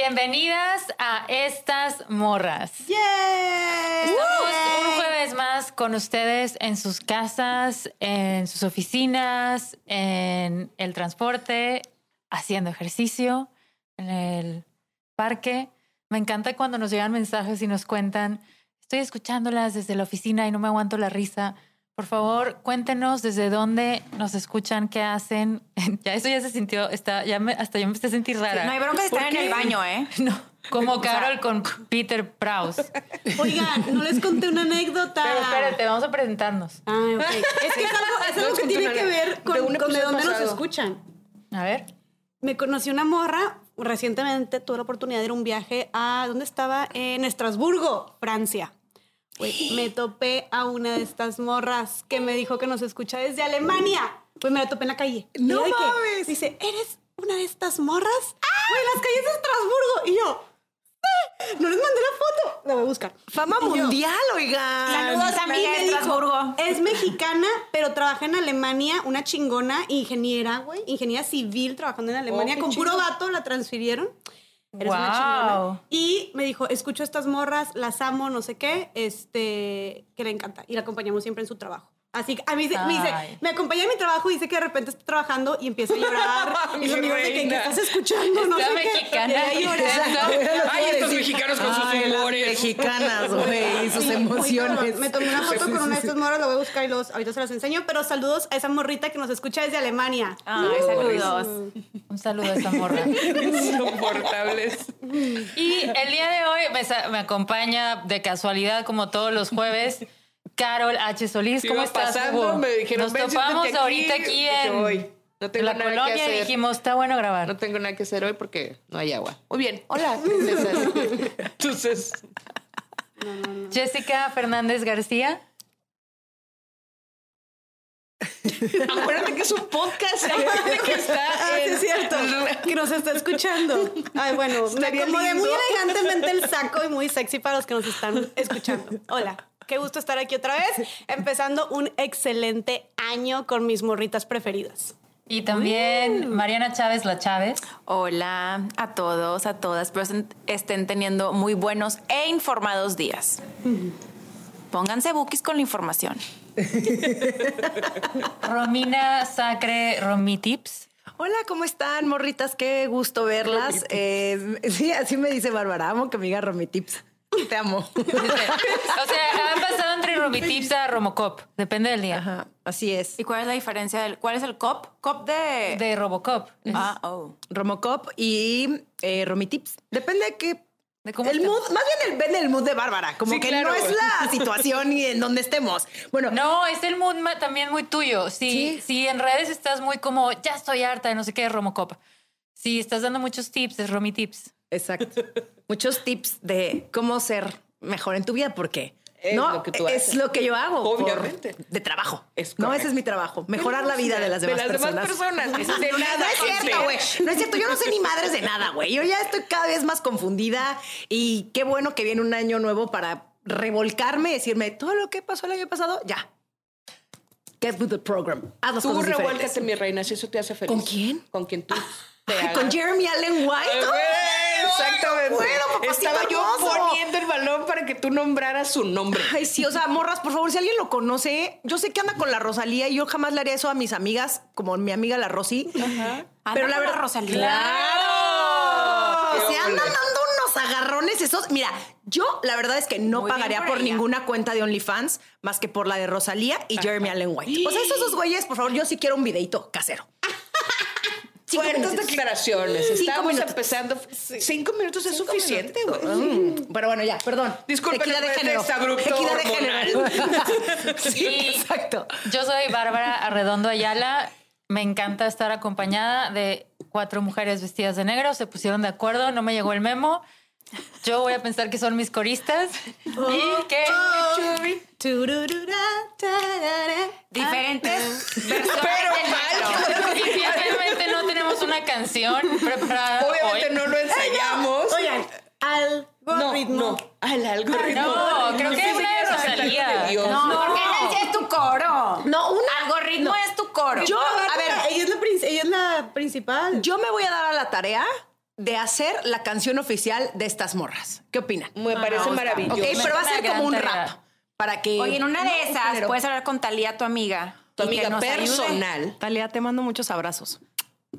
Bienvenidas a estas morras. ¡Yay! Estamos un jueves más con ustedes en sus casas, en sus oficinas, en el transporte, haciendo ejercicio, en el parque. Me encanta cuando nos llegan mensajes y nos cuentan, estoy escuchándolas desde la oficina y no me aguanto la risa. Por favor, cuéntenos desde dónde nos escuchan, qué hacen. Ya eso ya se sintió, está, ya me- hasta yo me empecé a sentir rara. No hay bronca de estar en el baño, ¿eh? No, como Carol con Peter Praus. Oigan, no les conté una anécdota. Pero espérate, vamos a presentarnos. Ay, ok. Es que es algo, es algo que tiene que ver con, de con dónde nos escuchan. A ver. Me conocí una morra recientemente, tuve la oportunidad de ir a un viaje a ¿dónde estaba? En Estrasburgo, Francia. Güey, me topé a una de estas morras que me dijo que nos escucha desde Alemania. Pues me la topé en la calle. ¡No de que- mames! Dice, ¿eres una de estas morras? Güey, las calles de Estrasburgo. Y yo, "Sí". no les mandé la foto. La voy a buscar. Fama Y yo, mundial, oigan. Saludos, de dijo, Estrasburgo. Es mexicana, pero trabaja en Alemania, una chingona ingeniera, güey, ingeniera civil trabajando en Alemania. qué Con puro vato la transfirieron. Eres una Wow. chingona. Y me dijo, escucho estas morras, las amo, no sé qué, este, que le encanta. Y la acompañamos siempre en su trabajo. Así que a mí se- me dice, me acompaña en mi trabajo y dice que de repente está trabajando y empieza a llorar. y los de que, ¿qué estás escuchando? No sé mexicana. Y ella llora. Ay, estos mexicanos con sus humores. mexicanas, güey, y sus Sí, emociones. Me tomé una foto con una de estas morras, la voy a buscar y los, ahorita se las enseño. Pero saludos a esa morrita que nos escucha desde Alemania. Ay, saludos. Un saludo a esta morra. Insoportables. Y el día de hoy me, me acompaña de casualidad, como todos los jueves, Carol H. Solís. ¿Cómo Iba estás, pasando, Hugo? me dijeron, Nos "Ven, topamos ahorita aquí". Dije, en. No tengo en la nada que colonia y hacer. dijimos, está bueno grabar. No tengo nada que hacer hoy porque no hay agua. Muy bien. Hola. Entonces, Jessica Fernández García. acuérdate que es un podcast. Acuérdate que está Ah, sí, es cierto. Que nos está escuchando. Ay, bueno, me acomodé muy elegantemente el saco y muy sexy para los que nos están escuchando. Hola. Qué gusto estar aquí otra vez, empezando un excelente año con mis morritas preferidas. Y también Mariana Chávez La Chávez. Hola a todos, a todas. Espero estén- estén teniendo muy buenos e informados días. Pónganse bookies con la información. Romina Sacre Romitips. Hola, ¿cómo están, morritas? Qué gusto verlas. Eh, sí, así me dice Bárbara. Amo que me diga Romitips. Te amo. O sea, han pasado entre Romitips a Romocop. Depende del día. Ajá, así es. ¿Y cuál es la diferencia? Del, ¿Cuál es el cop? Cop de... De Robocop. Ah, oh. Romocop y eh, Romitips. Depende de qué. De cómo el mood, más bien el, depende del mood de Bárbara, como Sí, que claro. no es la situación y en donde estemos. Bueno, No, es el mood también muy tuyo. Si, Sí. si en redes estás muy como, ya estoy harta de no sé qué, Romocop. Si estás dando muchos tips, es Romi Tips. Exacto. Muchos tips de cómo ser mejor en tu vida, porque Es no lo que tú es lo que yo hago. por- Obviamente. de trabajo. Es no, ese es mi trabajo. Mejorar la vida de las De demás las demás personas. personas. De No es cierto, güey. No es cierto. Yo no sé ni madres de nada, güey. Yo ya estoy cada vez más confundida y qué bueno que viene un año nuevo para revolcarme y decirme todo lo que pasó el año pasado, ya. Get with the program. Haz las Tú cosas revuélcate, mi reina, si eso te hace feliz. ¿Con quién? Con quien tú te Ay, hagas. Con Jeremy Allen White. Exactamente. Bueno, Estaba yo hermoso. poniendo el balón para que tú nombraras su nombre. Ay, sí, o sea, morras, por favor, si alguien lo conoce, yo sé que anda con la Rosalía y yo jamás le haría eso a mis amigas, como mi amiga la Rosy. Pero Anda la verdad, Rosalía. ¡Claro! ¡Qué Se andan dando unos agarrones esos. Mira, yo la verdad es que no Muy pagaría por ninguna cuenta de OnlyFans más que por la de Rosalía y Jeremy Allen White. O sea, esos dos güeyes, por favor, yo sí quiero un videito casero. Cinco Fuertes declaraciones. Cinco Estamos minutos. empezando. Cinco minutos es suficiente, güey. Mm, Pero bueno, ya, perdón. Disculpen, Equidad de género. Equidad de género. sí, Y- exacto. Yo soy Bárbara Arredondo Ayala. me encanta estar acompañada de cuatro mujeres vestidas de negro. Se pusieron de acuerdo, no me llegó el memo. Yo voy a pensar que son mis coristas y que tarara. Diferentes versiones Pero mal. negro. Difícilmente no tenemos una canción preparada Obviamente hoy. no lo ensayamos. Oigan, algoritmo. No, no, al algoritmo. No, creo que es una de Rosalía. Dios. No, porque Nancy es tu coro. No, una- Algoritmo no. es tu coro. Yo, a ver, ella es la, ella es la principal. yo me voy a dar a la tarea de hacer la canción oficial de estas morras. ¿Qué opinan? Me parece maravilloso. Ok, pero va a ser como un tarea. rap. Para que. Oye, en una No, de un esas puedes hablar con Talía, tu amiga. Tu amiga nos ayude. personal. Talia, te mando muchos abrazos.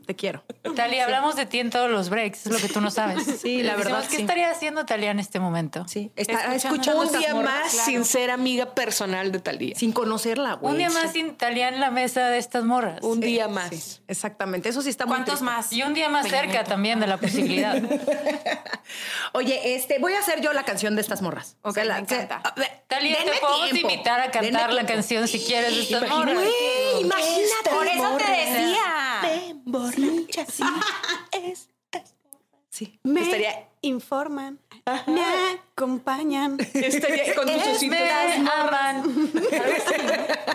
Te quiero. Tali, hablamos de ti en todos los breaks, es lo que tú no sabes. Sí, la Decimos, verdad, ¿Qué sí. estaría haciendo Talia en este momento? Sí, está Escuchando. escuchando Un día morras más sin ser amiga personal de Talía. sin conocerla, güey. Un día más sin Talia en la mesa de estas morras. Un día más. Sí, exactamente. Eso sí está muy ¿Cuántos triste. más? Y un día más cerca también de la posibilidad. Oye, este, voy a hacer yo la canción de estas morras. Ok, me encanta. a ver, Talia, te podemos tiempo, invitar a cantar la canción si quieres de estas morras. Güey, imagínate. Por eso te decía. Sí. Me Estaría- informan, me acompañan. Estaría con tus ositos. Me aman.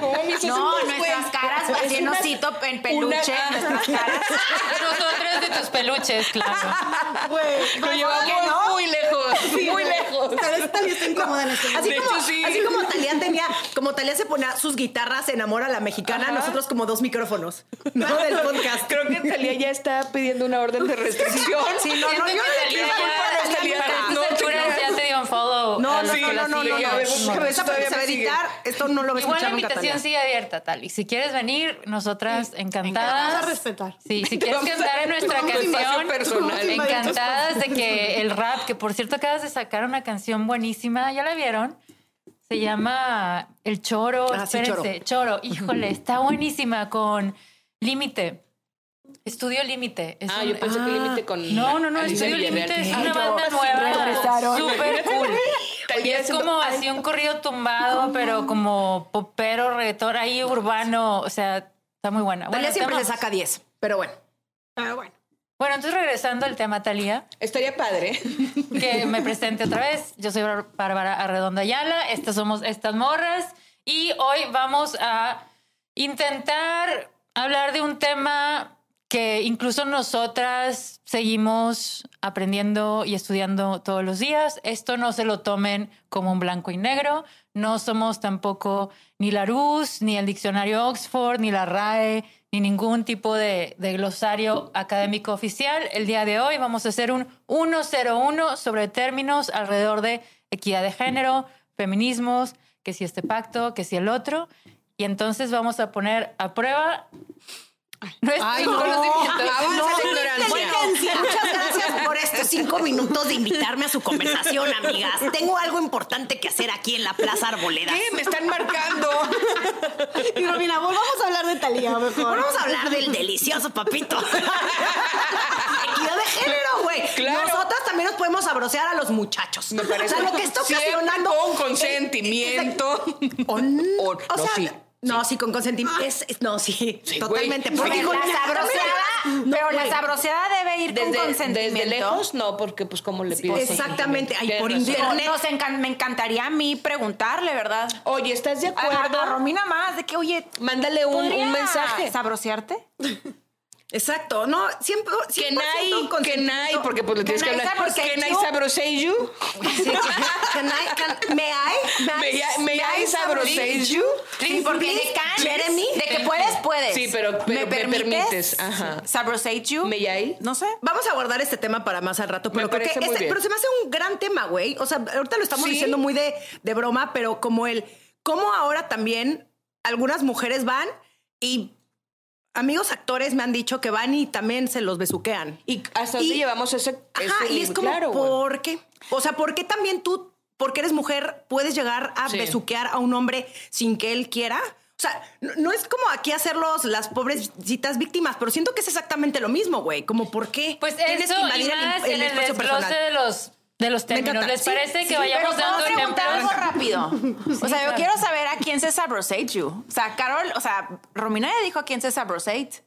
No, mis No, ositos, nuestras güey. caras Es así osito, en peluche. una- nuestras caras. Nosotros de tus peluches, claro. Güey, Lo llevamos muy lejos, muy lejos. tal vez Talía está incómoda en este Así De como, hecho, sí. así como Talía tenía, como Talía se ponía sus guitarras en Amor a la Mexicana, Ajá. nosotros como dos micrófonos, ¿no? Del podcast. Creo que Talía ya está pidiendo una orden de restricción. Sí, no, no, yo que no le Thalía quiero culpar a ya- un follow. No, no, no, no, no, no, no. Esa se va a editar, esto no lo a Igual la invitación sigue abierta, Tali. Si quieres venir, nosotras Vamos a encantadas. respetar. Sí, si quieres cantar en nuestra canción, personal. encantadas de que el rap, que por cierto acabas de sacar una canción buenísima, ¿ya la vieron? Se llama El Choro. Ah, sí, Espérense, Choro. Híjole, está buenísima con Límite. Estudio Límite. Es Ah, un- yo pensé que límite con. No, no, no, Alicia Estudio. Límite es Ay, una banda nueva, súper cool. Talía Y es como así un corrido tumbado, pero como popero, reggaetón, ahí urbano, o sea, está muy buena. Talía Bueno, siempre le saca 10, pero bueno. Ah, bueno. Bueno, entonces regresando al tema Talía, Estaría padre. que me presente otra vez. Yo soy Bar- Bárbara Arredonda Ayala, estas somos estas morras y hoy vamos a intentar hablar de un tema que incluso nosotras seguimos aprendiendo y estudiando todos los días. Esto no se lo tomen como un blanco y negro. No somos tampoco ni la RUS, ni el diccionario Oxford, ni la RAE, ni ningún tipo de, de glosario académico oficial. El día de hoy vamos a hacer un 101 sobre términos alrededor de equidad de género, feminismos, que si este pacto, que si el otro. Y entonces vamos a poner a prueba Ay, no. conocimientos. Avanza la ignorancia. Muchas gracias por estos cinco minutos de invitarme a su conversación, amigas. Tengo algo importante que hacer aquí en la Plaza Arboleda. ¿Qué? Me están marcando. Y Romina, volvamos a hablar de Talía mejor. Vamos a hablar del delicioso papito. Equidad de género, güey. Claro. Nosotras también nos podemos abrocear a los muchachos. Me parece. O sea, lo que está Siempre ocasionando. con consentimiento. O O- o no, sea, sí. No, sí, con consentimiento. Es- es- no, sí, Sí, totalmente. güey. Porque Pero con- la sabroseada, No, pero la sabroseada debe ir con Desde, consentimiento. desde lejos, no, porque pues como le pides. exactamente. Por internet. Digo, nos encan- me encantaría a mí preguntarle, ¿verdad? Oye, ¿estás de acuerdo? a Romina más, de que, oye, Mándale un, ¿podría un mensaje. ¿Sabrosearte? Exacto, no, siempre. Que 100% nay, que consentimiento. nay, porque pues le tienes que Can I hablar. sabrosei Que nay you? sabrosei you. Sí, can I, can, may I? Me ya- me ya sabrosei you. Sí, porque de can, Jeremy. de que puedes, puedes. Sí, pero- me permites, ajá. ¿Me ahí? No sé. Vamos a guardar este tema para más al rato, pero creo que este- pero se me hace un gran tema, güey. O sea, ahorita lo estamos diciendo muy de, de broma, pero como el cómo ahora también algunas mujeres van y amigos actores me han dicho que van y también se los besuquean. ¿Y hasta Y- llevamos ese, Ajá, ese y es como, claro? ¿por qué? O sea, ¿por qué también tú, porque eres mujer, puedes llegar a Sí. besuquear a un hombre sin que él quiera? O sea, no, no es como aquí hacerlos las pobrecitas víctimas, pero siento que es exactamente lo mismo, güey. Como, ¿por qué? Pues tienes eso que invadir el, más el en el espacio personal? de los, de los términos. ¿Les Sí, parece sí, que vayamos Pero dando preguntar algo ejemplos? rápido. o sea, yo claro. quiero saber a quién se sabrosate you. O sea, Carol, o sea, Romina ya dijo a quién se sabrosate.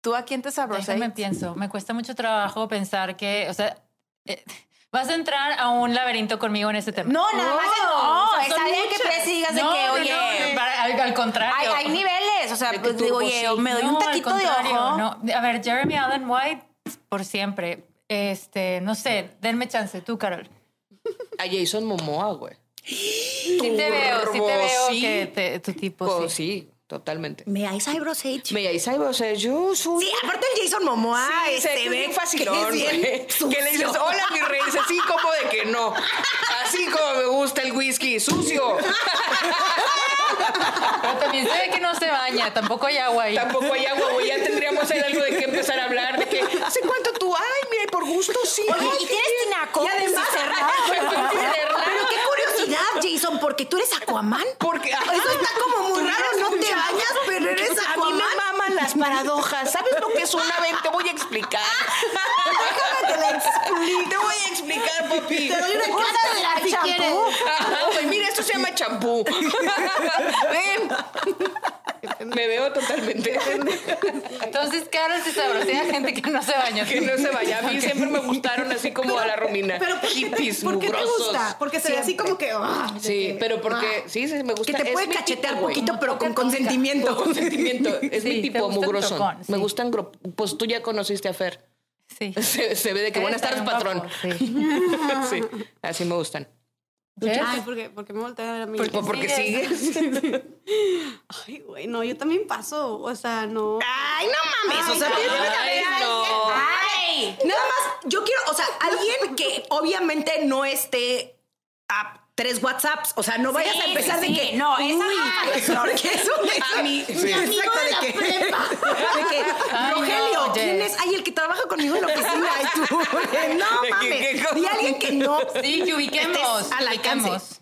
¿Tú a quién te sabrosé? Déjame pienso. Me cuesta mucho trabajo pensar que, o sea, eh, vas a entrar a un laberinto conmigo en ese tema. No, nada más el no. o sea, Es alguien que muchas. y digas de No, que, no, oye. no, para- al, al contrario. Hay, hay niveles, o sea, pues, digo, oye, sí. me doy No, un taquito de ojo. no. A ver, Jeremy Allen White, por siempre. Este, no sé, denme chance, tú, Carol. A Jason Momoa, güey. Sí te veo, sí te veo sí. que te- tu tipo Pues sí. sí, totalmente. Me hay Cybrose Age. Me o sea, yo soy. Sí, aparte el Jason Momoa Sí, este, que es ve que facilón, güey. Que le dices, hola, mi rey. Dice, así como de que no. Así como me gusta el whisky, sucio. Pero también se ve que no se baña, tampoco hay agua ahí. Tampoco hay agua, güey. Ya tendríamos ahí algo de qué empezar a hablar. De que, ¿hace cuánto tú? Ay, mira, por gusto sí. Oye, ¿y tienes tinaco? Y además, Cisterna. pero qué curiosidad, Jason, porque tú eres Aquaman. Porque Eso está como muy raro, no te bañas, pero eres A mí me Aquaman. maman las paradojas. ¿Sabes lo que es una vez? Te voy a explicar. Déjame te la explico. Te voy a explicar, papi. Te doy una clase de la si quieres. Ajá, güey, mira, esto se llama champú. Ven. Me veo totalmente. Entonces, Carol se sabrosea a gente que no se baña. Que no se vaya. A mí siempre me gustaron así como a la Romina. Pero ¿por qué, ¿por qué te gusta? Porque se ve así como que. ah, Sí, que- pero porque sí, sí, me gusta. Que te puede cachetear tipo, güey. poquito, pero con consentimiento. Con consentimiento. Es Sí, mi tipo mugroso. sí. Me gustan. Pues tú ya conociste a Fer. Sí. Se, se ve de que buenas tardes, patrón. sí. Sí, así me gustan. Ay, ¿por qué? ¿Por qué me voltean a ver a mí? Porque porque sigues. sigues. Ay, güey, no, yo también paso. O sea, no. Ay, no mames. o sea, Ay, tiene que haber no. ¡Ay! Nada más, yo quiero, o sea, alguien que obviamente no esté a tres WhatsApps. O sea, no vayas a empezar sí, de que. no, esa uy, no. porque eso A mí, sí. Exacto, de que. De que. Ay, Rogelio, no, ¿quién es? Ay, el que trabaja conmigo en la oficina. Ay, tú. No ¿De qué- mames. Y alguien que no. Sí, que ubiquemos. Alcance. ubiquemos.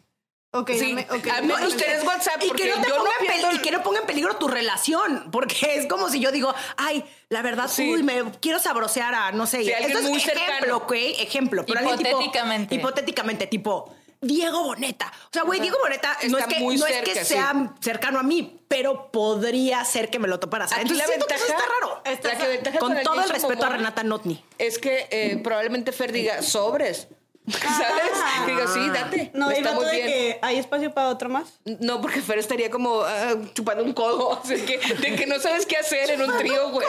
Ok, Sí, me- ok. a menos ustedes WhatsApp, Y porque que, no te yo ponga no pierdo- y que no ponga en peligro tu relación, porque es como si yo digo, ay, la verdad, Sí. uy, me quiero sabrosear a, no sé, Sí, alguien esto es muy ejemplo, cercano. ¿ok? Ejemplo. Pero alguien tipo- Hipotéticamente. hipotéticamente, tipo, Diego Boneta. O sea, güey, Diego Boneta no, es que, muy no es que sí. sea cercano a mí, pero podría ser que me lo topara. Aquí Entonces, la siento que eso ventaja- está raro. la que ventaja Con con el todo el respeto a Renata Notni. Es que eh, probablemente Fer diga sobres. ¿Sabes? Que diga, sí, date. No, y está muy de bien. que hay espacio para otro más. No, porque Fer estaría como ah, chupando un codo. O sea, que, de que no sabes qué hacer en un trío, güey.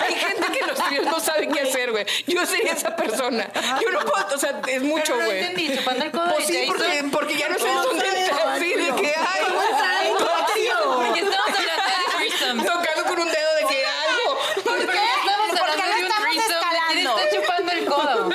Hay gente que en los tríos no sabe qué hacer, güey. Yo sería esa persona. Yo no puedo, o sea, es mucho, Pero no güey. entendí, chupando el codo Pues de sí, porque, porque ya no sé dónde. Así de que, ay, Porque estamos hablando de threesomes. tocando con un dedo de que algo. ¿Por qué estamos ¿Por qué hablando lo de un estamos threesome? ¿Quién escalando? está chupando el codo?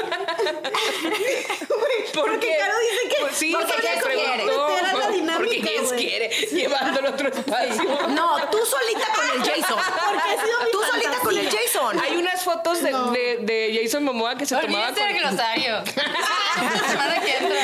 Porque Caro dice que- Pues sí, porque porque Jess quiere. preguntó. La dinámica, Porque Jess güey. quiere, llevándolo a otro espacio. No, tú solita con el Jason. Tú solita con el Jason. Hay unas fotos de, de, de Jason Momoa que se tomaba Olvídense del con... glosario. La semana que entra.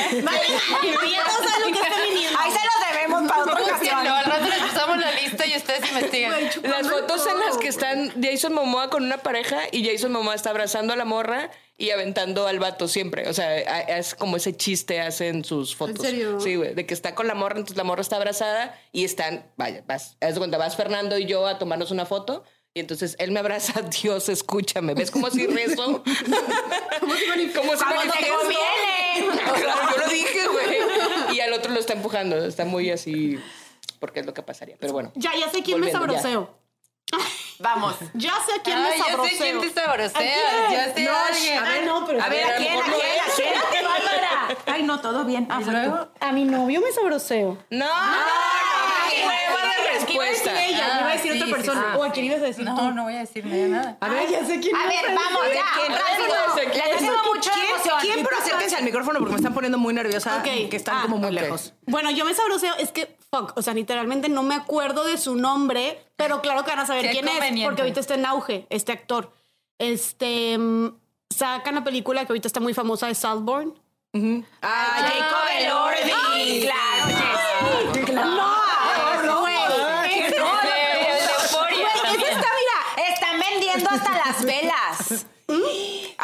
Ahí se los debemos para otra ocasión. No, al rato les pasamos la lista y ustedes investigan. Las fotos en las que están Jason Momoa con una pareja y Jason Momoa está abrazando a la morra y aventando al vato siempre. O sea, a- es como ese chiste hacen sus fotos. serio? Sí, güey. De que está con la morra, entonces la morra está abrazada y están, vaya, vas, haz cuenta, vas Fernando y yo a tomarnos una foto. Y entonces él me abraza, Dios, escúchame. ¿Ves cómo si rezo? como si manifiesto. Como si manifiesto. Claro, yo lo dije, güey. Y al otro lo está empujando. Está muy así, porque es lo que pasaría. Pero bueno. Ya, ya sé quién me sabroseo. Vamos. Ya sé a quién me ya sé sabroseo. quién te sabrosea. ¿A? Ya sé No, a alguien. Ah, no, pero A ver, ¿a quién? ¿A quién? ¿A quién? Bárbara. Ay, no, todo bien. ¿Y luego? A mi novio me sabroseo. No, no, no, qué hueva de respuesta. Ella, Ah, me iba a decir sí, otra sí, persona. sí. ¿O a quién ibas a decir tú? No, no voy a decir nada. A ver, ya sé quién A ver, vamos, ya. ¿quién? Rápido. Les tengo mucha ¿Quién, emoción. ¿Quién? Pero acérquense al micrófono porque me están poniendo muy nerviosa. Ok. Que están Ah, como muy lejos. Bueno, yo me sabroseo, es que, fuck, o sea, literalmente no me acuerdo de su nombre, pero claro que van a saber Qué quién es, porque ahorita está en auge, este actor. Este, mm, sacan la película que ahorita está muy famosa de Saltborn. Ah, Jacob Elordi. Claro, Jess. No, güey. El de Euphoria Eso también. está, mira, están vendiendo hasta las velas.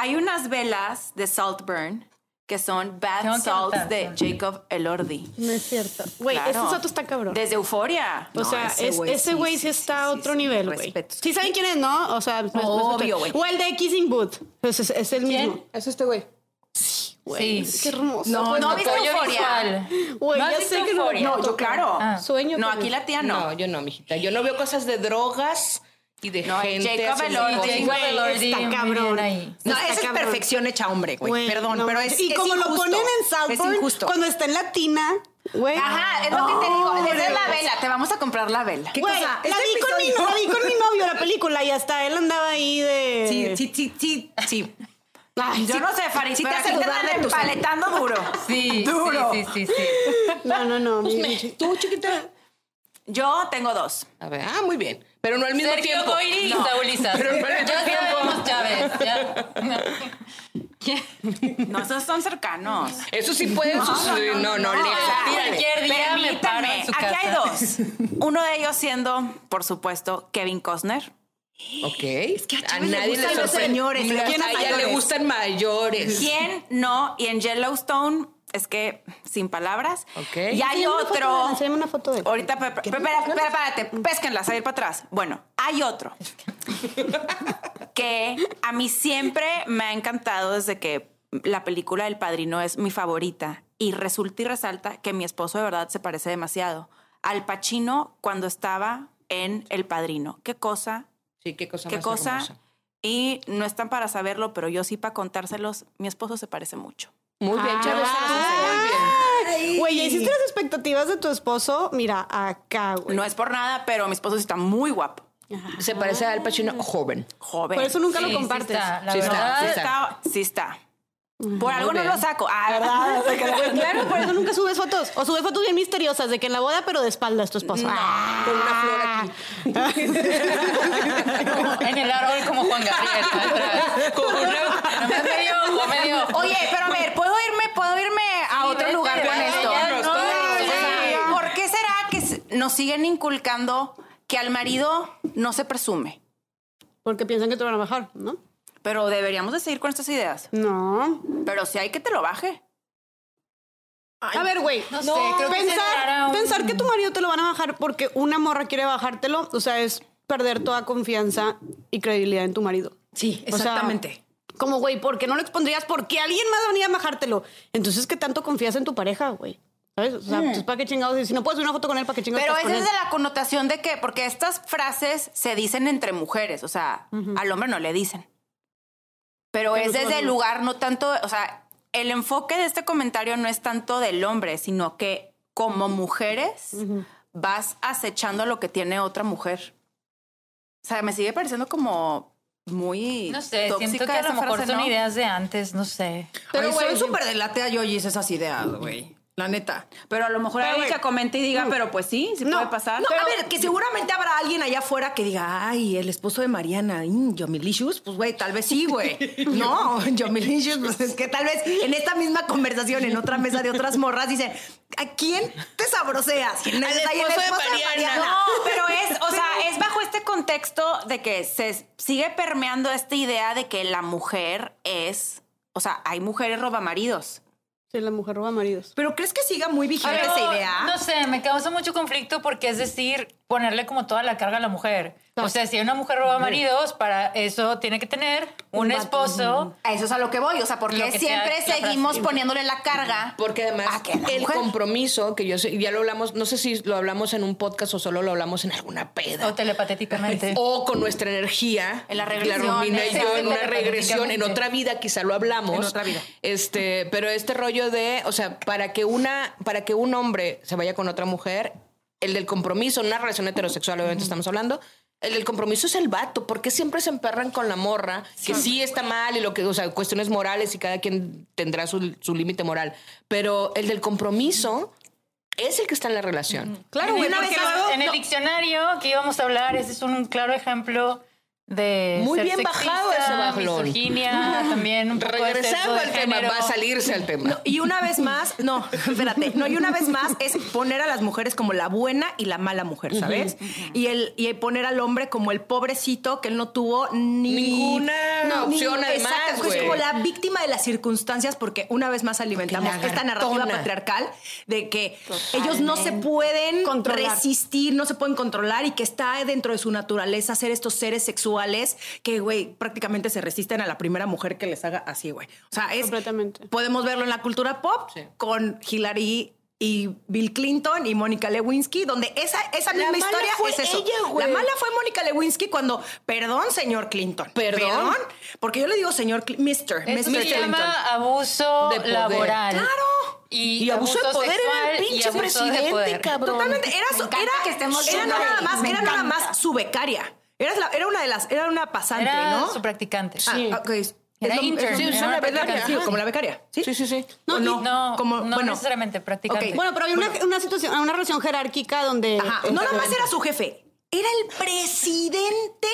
Hay unas velas de Saltburn que son que Salts de sí. Jacob Elordi. No es cierto. Güey, Claro. ese soto está cabrón. Desde Euforia. O sea, ese es- güey ese sí, sí, sí, está a sí, otro sí, nivel, güey. Sí saben quién es, ¿no? O sea, Obvio, güey. O el de Kissing Booth. Pues es, es el ¿Quién? mismo. Es este güey. Güey, Sí. Qué hermoso. No, güey. no, ¿viste Euforia? Güey, ¿No ya visto sé que no. Euforia? No, yo claro. Ah. Sueño. No, aquí la tía no. No, yo no, mijita. Yo no veo cosas de drogas y de No, gente. Jacob Elordi. Elordi, está cabrón. ahí. No, Está esa es perfección hecha hombre, güey. Perdón, no pero es Y es como lo ponen en Es Southbourne, injusto. cuando está en Latina, güey. Ajá, es lo que te digo. Esa es la vela. Te vamos a comprar la vela. ¿Qué Güey, cosa? la, Este vi con mi, la vi con mi novio, la película, y hasta él andaba ahí de... Sí, sí, sí, sí, sí. Ay, Yo sí. no sé, Faris, sí te pero hace dudar de tus- empaletando duro. Sí, Duro. sí, sí, sí, sí. No, no, no. mi- mi- ¿Tú, chiquita? Yo tengo dos. A ver, ah, muy bien. Pero no al mismo Sergio tiempo. Goyri y No. Saúl Izaza. Pero no al mismo Ya tiempo. sabemos, Chávez. Ya. No, esos son cercanos. Eso sí puede suceder. No, no, Alexa, tírale. Cualquier día me paro en su aquí hay casa. dos. Uno de ellos siendo, por supuesto, Kevin Costner. Ok. que a a le nadie le gustan los sorprende. señores, le A ella le gustan mayores. ¿Quién no? Y en Yellowstone, es que sin palabras. Ok. Y hay Enséñame una foto de él, otro. una foto de él. Ahorita, espera, espérate, pésquenlas, a ir para atrás. Bueno, hay otro que a mí siempre me ha encantado desde que la película El Padrino es mi favorita y resulta y resalta que mi esposo de verdad se parece demasiado al Pacino cuando estaba en El Padrino. Qué cosa, Sí, qué cosa qué más cosa. hermosa. Y no están para saberlo, pero yo sí para contárselos, mi esposo se parece mucho. Muy bien, bien. Güey, hiciste las expectativas de tu esposo. Mira, acá, güey. No es por nada, pero mi esposo sí está muy guapo, Se parece al Pacino joven. joven. Por eso nunca Sí, lo sí compartes. está, la Sí está, verdad. Sí sí está, sí está. Por algo no lo saco. Ah, claro, por eso nunca subes fotos. O subes fotos bien misteriosas de que en la boda, pero de espaldas tu esposo. Ah. Con una flor aquí. En el árbol como Juan Gabriel. una- Nomás me dio, o me dio. Oye, pero a ver, ¿puedo irme, puedo irme a Sí, otro lugar con esto? no, O sea, ya. ¿Por qué será que nos siguen inculcando que al marido no se presume? Porque piensan que te van a bajar, ¿no? Pero deberíamos de seguir con estas ideas. No. Pero si hay que te lo baje. A ver, güey. No sé, creo que pensar, un- pensar que tu marido te lo van a bajar porque una morra quiere bajártelo, o sea, es perder toda confianza y credibilidad en tu marido. Sí, O sea, exactamente. Como, güey, ¿por qué no lo expondrías? Porque alguien más venía a bajártelo. Entonces, ¿qué tanto confías en tu pareja, güey? ¿Sabes? O sea, pues, ¿para qué chingados? Y Si no puedes subir una foto con él, ¿para qué chingados Pero estás esa con es él? de la connotación de que, porque estas frases se dicen entre mujeres, o sea, al hombre no le dicen. Pero, es desde el lugar, no tanto, o sea, el enfoque de este comentario no es tanto del hombre, sino que como mujeres vas acechando lo que tiene otra mujer. O sea, me sigue pareciendo como muy No sé, tóxica siento que a lo mejor frase, son ¿no? ideas de antes, no sé. Pero, Ay, güey, soy súper de late a Yoyis esas ideas, güey. La neta. Pero a lo mejor hay que comente y diga, pero pues sí, sí puede pasar. No, Pero- a ver, que seguramente habrá alguien allá afuera que diga, ay, el esposo de Mariana, mm, Yomilicious, pues güey, tal vez sí, güey. No, Yomilicious, pues es que tal vez en esta misma conversación, en otra mesa de otras morras, dicen, ¿a quién te sabroseas? ¿Quién es esposo de. Mariana? No, pero es, o sea, es bajo este contexto de que se sigue permeando esta idea de que la mujer es, o sea, hay mujeres robamaridos. Sí, la mujer roba maridos. ¿Pero crees que siga muy vigente Pero, esa idea? No sé, me causa mucho conflicto porque es decir, ponerle como toda la carga a la mujer. O sea, si una mujer roba maridos, para eso tiene que tener un, esposo. A eso es a lo que voy, o sea, Lo porque sea siempre seguimos poniéndole la carga. Porque además a que la el mujer- compromiso, que yo sé, ya lo hablamos, no sé si lo hablamos en un podcast o solo lo hablamos en alguna peda. O telepatéticamente. O con nuestra energía. En la regresión, La Romina y yo en una regresión, en otra vida quizá lo hablamos. En otra vida. Este, pero este rollo de, o sea, para que una, para que un hombre se vaya con otra mujer, el del compromiso, una relación heterosexual, obviamente estamos hablando. El del compromiso es el vato, porque siempre se emperran con la morra, que sí está mal y lo que, o sea, cuestiones morales y cada quien tendrá su, su límite moral. Pero el del compromiso es el que está en la relación. Claro, Una vez luego... en el diccionario que íbamos a hablar, ese es un claro ejemplo de Muy ser bien bajado sexista, ese bajlón. misoginia, también un poco Regresando de al tema, género. va a salirse al tema. Y una vez más, no, espérate, no, y una vez más es poner a las mujeres como la buena y la mala mujer, ¿sabes? y, el, y poner al hombre como el pobrecito que él no tuvo ni Ninguna opción, además, Exacto, es como la víctima de las circunstancias porque una vez más alimentamos esta narrativa patriarcal de que ellos no se pueden Controlar. resistir, no se pueden controlar y que está dentro de su naturaleza ser estos seres sexuales que, güey, prácticamente se resisten a la primera mujer que les haga así, güey. O sea, es Completamente. podemos verlo en la cultura pop con Hillary y Bill Clinton y Mónica Lewinsky, donde esa, esa La misma mala historia fue es eso. ella, güey. la mala fue Mónica Lewinsky cuando, perdón, señor Clinton. ¿Perdón? porque yo le digo señor Cl- Mr. Eso Mr. se Clinton. llama abuso De poder. laboral. Claro. Y, Y abuso de poder era el sexual pinche presidente, cabrón. Totalmente, era, que estemos nada más, era nada más su becaria. Era, la- era una de las, era una pasante, Era ¿no? su practicante. Ah, ok. Es Era intern, sí, era es una una becaria, practicante. sí, Ajá. como la becaria. Sí, Sí, sí, sí. ¿O no, No, como, no bueno, necesariamente practicante. Ok. Bueno, pero había una, una situación, una relación jerárquica donde. Ajá. No nada más era su jefe, era el presidente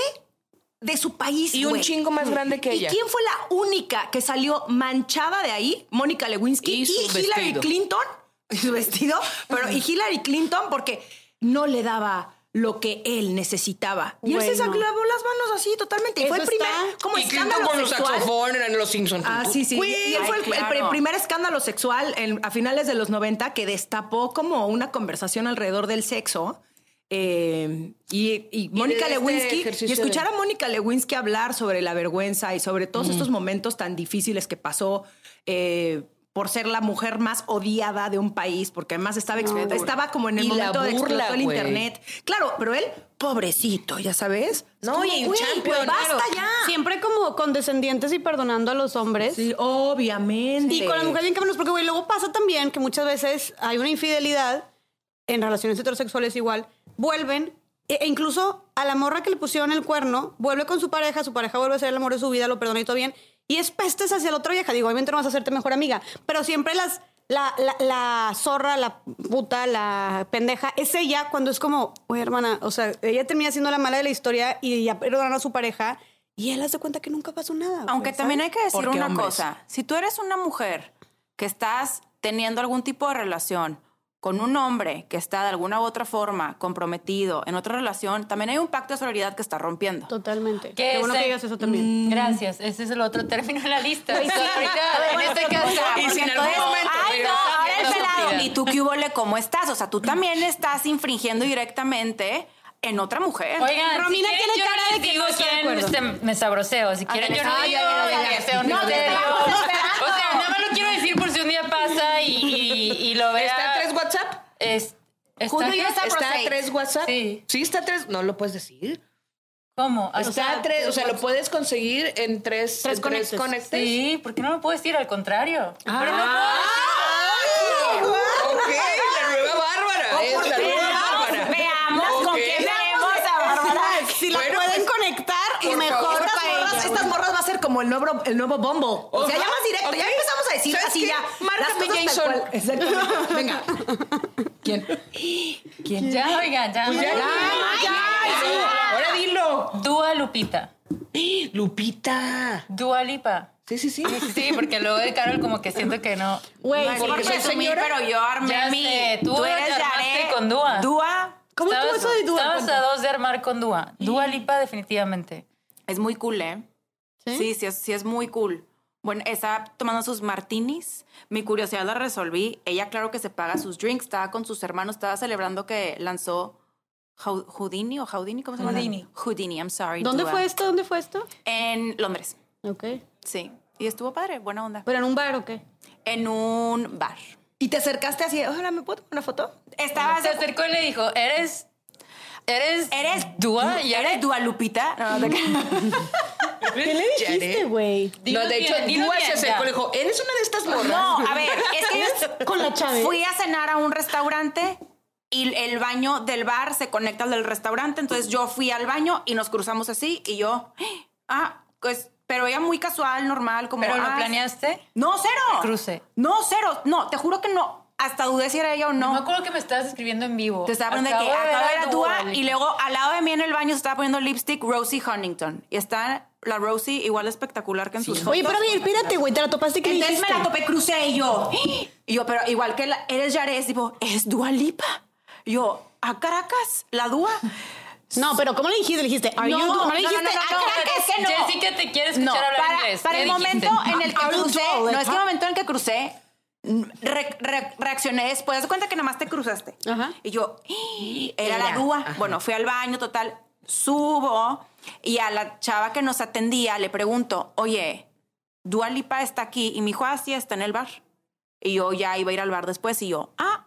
de su país. Y un chingo más grande que ¿Y ella. quién fue la única que salió manchada de ahí? Mónica Lewinsky Y y, Hillary vestido. Clinton. Y su vestido, pero y Hillary Clinton porque no le daba lo que él necesitaba. Y él se Bueno. lavó las manos así totalmente. Y fue el primer como Y escándalo con los sexual. saxofones eran los Simpsons. Ah, sí, sí. Y él fue el, primer escándalo sexual en- a finales de los 90 que destapó como una conversación alrededor del sexo. Eh, y, y Mónica este Lewinsky, y escuchar a Mónica Lewinsky hablar sobre la vergüenza y sobre todos estos momentos tan difíciles que pasó eh, por ser la mujer más odiada de un país, porque además estaba, estaba como en el momento de burla, explotó el internet. Claro, pero él, pobrecito, ya sabes. No, y Champions, basta ya. Siempre como condescendientes y perdonando a los hombres. Sí, obviamente. Y con las mujeres bien cabronas, porque güey, luego pasa también que muchas veces hay una infidelidad en relaciones heterosexuales igual, vuelven, e e incluso a la morra que le pusieron el cuerno, vuelve con su pareja, su pareja vuelve a ser el amor de su vida, lo perdona y todo bien, y es pestes hacia la otra vieja. Digo, obviamente no vas a hacerte mejor amiga, pero siempre las, la, la, la zorra, la puta, la pendeja, es ella cuando es como, oye hermana, o sea, ella termina siendo la mala de la historia y ya perdonan a su pareja. Y él hace cuenta que nunca pasó nada. Aunque también ¿sabes? hay que decir una hombres. cosa. Si tú eres una mujer que estás teniendo algún tipo de relación con un hombre que está de alguna u otra forma comprometido en otra relación, también hay un pacto de solidaridad que está rompiendo. Totalmente. Que Qué bueno ese- que digas eso también. Gracias, ese es el otro término en la lista. Sí. Ahorita, en este caso, y si en algún momento Ay, no, ahora el pelado. ¿Y tú qué hubole? ¿Cómo estás? O sea, tú también estás infringiendo directamente en otra mujer. Oigan, Romina si tiene cara de que digo no de quién este, me sabroseo. Si quieren, yo no digo que sea un No, te O sea, nada más lo quiero decir por si un día pasa y, y, y lo vea. ¿Está? Es, ¿está Julio ya está ¿Está a tres WhatsApp? Sí. Sí, está a tres. No lo puedes decir. ¿Cómo? Ah, Está a tres. O sea, lo puedes conseguir en tres, Tres en conectes. conectes. Sí, ¿por qué no lo puedo decir? Al contrario. Pero no Ah, ok, la nueva Bárbara. Es la nueva Bárbara. Veamos con Ok. quién tenemos a Bárbara. Si la Bueno, pueden pues, conectar, por mejor favor. Estas para morras, ella. estas morras va a ser como el nuevo, el nuevo Bumble. O sea, ya más directo. Ya ok. empezamos a decir ¿Sabes así qué? ya. Márcame, Jason. Exactamente. Venga. ¿Quién? ¿Quién? Ya, oigan, ya. Ya, ya, Ahora dilo. Dua Lupita. Lupita. Dua Lipa. Sí, sí, sí. Sí, porque luego de Carol como que siento que no. Güey, porque por soy señora. pero yo armé Ya mi... sé, tú eres armaste Yaré. con Dua. Dua ¿Cómo Estabas- eso de Dua? Estabas a dos de armar con Dua. Dua Lipa definitivamente. es muy cool, ¿eh? ¿Sí? Sí, sí, es, sí es muy cool. Bueno, estaba tomando sus martinis. Mi curiosidad la resolví. Ella, claro que se paga sus drinks. Estaba con sus hermanos. Estaba celebrando que lanzó Hou- Houdini o Houdini, ¿cómo se llama? Houdini. Houdini, I'm sorry. ¿Dónde fue esto? ¿Dónde fue esto? En Londres. Ok. Sí. Y estuvo padre, buena onda. ¿Pero en un bar o qué? En un bar. Y te acercaste así, ojalá, ¿me puedo tomar una foto? Estaba Se acercó y le dijo, ¿eres... ¿Eres... ¿Eres Dua? Y ¿Eres Dua Lupita? No, de qué- ¿Qué le dijiste, güey? No, de hecho, Dua bien, se acercó y le dijo, ¿eres una de estas morras? No, a ver, es que yo Con la chave. fui a cenar a un restaurante y el baño del bar se conecta al del restaurante. Entonces yo fui al baño y nos cruzamos así y yo, ah, pues, pero ella muy casual, normal, como. ¿Pero lo ah, planeaste? No, cero. Cruce. No, cero. No, te juro que no. Hasta dudé si era ella o No no. me acuerdo que me estabas escribiendo en vivo. Te estaba poniendo de que Acabo de acaba de ver a Dua y luego al lado de mí en el baño se estaba poniendo lipstick Rosie Huntington. Y está la Rosie igual de espectacular que en sus fotos. Oye, pero ver, espérate, güey, te la topaste que Entonces me la topé, crucé y yo. Y yo, pero igual que la- eres Yares, tipo, ¿es Dua Lipa? Y yo, ¿a Caracas? ¿La Dua? No, pero ¿cómo le dijiste? Le dijiste, are No, you- no, no no, le dijiste, no, no, "Ah, no, Caracas". es que no. Jessica te quiere escuchar No, hablar para, inglés. para ¿Qué el dijiste? momento en el que crucé, no es que el momento en el que crucé, re- re- reaccioné después. De cuenta que nada más te cruzaste. Ajá. Y yo, era la Ella. dúa. Bueno, fui al baño, total, subo y a la chava que nos atendía le pregunto, oye, Dua Lipa está aquí. Y me dijo, ah, sí, está en el bar. Y yo ya iba a ir al bar después y yo, ah,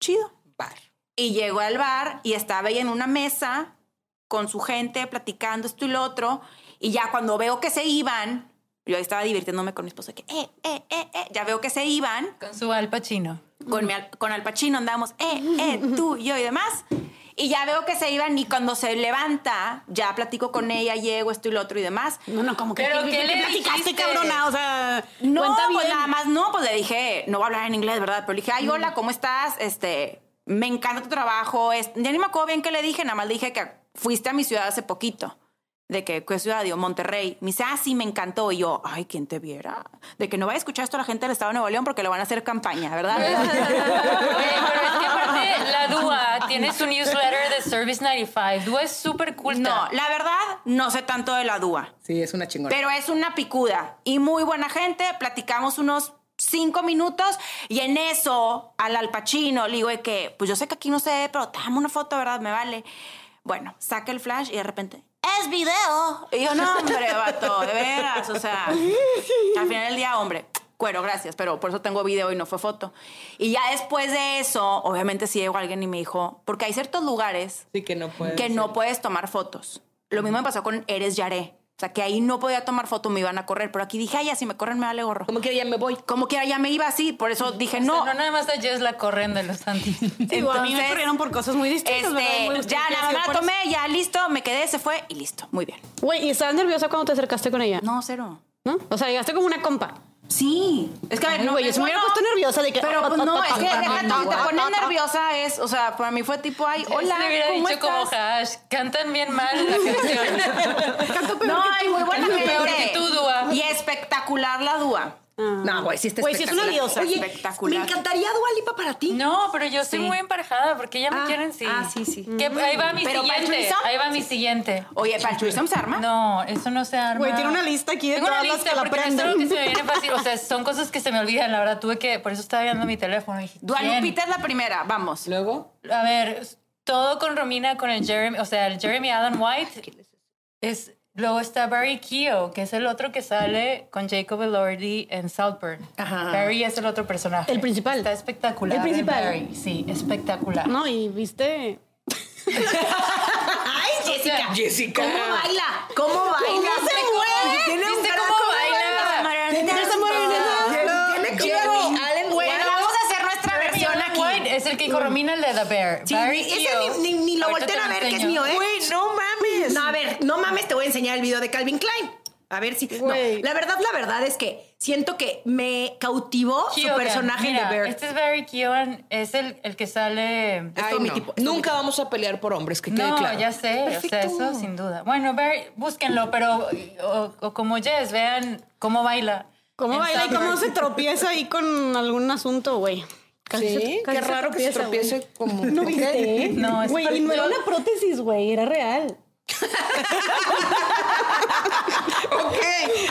chido. Bar. Y llegó al bar y estaba ahí en una mesa con su gente platicando esto y lo otro. Y ya cuando veo que se iban, yo ahí estaba divirtiéndome con mi esposo, que, eh, eh, eh, eh, ya veo que se iban, Con su Al Pacino. con, mi al- con Al Pacino andábamos, eh, eh, tú, yo y demás. Y ya veo que se iban y cuando se levanta, ya platico con ella, llego, esto y lo otro y demás. No, no, como que ¿Pero ¿qué, le platicaste, dijiste? cabrona? O sea, No, cuenta pues bien. nada más, no, pues le dije, no voy a hablar en inglés, ¿verdad? Pero le dije, ay, hola, ¿cómo estás? Este, me encanta tu trabajo. Es, ya ni me acuerdo bien qué le dije, nada más le dije que fuiste a mi ciudad hace poquito. De que, ¿qué ciudad? Digo, Monterrey. Me dice, ah, sí, me encantó. Y yo, ay, ¿quién te viera? De que no vaya a escuchar esto la gente del Estado de Nuevo León porque le van a hacer campaña, ¿verdad? Oye, pero es que aparte la Dua tiene su newsletter de Service 95. Dua es súper culta. no, la verdad, no sé tanto de la DUA. Sí, es una chingona. Pero es una picuda y muy buena gente. Platicamos unos cinco minutos y en eso al alpachino le digo de que, pues yo sé que aquí no sé, pero dame una foto, ¿verdad? Me vale. Bueno, saca el flash y de repente, es video. Y yo, no, hombre, vato, de veras. O sea, al final del día, hombre, cuero, gracias, pero por eso tengo video y no fue foto. Y ya después de eso, obviamente si llegó alguien y me dijo, porque hay ciertos lugares Sí, que no puede. que no puedes tomar fotos. Lo mismo me pasó con Eres Yaré. O sea, que ahí no podía tomar foto, me iban a correr. Pero aquí dije, ay, ya si me corren me vale gorro. Como que ya me voy. Como quiera, ya me iba así. Por eso dije, O sea, no. no nada más a Jess la corren de los Santis. Digo, a mí me Entonces, corrieron por cosas muy distintas, Este, ya nada más la tomé, ya listo, me quedé, se fue y listo. Muy bien. Güey, ¿y estabas nerviosa cuando te acercaste con ella? No, cero. ¿No? O sea, llegaste como una compa. Sí. Es que, a ver, Ay, no, güey, yo me hubiera puesto nerviosa de que... Pero pues no, es que deja tú, te pones nerviosa es, o sea, para mí fue tipo, ay, hola, le hubiera ¿cómo dicho como? Hash. Cantan bien mal la canción. No, ay, muy buena Canto gente. peor. Y espectacular la Dúa. No, güey, sí está Güey, sí es una espectacular. diosa. Oye, Espectacular. me encantaría Dua Lipa para ti. No, pero yo estoy Sí. muy emparejada porque ella me Ah, quieren sí. ah, sí, sí. Que ahí va mi Pero para el siguiente. Ahí va mi siguiente. Oye, ¿para el se arma? No, eso no se arma. Güey, tiene una lista aquí de Tengo una todas las lista que la es prenden. que se me viene fácil. O sea, son cosas que se me olvidan. La verdad, tuve que... Por eso estaba viendo mi teléfono. Y dije, Dua ¿quién? Lupita es la primera, vamos. Luego. A ver, todo con Romina, con el Jeremy... O sea, el Jeremy Allen White es... Luego está Barry Keogh, que es el otro que sale con Jacob Elordi en Saltburn. Ajá. Barry es el otro personaje. El principal. Está espectacular. El principal. Barry, sí, espectacular. No, y viste... Ay, Jessica. Jessica. ¿Cómo baila? ¿Cómo baila? ¿Cómo se mueve? Tiene un ¿Viste gran- cómo baila? Tiene. Tiene Jeremy Allen Bueno, White. vamos a hacer nuestra versión aquí. White es el que dijo Romina, el de The Bear. Sí, Barry ese Keogh. ni, ni- ni lo te a ver que es mío, ¿eh? Güey, no mames. No, mames, te voy a enseñar el video de Calvin Klein. A ver si. No, Güey. la verdad, la verdad es que siento que me cautivó su personaje Mira, de Bear. Este es Barry Keoghan, es el, el que sale... Es Ay, mi no. tipo, mi Nunca vamos a pelear por hombres, que quede No, claro. ya sé, o sea, eso sin duda. Bueno, Barry, búsquenlo, pero o, o como Jess, vean cómo baila. ¿Cómo baila y cómo se tropieza ahí con algún asunto, güey? Casi Sí, se- qué se raro que se tropiece como. ¿No viste? No, es Güey, y no era una prótesis, güey, era real. Ok,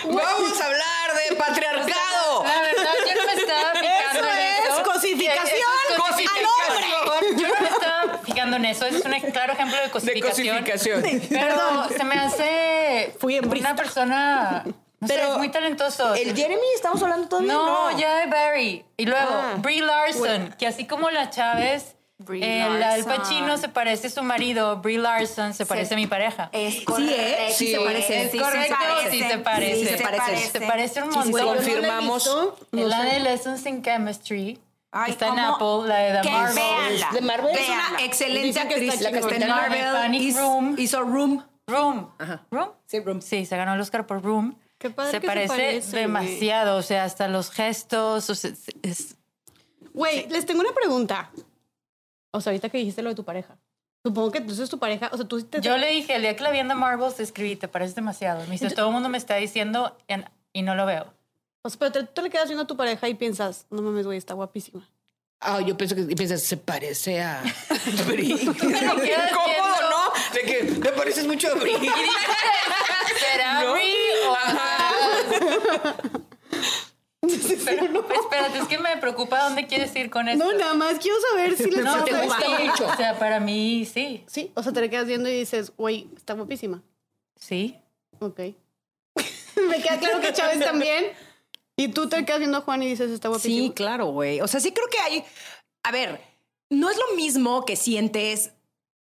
vamos a hablar de patriarcado. La verdad, yo no me estaba fijando Eso en es eso. cosificación Eso es cosificación. Yo no me estaba fijando en eso. Es un claro ejemplo de De cosificación. cosificación. Pero se me hace Fui una hembrista. persona no sé, Pero muy talentoso. ¿El Jeremy estamos hablando todavía? No, ya de Barry. Y luego, Ah. Brie Larson, que así como la Chávez, Brie el Larson. Pacino se parece a su marido, Brie Larson se parece a mi pareja. Es Sí, correcto. ¿eh? Sí se parece. ¿Es correcto? Sí se parece. Sí Se parece. parece. Se parece un Sí, sí, montón. sí. Confirmamos. Es la de Lessons in Chemistry. Ay, está en ¿cómo? Apple, la de The Marvels. véanla. ¿De Marvel? Es una excelente actriz la que está en. Marvel. Panic Hizo- Room. Hizo Room. Room. Ajá. ¿Room? Sí, Room. Sí, se ganó el Oscar por Room. Qué padre se que se parece parece, güey. demasiado, o sea, hasta los gestos, o sea, es- es- Güey, les tengo una pregunta. O sea, ahorita que dijiste lo de tu pareja. Supongo que entonces tu pareja, o sea, tú te... Yo le dije, el día que la vi en The Marvels, te escribí, te parece demasiado. Me dice, todo el mundo me está diciendo en- y no lo veo. O sea, pero te- tú le quedas viendo a tu pareja y piensas, no mames, güey, está guapísima. Ah, yo pienso que y piensas, se parece a Brie. quedas ¿Cómo viendo- no? De que me pareces mucho a Brie. ¿Será ¿No? Brie o Pero, espérate, es que me preocupa dónde quieres ir con esto. No, nada más quiero saber si les No, te gusta mucho. O sea, para mí sí. Sí, o sea, te le quedas viendo y dices, güey, está guapísima. Sí. Ok. Me queda claro que Chávez también. Y tú te quedas viendo a Juan y dices, está guapísima. Sí, claro, güey. O sea, sí creo que hay. A ver, no es lo mismo que sientes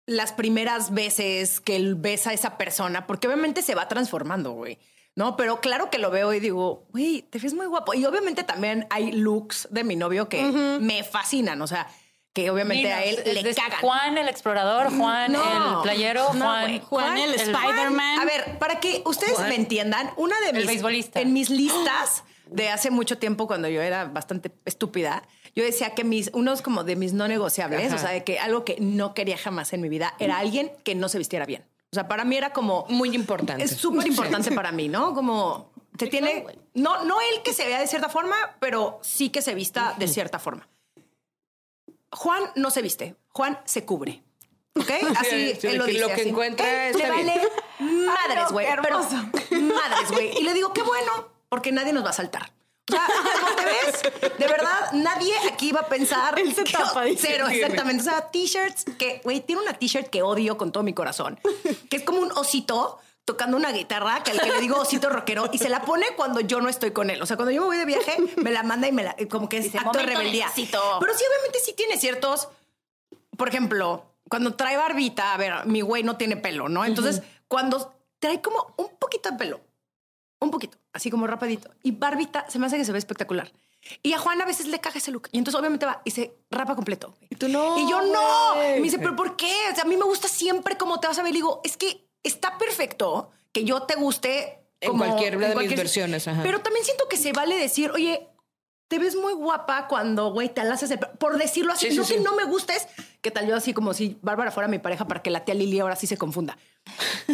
las primeras veces que ves a esa persona, porque obviamente se va transformando, güey. No, pero claro que lo veo y digo, güey, te ves muy guapo. Y obviamente también hay looks de mi novio que me fascinan. O sea, que obviamente a él le cagan. Juan el explorador, Juan No. el playero, No, Juan. Juan el Spider-Man. A ver, para que ustedes me entiendan, una de El mis beisbolista. en mis listas de hace mucho tiempo cuando yo era bastante estúpida, yo decía que mis unos como de mis no negociables, Ajá. o sea, de que algo que no quería jamás en mi vida era alguien que no se vistiera bien. O sea, para mí era como Muy importante. es súper importante para mí, ¿no? Como se tiene no no él que se vea de cierta forma, pero sí que se vista de cierta forma. Juan no se viste, Juan se cubre. ¿Ok? Así Sí, él lo que dice. lo que así. encuentra le bien. vale madres, güey. madres, güey. Y le digo, qué bueno, porque nadie nos va a saltar. O sea, como te ves, de verdad, nadie aquí va a pensar. Él se que- tapa, dice. Cero, exactamente. O sea, t-shirts que, güey, tiene una t-shirt que odio con todo mi corazón, que es como un osito tocando una guitarra, que al que le digo osito rockero, y se la pone cuando yo no estoy con él. O sea, cuando yo me voy de viaje, me la manda y me la, como que es Dice, acto de "Momento de rebeldía. éxito". Pero sí, obviamente sí tiene ciertos por ejemplo, cuando trae barbita, a ver, mi güey no tiene pelo, ¿no? Entonces, cuando trae como un poquito de pelo, un poquito, así como rapadito, y barbita, se me hace que se ve espectacular. Y a Juan a veces le caga ese look. Y entonces obviamente va y se rapa completo. Y tú no. Y yo no. Y me dice, pero ¿por qué? O sea, a mí me gusta siempre como te vas a ver. Y digo, es que está perfecto que yo te guste. En como- cualquier de mis versiones, ajá. Pero también siento que se vale decir, oye, te ves muy guapa cuando, güey, te alaces el Por decirlo así, Sí, sí, no que no me gustes. ¿Qué tal yo así como si Bárbara fuera mi pareja para que la tía Lili ahora sí se confunda?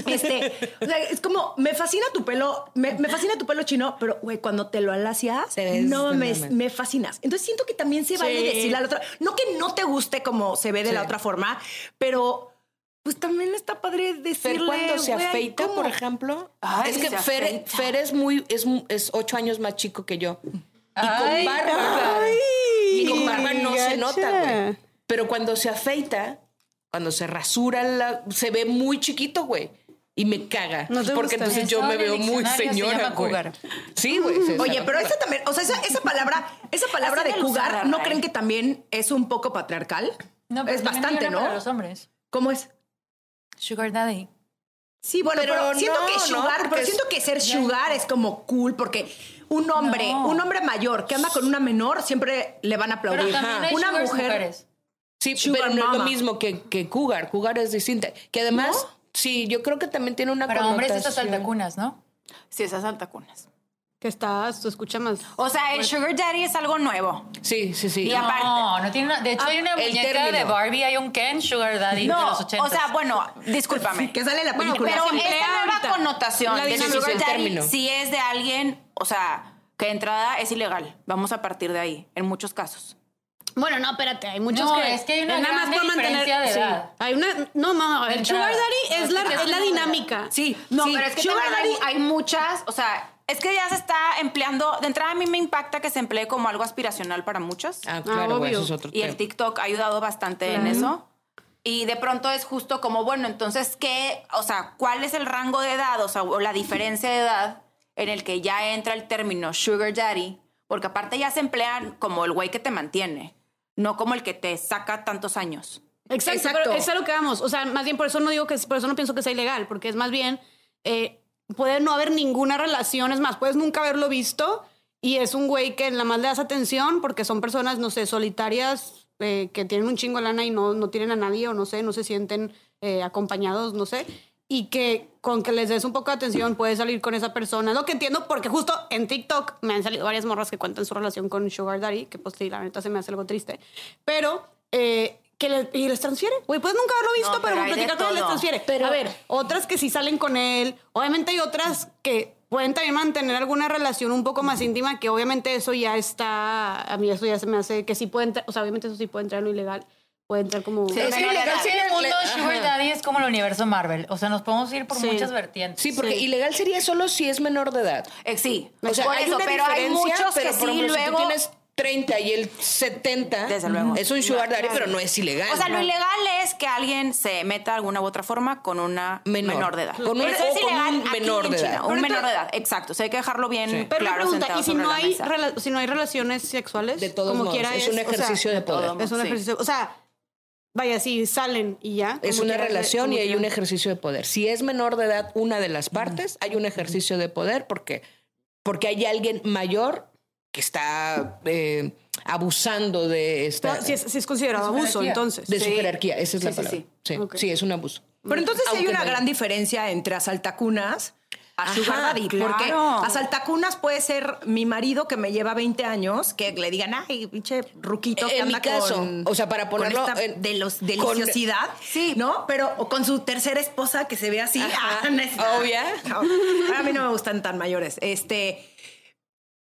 Este, o sea, es como, me fascina tu pelo, me, me fascina tu pelo chino, pero, güey, cuando te lo alacias, no me, me fascinas. Entonces siento que también se vale Sí. decirle a la otra, no que no te guste como se ve de la otra forma, pero pues también está padre decirle. Fer cuando se afeita, ¿cómo? por ejemplo. Ay, es que Fer, es muy, es, es ocho años más chico que yo. Y Ay, con barba. y con barba no se nota, güey. Pero cuando se afeita, cuando se rasura, la- se ve muy chiquito, güey. Y me caga. No te porque gusta. entonces yo Eso me en veo muy se señora, llama güey. cougar. Sí, güey. se- Oye, se- pero esa también, o sea, esa, esa palabra, esa palabra Así de me lo jugar, ¿no Ray. creen que también es un poco patriarcal? No, pero es también hay bastante, una ¿no? Para los hombres. ¿Cómo es? Sugar daddy. Sí, bueno, pero, Pero siento no, que no, sugar, pero es- siento que ser sugar es como cool porque un hombre, No. un hombre mayor que anda con una menor siempre le van a Pero aplaudir. también hay una mujer mujeres. Sí, Sugar pero no es lo mismo que, que cougar. Cougar es distinta. Que además, sí, yo creo que también tiene una Para hombres esas altacunas, ¿no? Sí, esas altacunas. Que estás, tú escuchas más. O sea, el sugar daddy es algo nuevo. Sí, sí, sí. Y aparte- No, no tiene una. De hecho, hay una el muñeca término. de Barbie, hay un Ken Sugar Daddy de los 80. o sea, bueno, discúlpame. que sale la Bueno, película. Pero esta nueva ahorita. connotación La de sugar Sí, sí, el daddy término. sí es de alguien, o sea, que de entrada es ilegal. Vamos a partir de ahí, en muchos casos. Bueno, no, espérate, hay muchos No, que. es que hay una nada más por mantener. diferencia de sí. edad. Hay una. No, no, el De Sugar. Daddy es la, es dinámica. Sí, No, sí. pero es que Sugar daddy- hay, hay muchas, o sea, es que ya se está empleando, de entrada a mí me impacta que se emplee como algo aspiracional para muchas. Ah, claro, güey, obvio. eso es otro Y el. TikTok ha ayudado bastante en eso. Y de pronto es justo como, bueno, entonces, ¿qué? O sea, ¿cuál es el rango de edad? O sea, o la diferencia de edad en el que ya entra el término sugar daddy. Porque aparte ya se emplean como el güey que te mantiene, no como el que te saca tantos años. Exacto, Exacto. pero es a lo que vamos. O sea, más bien por eso no digo que por eso no pienso que sea ilegal, porque es más bien eh, puede no haber ninguna relación, es más, puedes nunca haberlo visto y es un güey que nada más le das atención porque son personas, no sé, solitarias eh, que tienen un chingo de lana y no, no tienen a nadie o no sé, no se sienten eh, acompañados, no sé. Y que con que les des un poco de atención puedes salir con esa persona. Lo que entiendo porque justo en TikTok me han salido varias morras que cuentan su relación con Sugar Daddy, que pues sí, la neta se me hace algo triste. Pero eh, que le- y les transfiere. Güey, puedes nunca haberlo visto, No, pero, pero platicar con él les transfiere. Pero- a ver, otras que sí salen con él. Obviamente hay otras que pueden también mantener alguna relación un poco más íntima, que obviamente eso ya está, a mí eso ya se me hace que sí puede entrar, o sea, obviamente eso sí puede entrar en lo ilegal, puede entrar como... Sí, Es ilegal sería- el mundo Sugar. Daddy es como el universo Marvel. O sea, nos podemos ir por Sí. muchas vertientes. Sí, porque ilegal sería solo si es menor de edad. Eh, sí, O sea, por hay eso, una pero hay diferencia, muchos pero que por sí ejemplo, luego... si tú tienes 30 y el 70, Desde luego. es un sugar daddy, pero no es ilegal. O sea, lo ilegal es que alguien se meta de alguna u otra forma con una Menor. menor, de edad. Con un- Eso o es con ilegal un aquí menor en de China, edad. Un Pero menor de edad, exacto. O sea, hay que dejarlo bien Sí. Pero claro pregunta, ¿y si no, hay si no hay relaciones sexuales? de todos como modos, quiera es un o sea, ejercicio de poder. todo. Es un Sí. ejercicio, o sea, vaya, si salen y ya. Es una relación y hay un ejercicio de poder. Si es menor de edad una de las partes, hay un ejercicio de poder porque, porque hay alguien mayor que está eh, abusando de esta Si es, si es considerado De abuso, jerarquía. entonces. de su Sí. jerarquía. Esa es Sí, la sí, palabra. sí. Sí, sí, es un abuso. Pero entonces sí hay una no- gran diferencia entre asaltacunas a Sugar Ajá, Daddy. claro. Porque asaltacunas puede ser mi marido que me lleva 20 años, que le digan, ay, pinche ruquito que En mi anda caso, con- o sea, para ponerlo en- de los con- deliciosidad, Sí. ¿no? Pero o con su tercera esposa que se ve así. Ajá, ah, no obvia. No, a mí no me gustan tan mayores. Este,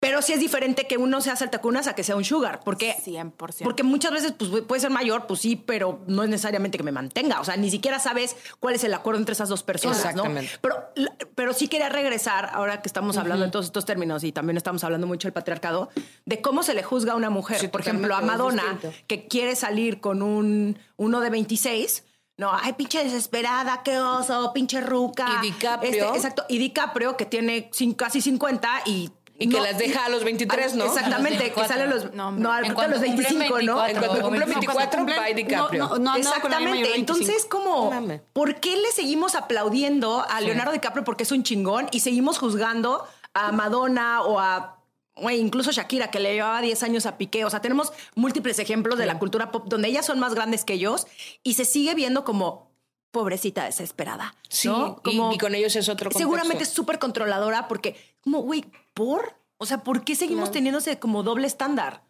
pero sí es diferente que uno sea asaltacunas a que sea un sugar, porque 100%. porque muchas veces pues, puede ser mayor, pues sí, pero no es necesariamente que me mantenga. O sea, ni siquiera sabes cuál es el acuerdo entre esas dos personas, Exactamente. ¿no? Pero, pero sí quería regresar, ahora que estamos hablando de todos estos términos y también estamos hablando mucho del patriarcado, de cómo se le juzga a una mujer. Sí, Por ejemplo, a Madonna, que quiere salir con un uno de 26. No, ay, pinche desesperada, qué oso, pinche ruca. Y DiCaprio. Este, exacto, y DiCaprio, que tiene casi 50 y... Y que las deja a los 23, ¿no? Exactamente, que 24. sale a los... No, No, a los cuanto cumplen 25, ¿no? 24. En cuanto No, cumple no, 24, cumplen- va DiCaprio. No, no, no, no, Exactamente. de 25. Entonces, como. ¿por qué le seguimos aplaudiendo a Leonardo DiCaprio porque es un chingón y seguimos juzgando a Madonna o a güey, incluso Shakira, que le llevaba 10 años a Piqué? O sea, tenemos múltiples ejemplos de la cultura pop donde ellas son más grandes que ellos y se sigue viendo como pobrecita desesperada. Sí, ¿no? y- Como, y con ellos es otro contexto. Seguramente es súper controladora porque, como, güey, ¿por? O sea, ¿por qué seguimos teniéndose como doble estándar?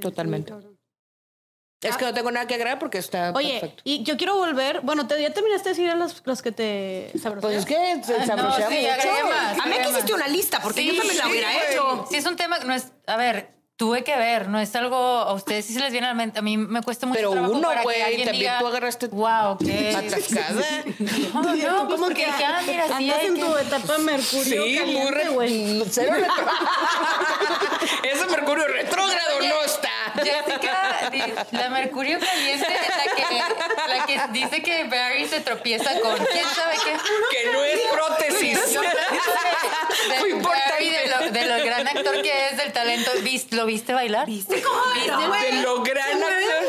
Totalmente. Es que no tengo nada que agregar porque está Oye, perfecto. y yo quiero volver. Bueno, te, ya terminaste de decir las, las que te sabrosean? Pues es que se Ah, no, sabrosea sí, mucho. más. A mí que hiciste una lista porque yo Sí, también la hubiera hecho. Sí, es un tema que no es. A ver, tuve que ver, no es algo. A ustedes sí se les viene a la mente. A mí me cuesta mucho Pero trabajo uno, para que güey, alguien también diga, tú agarraste Wow, qué. Atascada. No, no, pues porque dije, ah, mira, sí, Andas en que- tu etapa Mercurio Sí, caliente, muy re- cero retro- Ese Mercurio retrógrado no está. Jessica, la Mercurio caliente, la que, la que dice que Barry se tropieza con quién sabe qué. Que no es prótesis. Yo hablando de, de Muy importante. Barry, de lo, de lo gran actor que es, del talento. ¿Vis- ¿Lo viste bailar? ¿Viste De lo gran actor.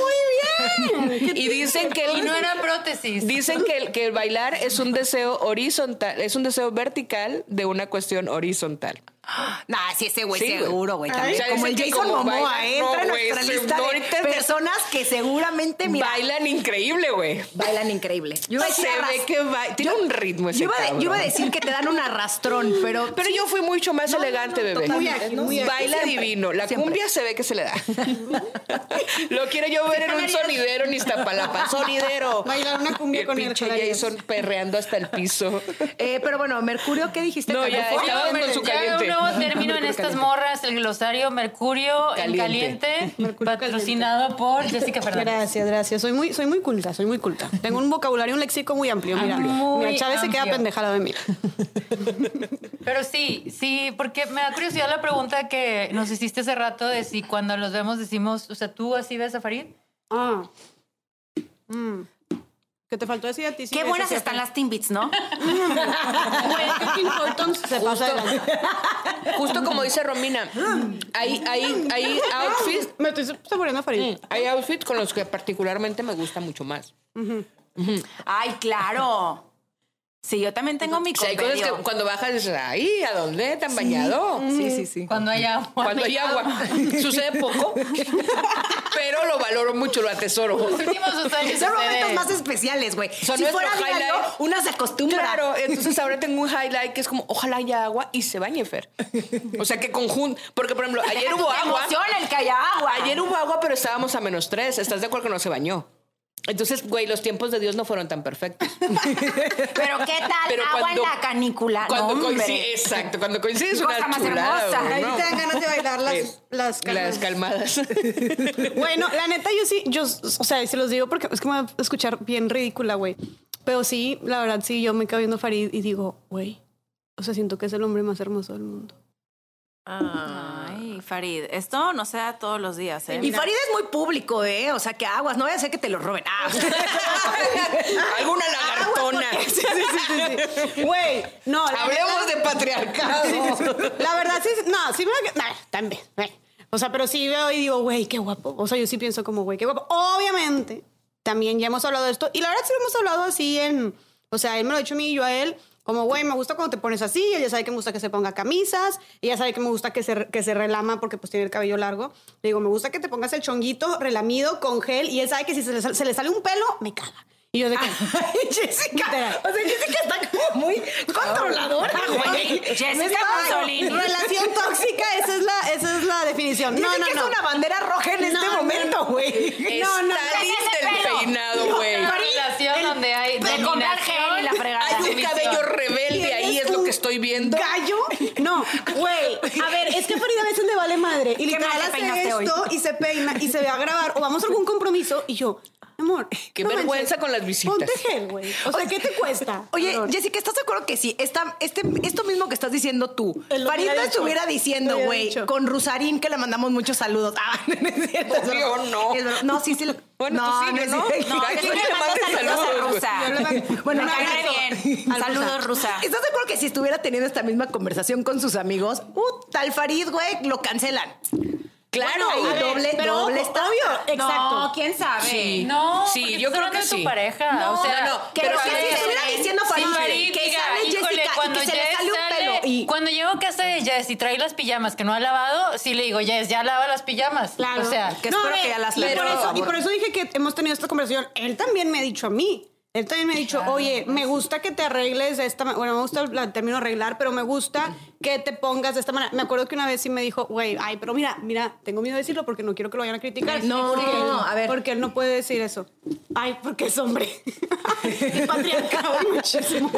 Y dicen que Y no era prótesis. Dicen que el, que el bailar es un deseo horizontal, es un deseo vertical de una cuestión horizontal. Nah, sí, ese güey Sí, seguro, güey. Ay, También. o sea, Como el Jason como Momoa baila- entra en no, güey, nuestra lista de personas que seguramente, mira, Bailan increíble, güey. bailan increíble. Yo iba a decir Se arras- ve que ba- tiene un ritmo ese yo iba, a- yo iba a decir que te dan un arrastrón, pero... Pero yo fui mucho más elegante, bebé. Muy ágil, muy ágil. Baila Siempre, divino. La siempre. cumbia se ve que se le da. Lo quiero yo ver en un sonidero en Iztapalapa. Sonidero. Bailar una cumbia el con el. Jason perreando hasta el piso. Eh, pero bueno, Mercurio, ¿qué dijiste? No, ya, estaba Yo, con su caliente. Un nuevo término en estas morras, el glosario Mercurio en Caliente. caliente, patrocinado por Jessica Fernández. Gracias, gracias. Soy muy, soy muy culta, soy muy culta. Tengo un vocabulario, un léxico muy amplio. Mira, Muy mira Chávez se queda pendejada de mí. Pero sí, sí, porque me da curiosidad la pregunta que nos hiciste hace rato de si cuando los vemos decimos, o sea, ¿tú así ves a Farid? Ah. Mm. ¿Qué te faltó decir a ti? Sí, Qué buenas están las Timbits, ¿no? Que se pasa. Justo como dice Romina, hay, hay, hay outfits Me estoy saboreando a Farid. Hay outfits con los que particularmente me gusta mucho más. Ay, claro. Sí, yo también tengo mi O sea, hay cosas que compendio. cuando bajas dices, ay, ¿a dónde? ¿Tan bañado? Sí, sí, sí. Cuando hay agua. Cuando hay agua. Sucede poco. pero lo valoro mucho, lo atesoro. Los últimos Son momentos ustedes- más especiales, güey. Son Si fuera diario, highlight. una se acostumbra. Claro, entonces ahora tengo un highlight que es como, ojalá haya agua y se bañe Fer. O sea, que conjunto. Porque, por ejemplo, ayer hubo agua. emociona el que haya agua. Ayer hubo agua, pero estábamos a menos tres. ¿Estás de acuerdo que no se bañó? Entonces, güey, los tiempos de Dios no fueron tan perfectos. Pero ¿qué tal Pero agua cuando- en la canícula? Cuando no, hombre. coincide, exacto, cuando coincide es una más chulada, hermosa. Ahí ¿no? te dan ganas de bailar las, Es- las Las calmas. calmadas. Bueno, la neta, yo sí, yo, o sea, se los digo porque es que me va a escuchar bien ridícula, güey. Pero sí, la verdad, sí, yo me quedo viendo a Farid y digo, güey, o sea, siento que es el hombre más hermoso del mundo. Ay, Farid, esto no se da todos los días, ¿eh? Y Farid es muy público, ¿eh? O sea, que aguas, no vaya a ser que te lo roben. Ah. Alguna lagartona. Sí, sí, sí, sí. Güey, no, la Hablemos de patriarcado. La verdad, sí, no, sí me nah, también. eh. O sea, pero sí veo y digo, güey, qué guapo. O sea, yo sí pienso como, güey, qué guapo. Obviamente, también ya hemos hablado de esto. Y la verdad sí lo hemos hablado así en... O sea, él me lo ha dicho a mí y yo a él. Como, güey, me gusta cuando te pones así. Él ya sabe que me gusta que se ponga camisas. Y ya sabe que me gusta que se, que se relama porque pues tiene el cabello largo. Le digo, me gusta que te pongas el chonguito relamido con gel. Y él sabe que si se le, sal- se le sale un pelo, me caga. Y yo de que... Ay, Jessica. Literal. O sea, Jessica está como muy controladora, güey. Jessica Mussolini. Relación tóxica, esa es la, esa es la definición. No, Jessica no, no. es una bandera roja en este No, no, momento, güey. No, no, Está lindo el peinado, güey. Una relación donde hay De cabello rebelde ahí, es lo que estoy viendo. ¿Gallo? No, güey. A ver, es que Farida a veces le vale madre. Y ¿Qué literal hace peinaste hoy? esto y se peina y se ve a grabar o vamos a algún compromiso y yo, amor. Qué no vergüenza manches, con las visitas. Ponte gel, güey. O sea, ¿qué te cuesta? Oye. Jessica, ¿estás de acuerdo que sí? Esta, este, esto mismo que estás diciendo tú, dicho. estuviera diciendo, güey, con Rusarín, que le mandamos muchos saludos. Ah, no es cierto. es Obvio, no. Es. No, sí, sí. Bueno, no, tú sí, no es ¿no? cierto. No, yo sí ¿quién le saludos a Rusa. Yo Bueno, me cae bien. al Saludos, Rusa. ¿Estás de acuerdo que si estuviera teniendo esta misma conversación con sus amigos, uh, tal Farid, güey, lo cancelan? Claro. Bueno, A ahí ver, doble, pero doble está. obvio, exacto. No, quién sabe. Sí. No, Sí, yo creo que de tu sí. pareja. No, o sea, no, no, Pero pero si estuviera diciendo Farid Farid, que diga, sale híjole, Jessica y cuando que se le Jess sale un sale- pelo y... Cuando llego a casa de Jess y trae las pijamas que no ha lavado, sí le digo, Jess, ya lava las pijamas. Claro. O sea, que espero ve, que ya las y lave, por por eso, favor. y por eso dije que hemos tenido esta conversación. Él también me ha dicho a mí. Él también me ha dicho, oye, me gusta que te arregles de esta manera. Bueno, me gusta el término arreglar, pero me gusta que te pongas de esta manera. Me acuerdo que una vez sí me dijo, güey, ay, pero mira, mira, tengo miedo de decirlo porque no quiero que lo vayan a criticar. No, porque, a ver. Porque él no puede decir eso. Ay, porque es hombre. y patriarcado muchísimo.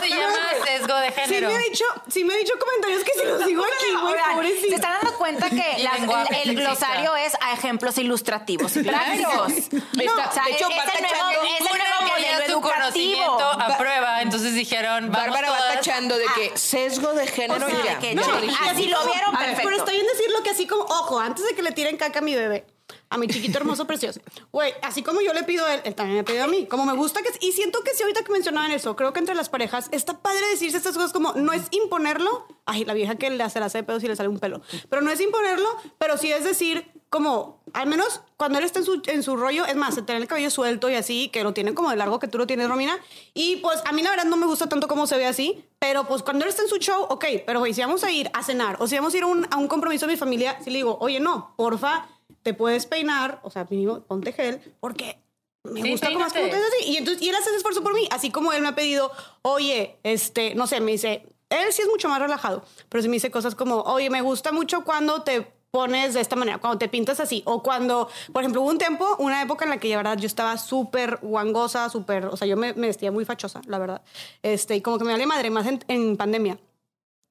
Se llama sesgo de Sí género. me, ha dicho, sí me ha dicho comentarios que se los digo aquí, güey, pobrecito. se están dando cuenta que las- el, el glosario es a ejemplos ilustrativos y prácticos. Está- o sea, de hecho, es, va el nuevo, tachando- es el Ponía modelo tu educativo. conocimiento a prueba, entonces dijeron, vamos Bárbara va todas- tachando de que sesgo de género O sea, ya. de que ya no, lo dijiste. así lo vieron, A ver, perfecto. Pero está bien decirlo que así como, ojo, antes de que le tiren caca a mi bebé, a mi chiquito hermoso precioso, güey, así como yo le pido a él, él también me pide a mí. Como me gusta que. Y siento que si ahorita que mencionaban eso, creo que entre las parejas está padre decirse estas cosas como, no es imponerlo. Ay, la vieja que le hace la hace de pedo si le sale un pelo. Pero no es imponerlo, pero sí es decir, como, al menos cuando él está en su, en su rollo, es más, tener el cabello suelto y así, que lo tiene como de largo que tú lo tienes, Romina. Y pues a mí la verdad no me gusta tanto cómo se ve así, pero pues cuando él está en su show, ok, pero güey, si vamos a ir a cenar o si vamos a ir a un, a un compromiso de mi familia, si le digo, oye, no, porfa, te puedes peinar, o sea, mínimo, ponte gel, porque me Sí, gusta cómo es así. Y entonces, y él hace ese esfuerzo por mí, así como él me ha pedido, oye, este, no sé, me dice, él sí es mucho más relajado, pero sí me dice cosas como, oye, me gusta mucho cuando te pones de esta manera, cuando te pintas así, o cuando, por ejemplo, hubo un tiempo, una época en la que, la verdad, yo estaba súper guangosa, súper, o sea, yo me, me vestía muy fachosa, la verdad, este, y como que me vale madre, más en, en pandemia.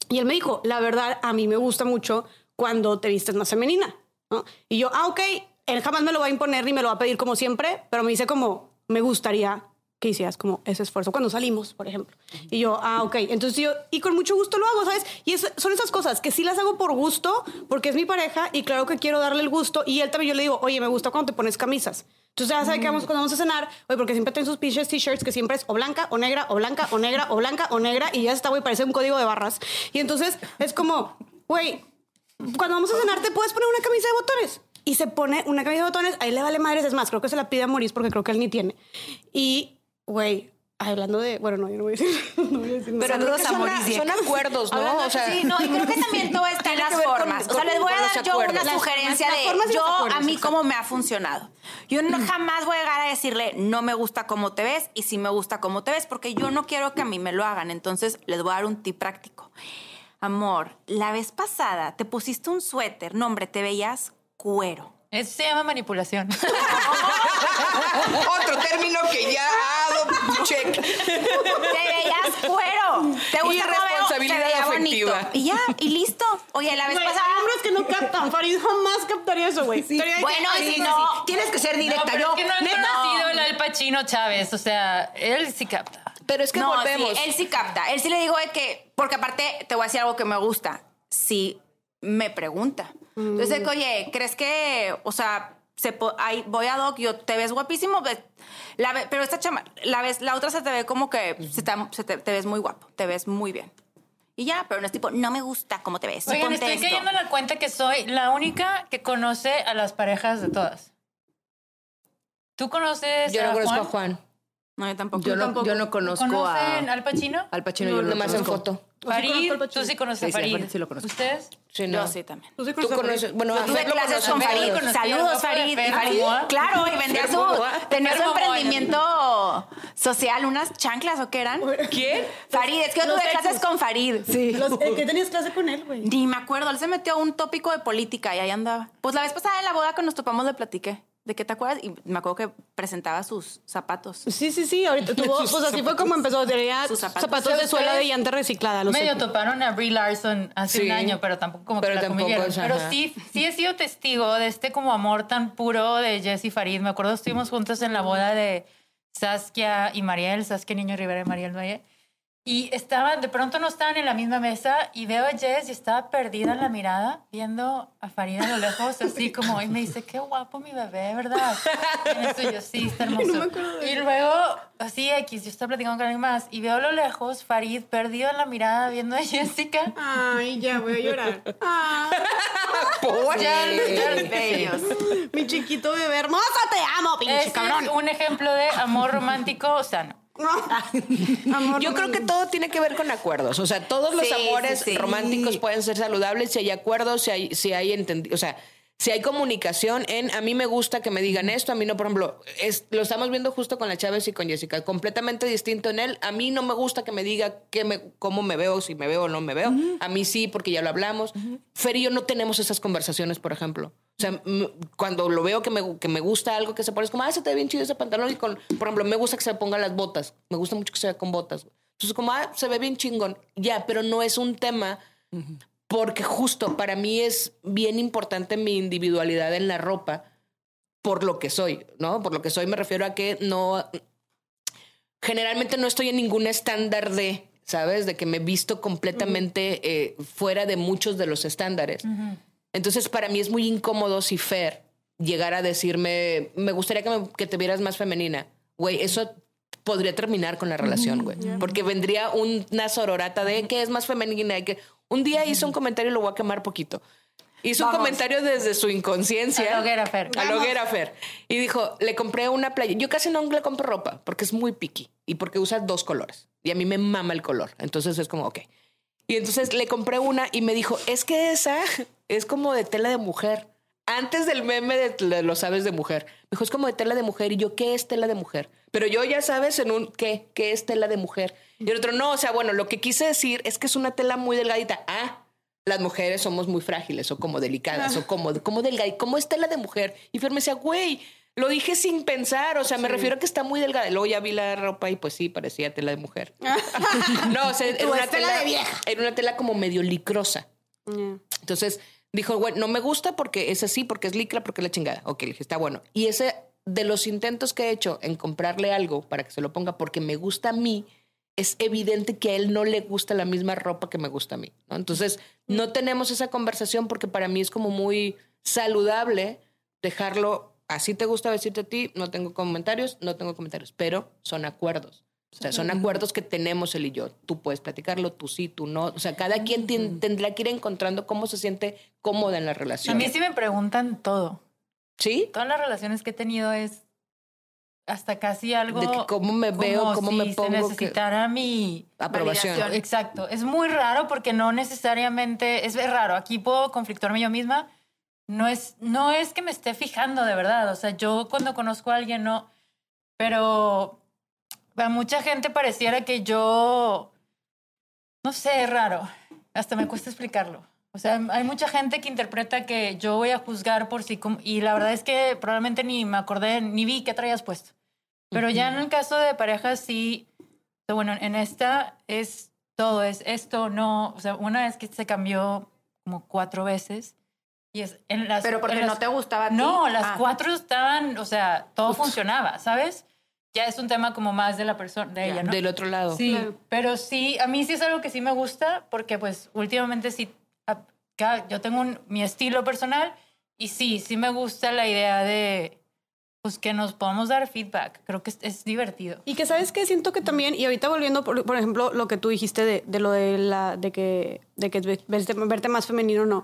Y él me dijo, la verdad, a mí me gusta mucho cuando te vistes más femenina. ¿No? Y yo, ah, ok, él jamás me lo va a imponer ni me lo va a pedir como siempre, pero me dice como, me gustaría que hicieras como ese esfuerzo cuando salimos, por ejemplo. Y yo, ah, ok. Entonces yo, y con mucho gusto lo hago, ¿sabes? Y es- son esas cosas que sí las hago por gusto, porque es mi pareja y claro que quiero darle el gusto. Y él también yo le digo, oye, me gusta cuando te pones camisas. Entonces ya sabe que vamos cuando vamos a cenar, oye, porque siempre traen sus pinches t-shirts que siempre es o blanca o negra o blanca o negra o blanca o negra y ya está, güey, parece un código de barras. Y entonces es como, güey, cuando vamos a cenar te puedes poner una camisa de botones. Y se pone una camisa de botones, ahí le vale madres, es más, creo que se la pide a Maurice porque creo que él ni tiene. Y, güey, hablando de, bueno, no, yo no voy a decir, no voy a decir. Pero que Saludos a son, son acuerdos, ¿no? Hablando- o sea, sí, no, y creo que también todo está en las ver con- formas. o sea, les voy a dar yo una sugerencia las de formas los yo acuerdos, a mí cómo me ha funcionado. Yo no jamás voy a llegar a decirle no me gusta cómo te ves y sí me gusta cómo te ves porque yo no quiero que a mí me lo hagan. Entonces les voy a dar un tip práctico. Amor, la vez pasada te pusiste un suéter. No, hombre, te veías cuero. Eso se llama manipulación. Otro término que ya ha dado check. Te veías cuero. Te gusta veía afectiva. bonito. Y ya, y listo. Oye, la vez pasada. hay hombres que no captan. Farid jamás captaría eso, güey. Que, Bueno, "Ay, y sí, si no, sí, Tienes que ser No, directa. pero yo, es que no neta, conocido el Al Pacino Chávez. O sea, él sí capta. Pero es que no, volvemos. sí, él sí capta. Él sí le digo de que, porque aparte te voy a decir algo que me gusta. Si me pregunta. Entonces, de que, oye, ¿crees que, o sea, se voy a Doc, yo te ves guapísimo, ves- la ve- pero esta chama, la ves, la otra se te ve como que se te, se te- te ves muy guapo, te ves muy bien. Y ya, pero no es tipo, no me gusta cómo te ves. Oigan, estoy esto. cayendo en la cuenta que soy la única que conoce a las parejas de todas. ¿Tú conoces Yo no a conozco Juan? a Juan. No, yo tampoco. Yo no, yo no conozco ¿Conocen a, Al Pacino? al Pachino. yo no lo pues, Nomás en foto. Farid, Pacino. tú sí conoces Sí, a sí, Farid. Farid sí lo conozco. ¿Ustedes? Sí, no. Yo sí también. Tú sí Tú conoces a Farid. conoces, bueno, Yo tuve clases con Farid. Saludos, Farid. Farid, claro, y vendía su, tenía su emprendimiento social, unas chanclas o qué eran. ¿Quién? Farid, es que yo tuve clases con Farid. Sí. Que tenías clase con él, güey. Ni me acuerdo, él se metió a un tópico de política y ahí andaba. Pues la vez pasada en la boda que nos topamos le platiqué. ¿De qué te acuerdas? Y me acuerdo que presentaba sus zapatos. Sí, sí, sí. Ahorita tuvo, pues así fue como empezó. Tenía Sus zapatos. zapatos, de suela de llanta reciclada. Lo Medio sé. toparon a Brie Larson hace Sí. un año, pero tampoco como Pero que la tampoco, Pero sí, sí he sido testigo de este como amor tan puro de Jess y Farid. Me acuerdo estuvimos juntos en la boda de Saskia y Mariel, Saskia Niño Rivera y Mariel Valle. Y estaban, de pronto no estaban en la misma mesa y veo a Jess y estaba perdida en la mirada, viendo a Farid a lo lejos, así como, y me dice, qué guapo mi bebé, ¿verdad? Y en eso yo, sí, está hermoso. y luego, así X, yo estaba platicando con alguien más y veo a lo lejos Farid perdido en la mirada viendo a Jessica. Ay, ya voy a llorar. Ah. Ya, ya, Bellos. mi chiquito bebé hermoso, te amo, pinche Ese cabrón. es un ejemplo de amor romántico sano. Amor, Yo creo que todo tiene que ver con acuerdos. O sea, todos los Sí, amores sí, sí. románticos pueden ser saludables si hay acuerdos, si hay, si hay entendi- o sea, si hay comunicación en a mí me gusta que me digan esto, a mí no, por ejemplo, es, lo estamos viendo justo con la Chávez y con Jessica, completamente distinto en él. A mí no me gusta que me diga qué me, cómo me veo, si me veo o no me veo. A mí sí, porque ya lo hablamos. Fer y yo no tenemos esas conversaciones, por ejemplo. O sea, cuando lo veo que me, que me gusta algo que se pone, es como, ah, se te ve bien chido ese pantalón. Y con, por ejemplo, me gusta que se pongan las botas. Me gusta mucho que se vea con botas. Entonces, como, ah, se ve bien chingón. Ya, pero no es un tema porque justo para mí es bien importante mi individualidad en la ropa por lo que soy, ¿no? Por lo que soy me refiero a que no, generalmente no estoy en ningún estándar de, ¿sabes? De que me visto completamente eh, fuera de muchos de los estándares. Entonces, para mí es muy incómodo si Fer llegara a decirme, me gustaría que, me- que te vieras más femenina. Güey, eso podría terminar con la relación, güey. Porque vendría una sororata de que es más femenina y que un día hizo un comentario y lo voy a quemar poquito. Hizo un comentario desde su inconsciencia. A la hoguera, Fer. A la hoguera, Fer. Y dijo, le compré una playa. Yo casi no le compro ropa porque es muy picky y porque usa dos colores. Y a mí me mama el color. Entonces es como, ok. Y entonces le compré una y me dijo, es que esa es como de tela de mujer. Antes del meme de, los sabes de mujer. Me dijo, es como de tela de mujer. Y yo, ¿qué es tela de mujer? Pero yo ya sabes en un, ¿qué? ¿Qué es tela de mujer? Y el otro, no, o sea, bueno, lo que quise decir es que es una tela muy delgadita. Ah, las mujeres somos muy frágiles o como delicadas o como, como delgada. ¿Cómo es tela de mujer? Y Fer me decía, güey, lo dije sin pensar. O sea, me refiero a que está muy delgada. Luego ya vi la ropa y pues sí, parecía tela de mujer. no, o sea, era una tela tela de vieja. Era una tela como medio licrosa. Entonces dijo, bueno, no me gusta porque es así, porque es licra, porque es la chingada. Ok, le dije, está bueno. Y ese de los intentos que he hecho en comprarle algo para que se lo ponga porque me gusta a mí, es evidente que a él no le gusta la misma ropa que me gusta a mí. ¿no? Entonces, no tenemos esa conversación porque para mí es como muy saludable dejarlo. Así te gusta vestirte a ti, no tengo comentarios, no tengo comentarios, pero son acuerdos. O sea, son acuerdos que tenemos él y yo. Tú puedes platicarlo, tú sí, tú no. O sea, cada quien tendrá que ir encontrando cómo se siente cómoda en la A relación. mí sí me preguntan todo. ¿Sí? Todas las relaciones que he tenido es hasta casi algo. De que cómo me veo, cómo si me se pongo, que- mi Aprobación. validación. Exacto. Es muy raro porque no necesariamente. Es raro. Aquí puedo conflictuarme yo misma, no es, no es que me esté fijando de verdad. O sea, yo cuando conozco a alguien no, pero a mucha gente pareciera que yo, no sé, es raro. Hasta me cuesta explicarlo. O sea, hay mucha gente que interpreta que yo voy a juzgar por sí y la verdad es que probablemente ni me acordé, ni vi qué traías puesto. Pero ya en el caso de parejas sí, bueno, en esta es todo, es esto, no, o sea, una vez que se cambió como cuatro veces y es en las Pero porque en no las- te gustaba a ti. no, las Ah. cuatro estaban, o sea, todo funcionaba, ¿sabes? Ya es un tema como más de la persona, de ella, ¿no? Del otro lado. Sí, Claro. pero sí, a mí sí es algo que sí me gusta porque pues últimamente sí, yo tengo un- mi estilo personal y sí, sí me gusta la idea de pues que nos podamos dar feedback. Creo que es, es divertido. Y que sabes que siento que también, y ahorita volviendo, por, por ejemplo, lo que tú dijiste de, de lo de la, de que, de que verte, verte más femenino o no.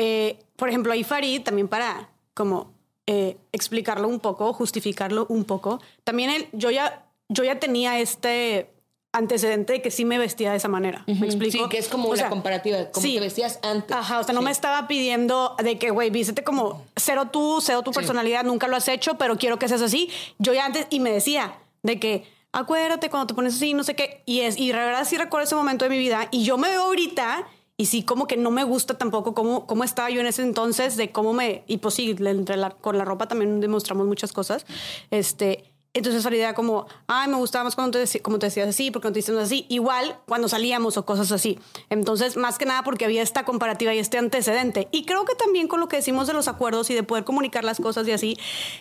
Eh, por ejemplo, ahí Farid, también para como eh, explicarlo un poco, justificarlo un poco, también él, yo ya, yo ya tenía este antecedente de que sí me vestía de esa manera. ¿Me explico? Sí, que es como O la sea, comparativa, como sí. te vestías antes. Ajá, o sea, no me estaba pidiendo de que, güey, vístete como cero tú, cero tu personalidad, nunca lo has hecho, pero quiero que seas así. Yo ya antes, y me decía de que, acuérdate cuando te pones así, no sé qué, y es, y la verdad sí recuerdo ese momento de mi vida, y yo me veo ahorita, y sí como que no me gusta tampoco cómo, cómo estaba yo en ese entonces, de cómo me, y pues sí, entre la- con la ropa también demostramos muchas cosas, este... Entonces salía como, ay, me gustaba más cuando te, como te decías así, porque no te decías así. Igual cuando salíamos o cosas así. Entonces, más que nada porque había esta comparativa y este antecedente. Y creo que también con lo que decimos de los acuerdos y de poder comunicar las cosas y así,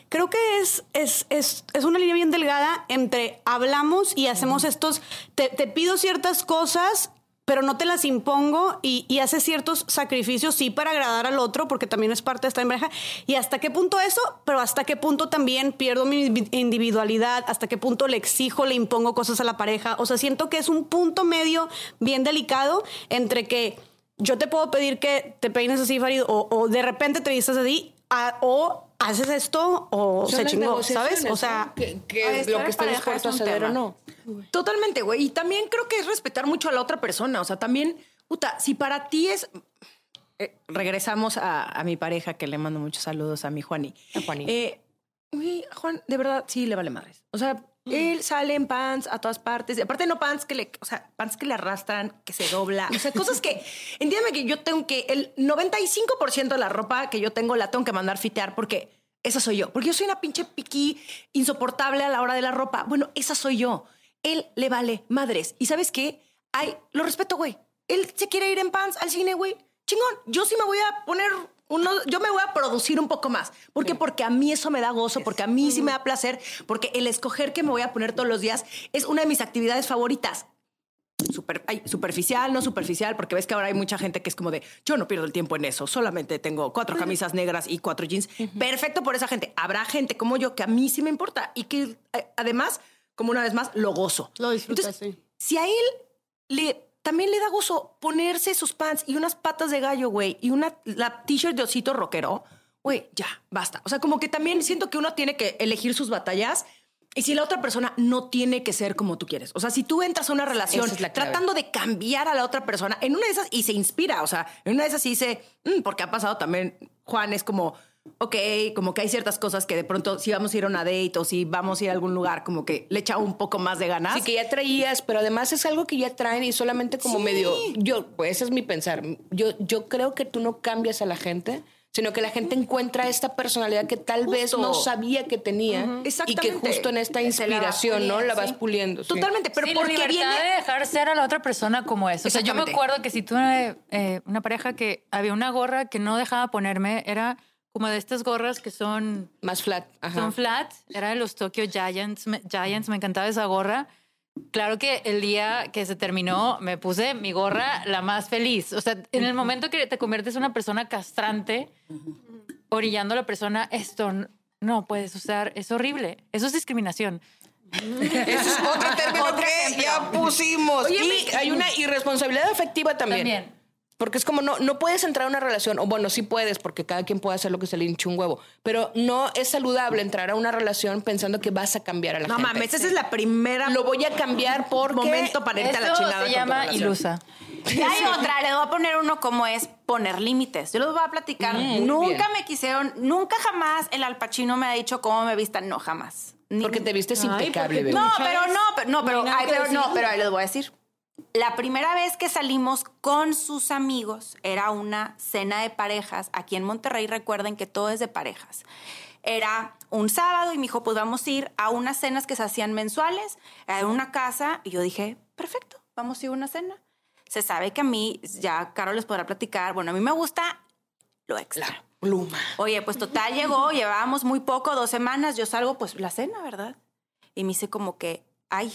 creo que es, es, es, es una línea bien delgada entre hablamos y hacemos estos, te, te pido ciertas cosas pero no te las impongo y, y haces ciertos sacrificios, sí, para agradar al otro, porque también es parte de esta pareja. Y hasta qué punto eso, pero hasta qué punto también pierdo mi individualidad, hasta qué punto le exijo, le impongo cosas a la pareja. O sea, siento que es un punto medio bien delicado entre que yo te puedo pedir que te peines así, Farid, o, o de repente te vistas así, o haces esto, o Son se chingó, ¿sabes? O sea, ¿no? que, que lo que estés dispuesto a ceder o no. Totalmente, güey. Y también creo que es respetar mucho a la otra persona. O sea, también, puta, si para ti es. eh, regresamos a, a mi pareja, que le mando muchos saludos a mi Juani. A Juani. Eh, güey, Juan, de verdad, sí le vale madres. O sea, él sale en pants a todas partes. Aparte, no pants que le, o sea, pants que le arrastran, que se dobla. O sea, cosas que. Entiéndeme que yo tengo que. El 95% de la ropa que yo tengo la tengo que mandar fitear porque esa soy yo. Porque yo soy una pinche piqui insoportable a la hora de la ropa. Bueno, esa soy yo. Él le vale madres. ¿Y sabes qué? Ay, lo respeto, güey. Él se quiere ir en pants al cine, güey. Chingón. Yo sí me voy a poner uno, yo me voy a producir un poco más. ¿Por qué? Porque a mí eso me da gozo, porque a mí sí me da placer, porque el escoger que me voy a poner todos los días es una de mis actividades favoritas. Super, ay, superficial, no superficial, porque ves que ahora hay mucha gente que es como de, yo no pierdo el tiempo en eso, solamente tengo cuatro camisas negras y cuatro jeans. Perfecto por esa gente. Habrá gente como yo que a mí sí me importa y que eh, además, como una vez más, lo gozo. Lo sí. Si a él le también le da gozo ponerse sus pants y unas patas de gallo, güey, y una la t-shirt de osito rockero, güey, ya, basta. O sea, como que también siento que uno tiene que elegir sus batallas. Y si la otra persona no tiene que ser como tú quieres. O sea, si tú entras a una relación es tratando de cambiar a la otra persona, en una de esas y se inspira, o sea, en una de esas sí dice, "Mm", porque ha pasado también, Juan es como, ok, como que hay ciertas cosas que de pronto si vamos a ir a una date o si vamos a ir a algún lugar, como que le echa un poco más de ganas. Sí, que ya traías, pero además es algo que ya traen y solamente como Sí. medio. Yo, pues ese es mi pensar. Yo, yo creo que tú no cambias a la gente, sino que la gente encuentra esta personalidad que tal vez Justo. no sabía que tenía y que justo en esta Se la inspiración, ¿no? La vas puliendo. sí. Totalmente, pero sí, la porque libertad viene... de dejar ser a la otra persona como es. O sea, yo me acuerdo que si tuve eh, una pareja que había una gorra que no dejaba ponerme, era como de estas gorras que son, Más flat. Ajá. son flat, era de los Tokyo Giants, me, Giants, me encantaba esa gorra. Claro que el día que se terminó me puse mi gorra la más feliz. O sea, en el momento que te conviertes en una persona castrante, orillando a la persona, esto no puedes usar, es horrible. Eso es discriminación. Ese es otro término que ya pusimos. y hay una irresponsabilidad afectiva también. También. Porque es como no, no puedes entrar a una relación, o bueno, sí puedes, porque cada quien puede hacer lo que se le hinche un huevo, pero no es saludable entrar a una relación pensando que vas a cambiar a la No gente. mames, esa es la primera Lo voy a cambiar porque momento para irte a la chingada. se con tu llama ilusa. Y hay otra, les voy a poner uno como es poner límites. Yo les voy a platicar. Mm, nunca bien. me quisieron, nunca jamás el alpachino me ha dicho cómo me vistan. No, jamás. Ni- Porque te vistes impecable, porque bebé. No, pero no, pero no, pero, no ay, pero no, pero ahí les voy a decir. La primera vez que salimos con sus amigos era una cena de parejas. Aquí en Monterrey recuerden que todo es de parejas. Era un sábado y me dijo, pues vamos a ir a unas cenas que se hacían mensuales en una casa. Y yo dije, perfecto, vamos a ir a una cena. Se sabe que a mí, ya Caro les podrá platicar, bueno, a mí me gusta lo extra. La pluma. Oye, pues total llegó, llevábamos muy poco, dos semanas, yo salgo, pues la cena, ¿verdad? Y me dice como que, ay,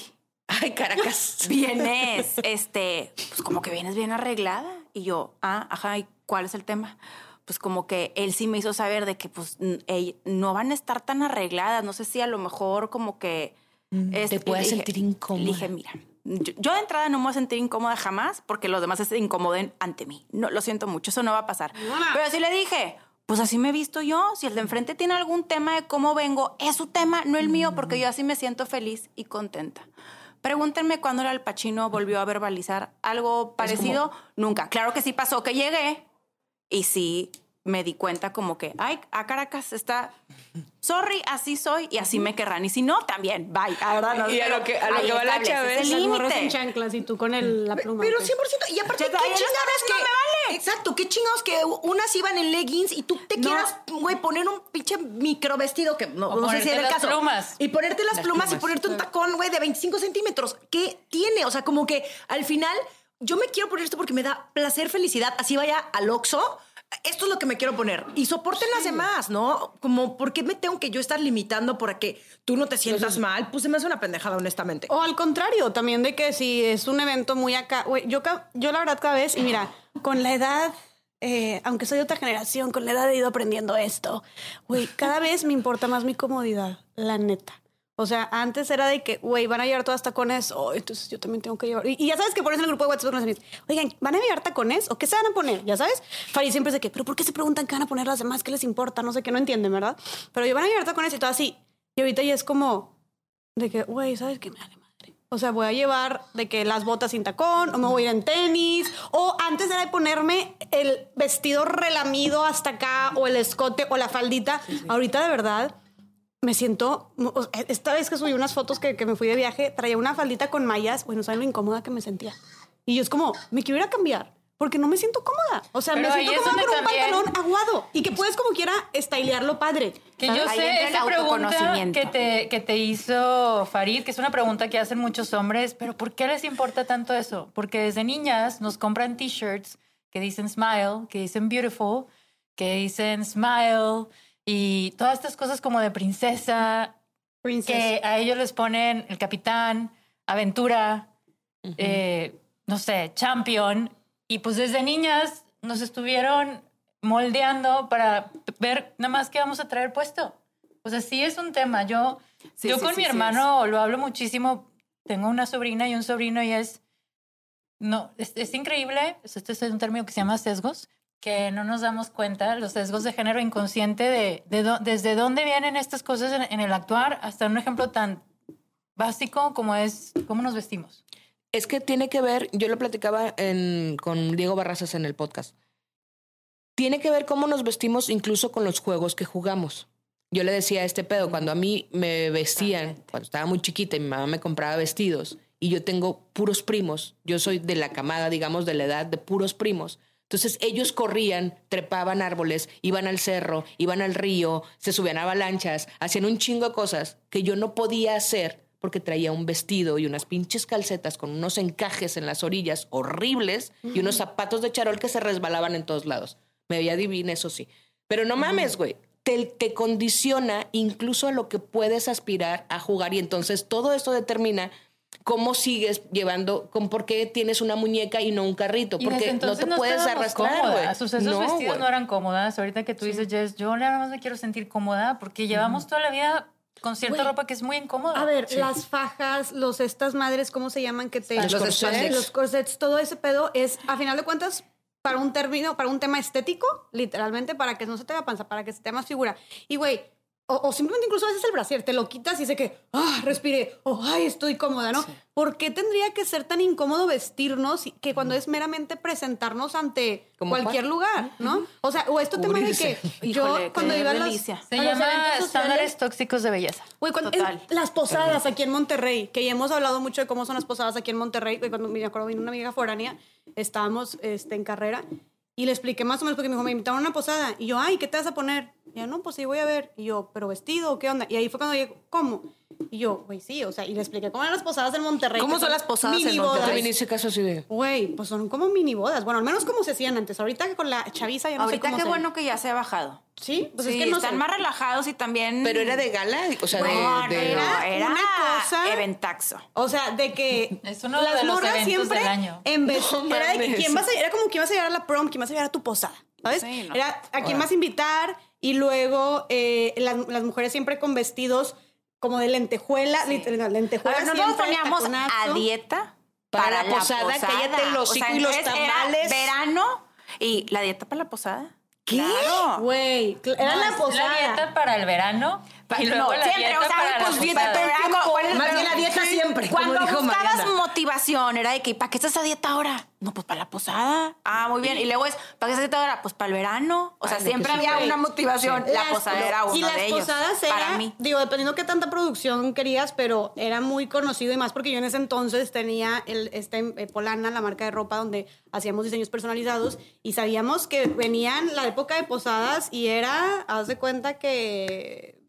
Ay, Caracas. vienes, este, pues como que vienes bien arreglada. Y yo, ah, ajá, ¿y cuál es el tema? Pues como que él sí me hizo saber de que pues no van a estar tan arregladas, no sé si a lo mejor como que... este, te puedas le dije- sentir incómoda. Dije, mira, yo, yo de entrada no me voy a sentir incómoda jamás porque los demás se incomoden ante mí. No, lo siento mucho, eso no va a pasar. Pero sí le dije, pues así me he visto yo. Si el de enfrente tiene algún tema de cómo vengo, es su tema, no el mío, porque yo así me siento feliz y contenta. Pregúntenme cuándo el Alpachino volvió a verbalizar algo parecido. Nunca. Claro que sí pasó que llegué y sí me di cuenta como que, ay, a Caracas está, sorry, así soy y así me querrán. Y si no, también, bye. Verdad, no, Y a lo que- a lo que va la Chávez, el Las morras en límite. chanclas y tú con el, la pluma. Pero ¿ok? 100%. Y aparte, Ya qué chingados que. no me vale. Exacto, qué chingados que unas iban en leggings y tú te No. quieras, güey, poner un pinche micro vestido que no, no sé si era el las caso. plumas. Y ponerte las, Las plumas, y plumas. ponerte un tacón, güey, de 25 centímetros. ¿Qué tiene? O sea, como que al final yo me quiero poner esto porque me da placer, felicidad. Así vaya al Oxxo. Esto es lo que me quiero poner. Y soporten las demás, ¿no? Como, ¿por qué me tengo que yo estar limitando para que tú no te sientas mal? Pues se me hace una pendejada, honestamente. O al contrario, también de que si es un evento muy acá, yo la verdad cada vez, y mira, con la edad, eh, aunque soy de otra generación, con la edad he ido aprendiendo esto, güey, cada vez me importa más mi comodidad, la neta. O sea, antes era de que, güey, van a llevar todas tacones, oh, entonces yo también tengo que llevar. Y, y ya sabes que pones en el grupo de WhatsApp con oigan, ¿van a llevar tacones o qué se van a poner? Ya sabes. Fari siempre es de que, pero ¿por qué se preguntan qué van a poner las demás? ¿Qué les importa? No sé, que no entienden, ¿verdad? Pero yo van a llevar tacones y todo así. Y ahorita ya es como, de que, güey, ¿sabes qué me vale madre? O sea, voy a llevar de que las botas sin tacón, o me voy a ir en tenis, o antes era de ponerme el vestido relamido hasta acá, o el escote, o la faldita. Ahorita de verdad me siento, esta vez que subí unas fotos que, que me fui de viaje, traía una faldita con mallas, bueno, ¿saben lo incómoda que me sentía? Y yo es como, me quiero ir a cambiar. Porque no me siento cómoda. O sea, Pero me siento cómoda con un pantalón aguado. Y que puedes como quiera estilearlo padre. Que yo Ahí sé, esa pregunta que te, que te hizo Farid, que es una pregunta que hacen muchos hombres, pero ¿por qué les importa tanto eso? Porque desde niñas nos compran t-shirts que dicen smile, que dicen beautiful, que dicen smile y todas estas cosas como de princesa, Princess. que a ellos les ponen el capitán, aventura, eh, no sé, champion. Y pues desde niñas nos estuvieron moldeando para ver nada más qué vamos a traer puesto. O sea, sí es un tema. Yo, Sí, yo sí, con sí, mi hermano lo hablo muchísimo. Tengo una sobrina y un sobrino y es... No, es, es increíble. Este es un término que se llama sesgos, que no nos damos cuenta, los sesgos de género inconsciente, de, desde dónde vienen estas cosas en, en el actuar, hasta un ejemplo tan básico como es cómo nos vestimos. Es que tiene que ver, yo lo platicaba en- con Diego Barrazas en el podcast. Tiene que ver cómo nos vestimos incluso con los juegos que jugamos. Yo le decía a este pedo, cuando a mí me vestían, cuando estaba muy chiquita y mi mamá me compraba vestidos y yo tengo puros primos, yo soy de la camada, digamos, de la edad de puros primos. Entonces ellos corrían, trepaban árboles, iban al cerro, iban al río, se subían a avalanchas, hacían un chingo de cosas que yo no podía hacer porque traía un vestido y unas pinches calcetas con unos encajes en las orillas horribles y unos zapatos de charol que se resbalaban en todos lados. Me veía divina, eso sí. Pero no mames, güey. Te, te condiciona incluso a lo que puedes aspirar a jugar y entonces todo esto determina cómo sigues llevando, con por qué tienes una muñeca y no un carrito, porque no te no puedes arrastrar, cómodas. güey. O sea, esos No, vestidos güey. no eran cómodas. Ahorita que tú dices, Jess, yo nada más me quiero sentir cómoda porque llevamos toda la vida con cierta Güey. ropa que es muy incómoda. A ver, las fajas, los estas madres, ¿cómo se llaman? Que te, Los corsets. Los corsets, todo ese pedo es, a final de cuentas, para un término, para un tema estético, literalmente, para que no se te vea panza, para que se te vea más figura. Y güey, o, o simplemente incluso a veces el brasier te lo quitas y sé que, ah, respiré, o ay, estoy cómoda, ¿no? ¿Por qué tendría que ser tan incómodo vestirnos y- que cuando es meramente presentarnos ante ¿Como cualquier cuál? lugar, ¿no? O sea, o esto tema de que yo Híjole, cuando iba a los, delicia. Se a los llama estándares tóxicos de belleza. Güey, cuando- Total. en las posadas aquí en Monterrey, que ya hemos hablado mucho de cómo son las posadas aquí en Monterrey, güey, cuando me acuerdo vino una amiga foránea, estábamos este, en carrera y le expliqué más o menos porque me dijo, me invitaron a una posada y yo, ay, ¿qué te vas a poner? Y yo, no, pues sí, voy a ver. Y yo, ¿pero vestido o qué onda? Y ahí fue cuando dije, ¿cómo? Y yo, güey, sí, o sea, y le expliqué cómo eran las posadas en Monterrey. ¿Cómo que son las posadas en mini Yo bodas. Monterrey? también hice caso así de. Güey, pues son como mini bodas. Bueno, al menos como se hacían antes. Ahorita con la chaviza ya no Ahorita sé cómo qué se- bueno que ya se ha bajado. Sí, pues sí, es que no están sé. más relajados y también... Pero era de gala, o sea, de- No, de, era- era una cosa- eventaxo. O sea, de que Es uno las de los morras eventos siempre del año. en vez No era de que mames. quién vas a, era como quién vas a llevar a la prom, quién vas a llevar a tu posada, ¿sabes? Sí, no. Era a quién vas a invitar y luego eh, las, las mujeres siempre con vestidos como de lentejuela, literal, A lentejuela ver, nosotros poníamos a dieta Para la posada, cállate el hocico y los tamales. verano y la dieta para la posada. ¿Qué? Güey, era No, la posada. La dieta para el verano y no, siempre, o sea, pues dieta posada. todo el tiempo. ¿Cuál es- Más pero- bien la dieta siempre, Cuando dijo buscabas Mariana. motivación, era de que, ¿para qué estás a dieta ahora? No, pues para la posada. Ah, muy bien. Y luego es, ¿para qué estás a dieta ahora? Pues para el verano. O sea, Ay, siempre había una motivación. La Las- posada era uno y las de ellos. posadas era, para mí. digo, dependiendo qué tanta producción querías, pero era muy conocido y más porque yo en ese entonces tenía el, este eh, Polana, la marca de ropa donde hacíamos diseños personalizados y sabíamos que venían la época de posadas y era, haz de cuenta que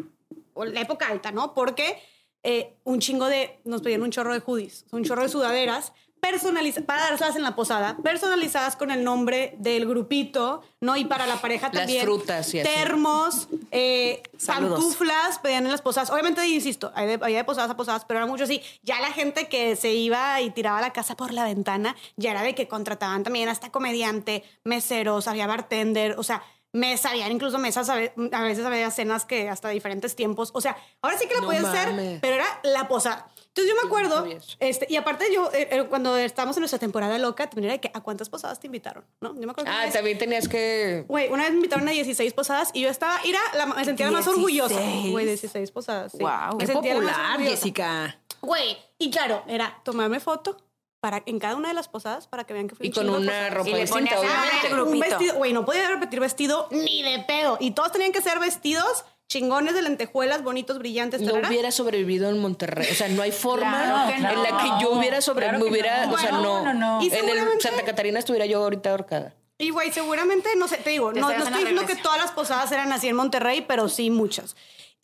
o la época alta, ¿no? Porque eh, un chingo de, nos pedían un chorro de hoodies, un chorro de sudaderas personalizadas, para dárselas en la posada, personalizadas con el nombre del grupito, ¿no? Y para la pareja Las también. frutas y así. Termos, eh, pantuflas, pedían en las posadas. Obviamente, insisto, de, había de posadas a posadas, pero era mucho así. Ya la gente que se iba y tiraba la casa por la ventana, ya era de que contrataban también hasta comediante, meseros, había bartender, o sea, mesa, habían incluso mesas, a ve- a veces había cenas que hasta diferentes tiempos. O sea, ahora sí que la No podías hacer, pero era la posada. Entonces yo me acuerdo, este, y aparte yo, eh, eh, cuando estábamos en nuestra temporada loca, también era de que a cuántas posadas te invitaron, ¿no? Yo me acuerdo que Ah, vez- también tenías que. Güey, una vez me invitaron a 16 posadas y yo estaba, era la, me sentía la más 16. orgullosa. Güey, 16 posadas. Sí. Guau. Me Qué popular. Jessica. Güey, y claro, era tomarme foto para, en cada una de las posadas para que vean que fui Y un con chingo de una ropa Y le distinta, ponías a obviamente. Un vestido, güey, no podía repetir vestido ni de pedo. Y todos tenían que ser vestidos chingones de lentejuelas, bonitos, brillantes. No tarara. hubiera sobrevivido en Monterrey. O sea, no hay forma Claro en la que yo hubiera sobrevivido. Claro que hubiera, no. o sea, Bueno, no. no. Y En el Santa Catarina estuviera yo ahorita ahorcada. Y güey, seguramente, no sé, te digo, Te no, estoy diciendo que todas las posadas eran así en Monterrey, pero sí muchas.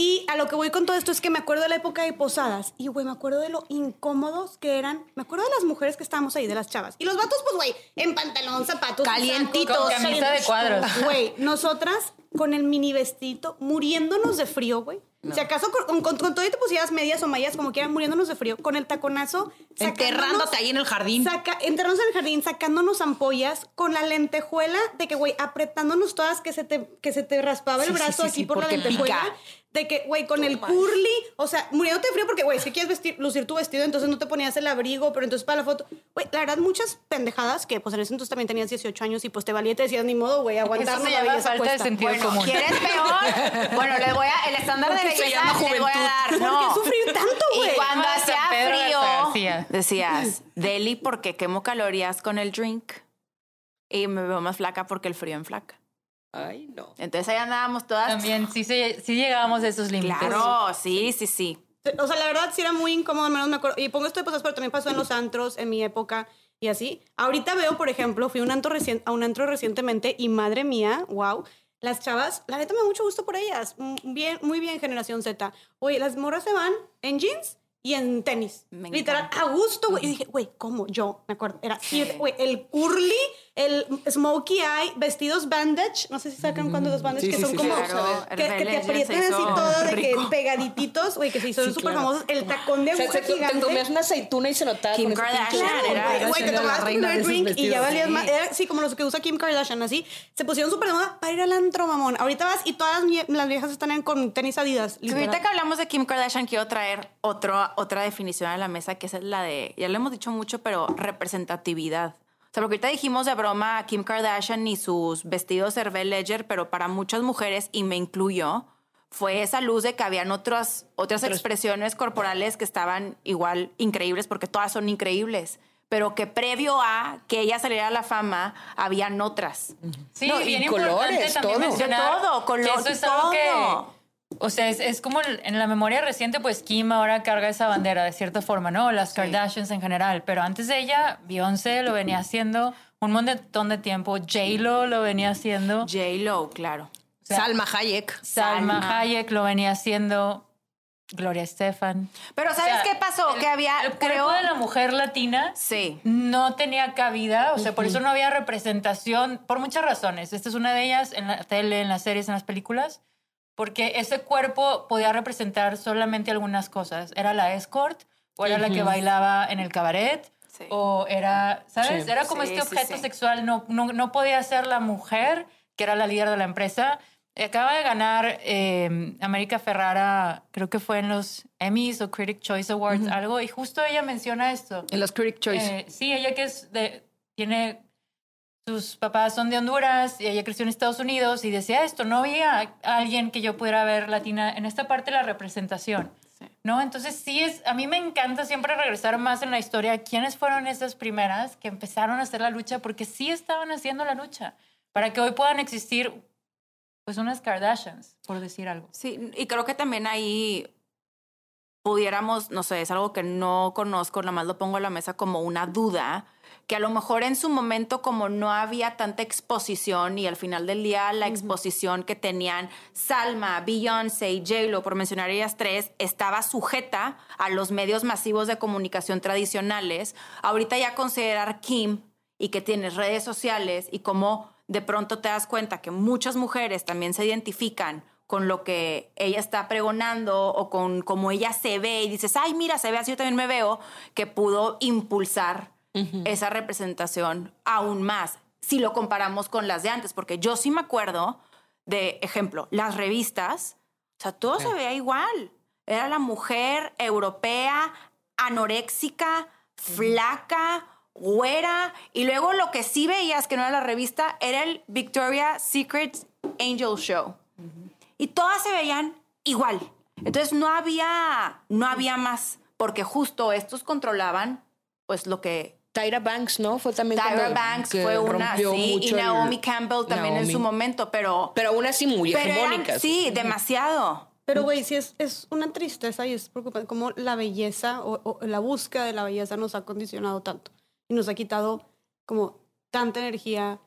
Y a lo que voy con todo esto es que me acuerdo de la época de posadas y, güey, me acuerdo de lo incómodos que eran. Me acuerdo de las mujeres que estábamos ahí, de las chavas. Y los vatos, pues, güey, en pantalón, zapatos. Calientitos. sacos, Con camisa de cuadros. Güey, nosotras con el mini vestito, muriéndonos de frío, güey. Si acaso con, con, con todo y te pusieras medias o mallas, como quieran, muriéndonos de frío, con el taconazo. Enterrándote ahí en el jardín. Saca, enterrarnos en el jardín, sacándonos ampollas con la lentejuela de que, güey, apretándonos todas que se te, que se te raspaba el Sí, sí, brazo sí, aquí por la lentejuela. pica. De que, güey, con el curly, o sea, muriéndote de frío porque, güey, si quieres vestir, lucir tu vestido, entonces no te ponías el abrigo, pero entonces para la foto, güey, la verdad, muchas pendejadas que, pues en ese entonces también tenías 18 años y pues te valía y te decías, ni modo, güey, se la belleza falta de sentido Bueno, común. ¿quieres peor? Bueno, les voy a, el estándar de Porque belleza les voy a dar. ¿Por No. qué sufrir tanto, Y güey? cuando Ah, hacía frío, decías, Deli, porque quemo calorías con el drink. Y me veo más flaca porque el frío enflaca. Ay, no. Entonces ahí andábamos todas. También sí, se- sí llegábamos a esos límites. Claro, sí, sí, sí. O sea, la verdad sí era muy incómodo, al menos me acuerdo. Y pongo esto de cosas, pero también pasó en los antros, en mi época y así. Ahorita veo, por ejemplo, fui a un antro, recien- a un antro recientemente y madre mía, wow. Las chavas, la neta me da mucho gusto por ellas. Mm, Bien, muy bien, generación Z. Oye, las morras se van en jeans y en tenis. Me Literal, encanta. a gusto, güey. Y dije, güey, ¿cómo? Yo, me acuerdo. Era, güey, el curly, el smokey eye, vestidos bandage. No sé si sacan cuando los bandage Sí, que sí, son sí, como. claro. que, que te aprietan así todo, de que pegadititos, güey, que se hicieron súper claro. famosos. El tacón de O sea, aguja te, te gigante. comías una aceituna y se notaba Kim Kardashian era- Güey, te tomabas esos drink y ya valías sí. más. Era así como los que usa Kim Kardashian, así. Se pusieron súper de moda para ir al antro, mamón. Ahorita vas y todas las, vie- las viejas están en, con tenis adidas. Ahorita que hablamos de Kim Kardashian, quiero traer otro, otra definición a la mesa, que es la de, ya lo hemos dicho mucho, pero representatividad. O sea, porque ahorita dijimos de broma a Kim Kardashian y sus vestidos Hervé Ledger, pero para muchas mujeres, y me incluyo, fue esa luz de que habían otras, otras expresiones corporales que estaban igual increíbles, porque todas son increíbles, pero que previo a que ella saliera a la fama, habían otras. Sí, No, y bien importante colores, también todo. mencionar De todo, que color, eso es algo que, todo. O sea, es, es como en la memoria reciente, pues Kim ahora carga esa bandera de cierta forma, ¿no? Las Kardashians en general, pero antes de ella, Beyoncé lo venía haciendo un montón de tiempo, J-Lo lo venía haciendo, J-Lo, claro. sea, Salma Hayek. Salma Salma. Hayek lo venía haciendo, Gloria Estefan. Pero ¿sabes O sea, qué pasó? el- que había, el creo... de la mujer latina Sí. no tenía cabida, o sea, por eso no había representación, por muchas razones. Esta es una de ellas en la tele, en las series, en las películas, porque ese cuerpo podía representar solamente algunas cosas. Era la escort, o era la que bailaba en el cabaret, Sí. o era, ¿sabes? Sí. Era como Sí, este objeto sí. sexual, no, no, no podía ser la mujer, que era la líder de la empresa. Acaba de ganar eh, América Ferrara, creo que fue en los Emmys o Critic Choice Awards, algo, y justo ella menciona esto. En los Critic Choice. Eh, sí, ella que es de, tiene, sus papás son de Honduras y ella creció en Estados Unidos y decía esto, no había alguien que yo pudiera ver latina en esta parte de la representación. ¿No? Entonces sí es, a mí me encanta siempre regresar más en la historia, quiénes fueron esas primeras que empezaron a hacer la lucha, porque sí estaban haciendo la lucha, para que hoy puedan existir pues unas Kardashians, por decir algo. Sí, y creo que también ahí pudiéramos, no sé, es algo que no conozco, nada más lo pongo a la mesa como una duda, que a lo mejor en su momento como no había tanta exposición y al final del día la exposición que tenían Salma, Beyoncé y J-Lo, por mencionar ellas tres, estaba sujeta a los medios masivos de comunicación tradicionales. Ahorita ya considerar Kim y que tienes redes sociales y cómo de pronto te das cuenta que muchas mujeres también se identifican con lo que ella está pregonando o con cómo ella se ve y dices, ay, mira, se ve así, yo también me veo, que pudo impulsar esa representación aún más si lo comparamos con las de antes, porque yo sí me acuerdo de, ejemplo, las revistas, o sea, todo se veía igual. Era la mujer europea, anoréxica, flaca, güera, y luego lo que sí veías que no era la revista era el Victoria's Secret Angel Show. Y todas se veían igual. Entonces no había, no había más, porque justo estos controlaban pues lo que Tyra Banks, ¿no? Fue también Tyra Banks que fue una, rompió sí, y mucho el- Naomi Campbell también en Naomi. su momento, pero... Pero aún así muy hegemónicas. sí, demasiado. Pero, güey, sí es, es una tristeza y es preocupante cómo la belleza o, o la búsqueda de la belleza nos ha condicionado tanto y nos ha quitado como tanta energía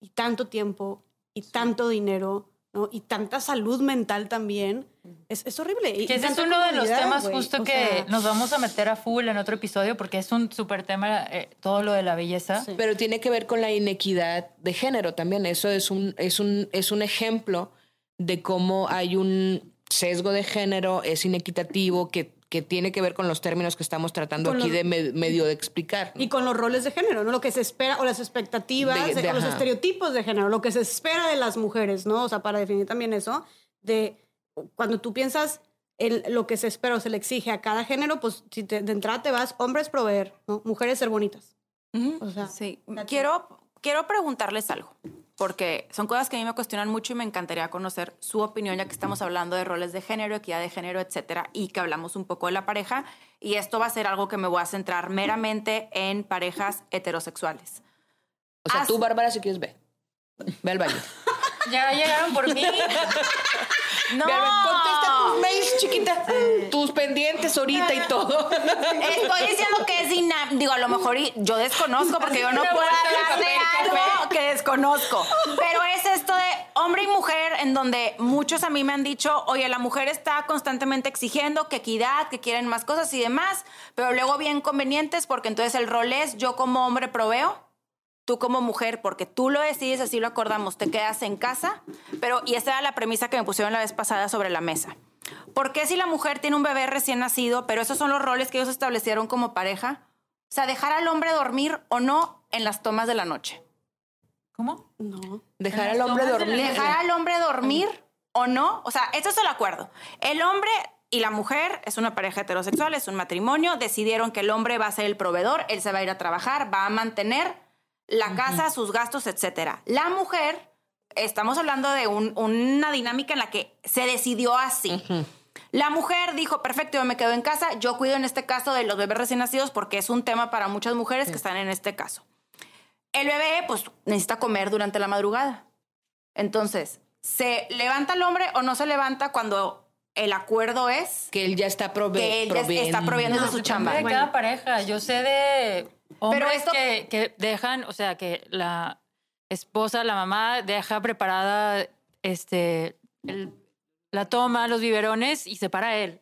y tanto tiempo y tanto dinero, ¿no? Y tanta salud mental también. Es, es horrible. Y Que ese es uno de los temas justo que sea, nos vamos a meter a full en otro episodio porque es un súper tema eh, todo lo de la belleza. Sí. Pero tiene que ver con la inequidad de género también. Eso es un, es un, es un ejemplo de cómo hay un sesgo de género, es inequitativo, que, que tiene que ver con los términos que estamos tratando Con aquí los- de me- medio de explicar. ¿no? Y con los roles de género, ¿no? Lo que se espera, o las expectativas, De- de- de- o los estereotipos de género, lo que se espera de las mujeres, ¿no? O sea, para definir también eso, de cuando tú piensas en lo que se espera o se le exige a cada género, pues si te- de entrada te vas, hombres proveer, ¿no? Mujeres ser bonitas. O sea, Sí, quiero, quiero preguntarles algo, porque son cosas que a mí me cuestionan mucho y me encantaría conocer su opinión, ya que estamos hablando de roles de género, equidad de género, etcétera, y que hablamos un poco de la pareja. Y esto va a ser algo que me voy a centrar meramente en parejas heterosexuales. O sea, tú, Bárbara, si quieres, ve. Ve al baño. Ya llegaron por mí. No, Ve. Contesta tus mails, chiquita. Tus pendientes ahorita y todo. Estoy diciendo que es dinámico. Digo, a lo mejor yo desconozco porque yo no puedo hablar de algo que desconozco. Pero es esto de hombre y mujer en donde muchos a mí me han dicho, oye, la mujer está constantemente exigiendo que equidad, que quieren más cosas y demás, pero luego había inconvenientes porque entonces el rol es yo como hombre proveo. Tú como mujer, porque tú lo decides, así lo acordamos, te quedas en casa, pero y esa era la premisa que me pusieron la vez pasada sobre la mesa. ¿Por qué si la mujer tiene un bebé recién nacido, pero esos son los roles que ellos establecieron como pareja? O sea, dejar al hombre dormir o no en las tomas de la noche. ¿Cómo? no. Dejar al hombre de dormir. Dejar al hombre dormir o no. O sea, esto es el acuerdo. El hombre y la mujer es una pareja heterosexual, es un matrimonio. Decidieron que el hombre va a ser el proveedor, él se va a ir a trabajar, va a mantener la casa, sus gastos, etcétera. La mujer, estamos hablando de un- una dinámica en la que se decidió así. La mujer dijo, perfecto, yo me quedo en casa, yo cuido en este caso de los bebés recién nacidos porque es un tema para muchas mujeres que están en este caso. El bebé, pues, necesita comer durante la madrugada. Entonces, ¿se levanta el hombre o no se levanta cuando el acuerdo es Que él ya está prove que él ya está proviendo de su chamba? De cada pareja. Yo sé de hombres esto- que, que dejan, o sea, que la esposa, la mamá, deja preparada este, el- la toma, los biberones y se para él.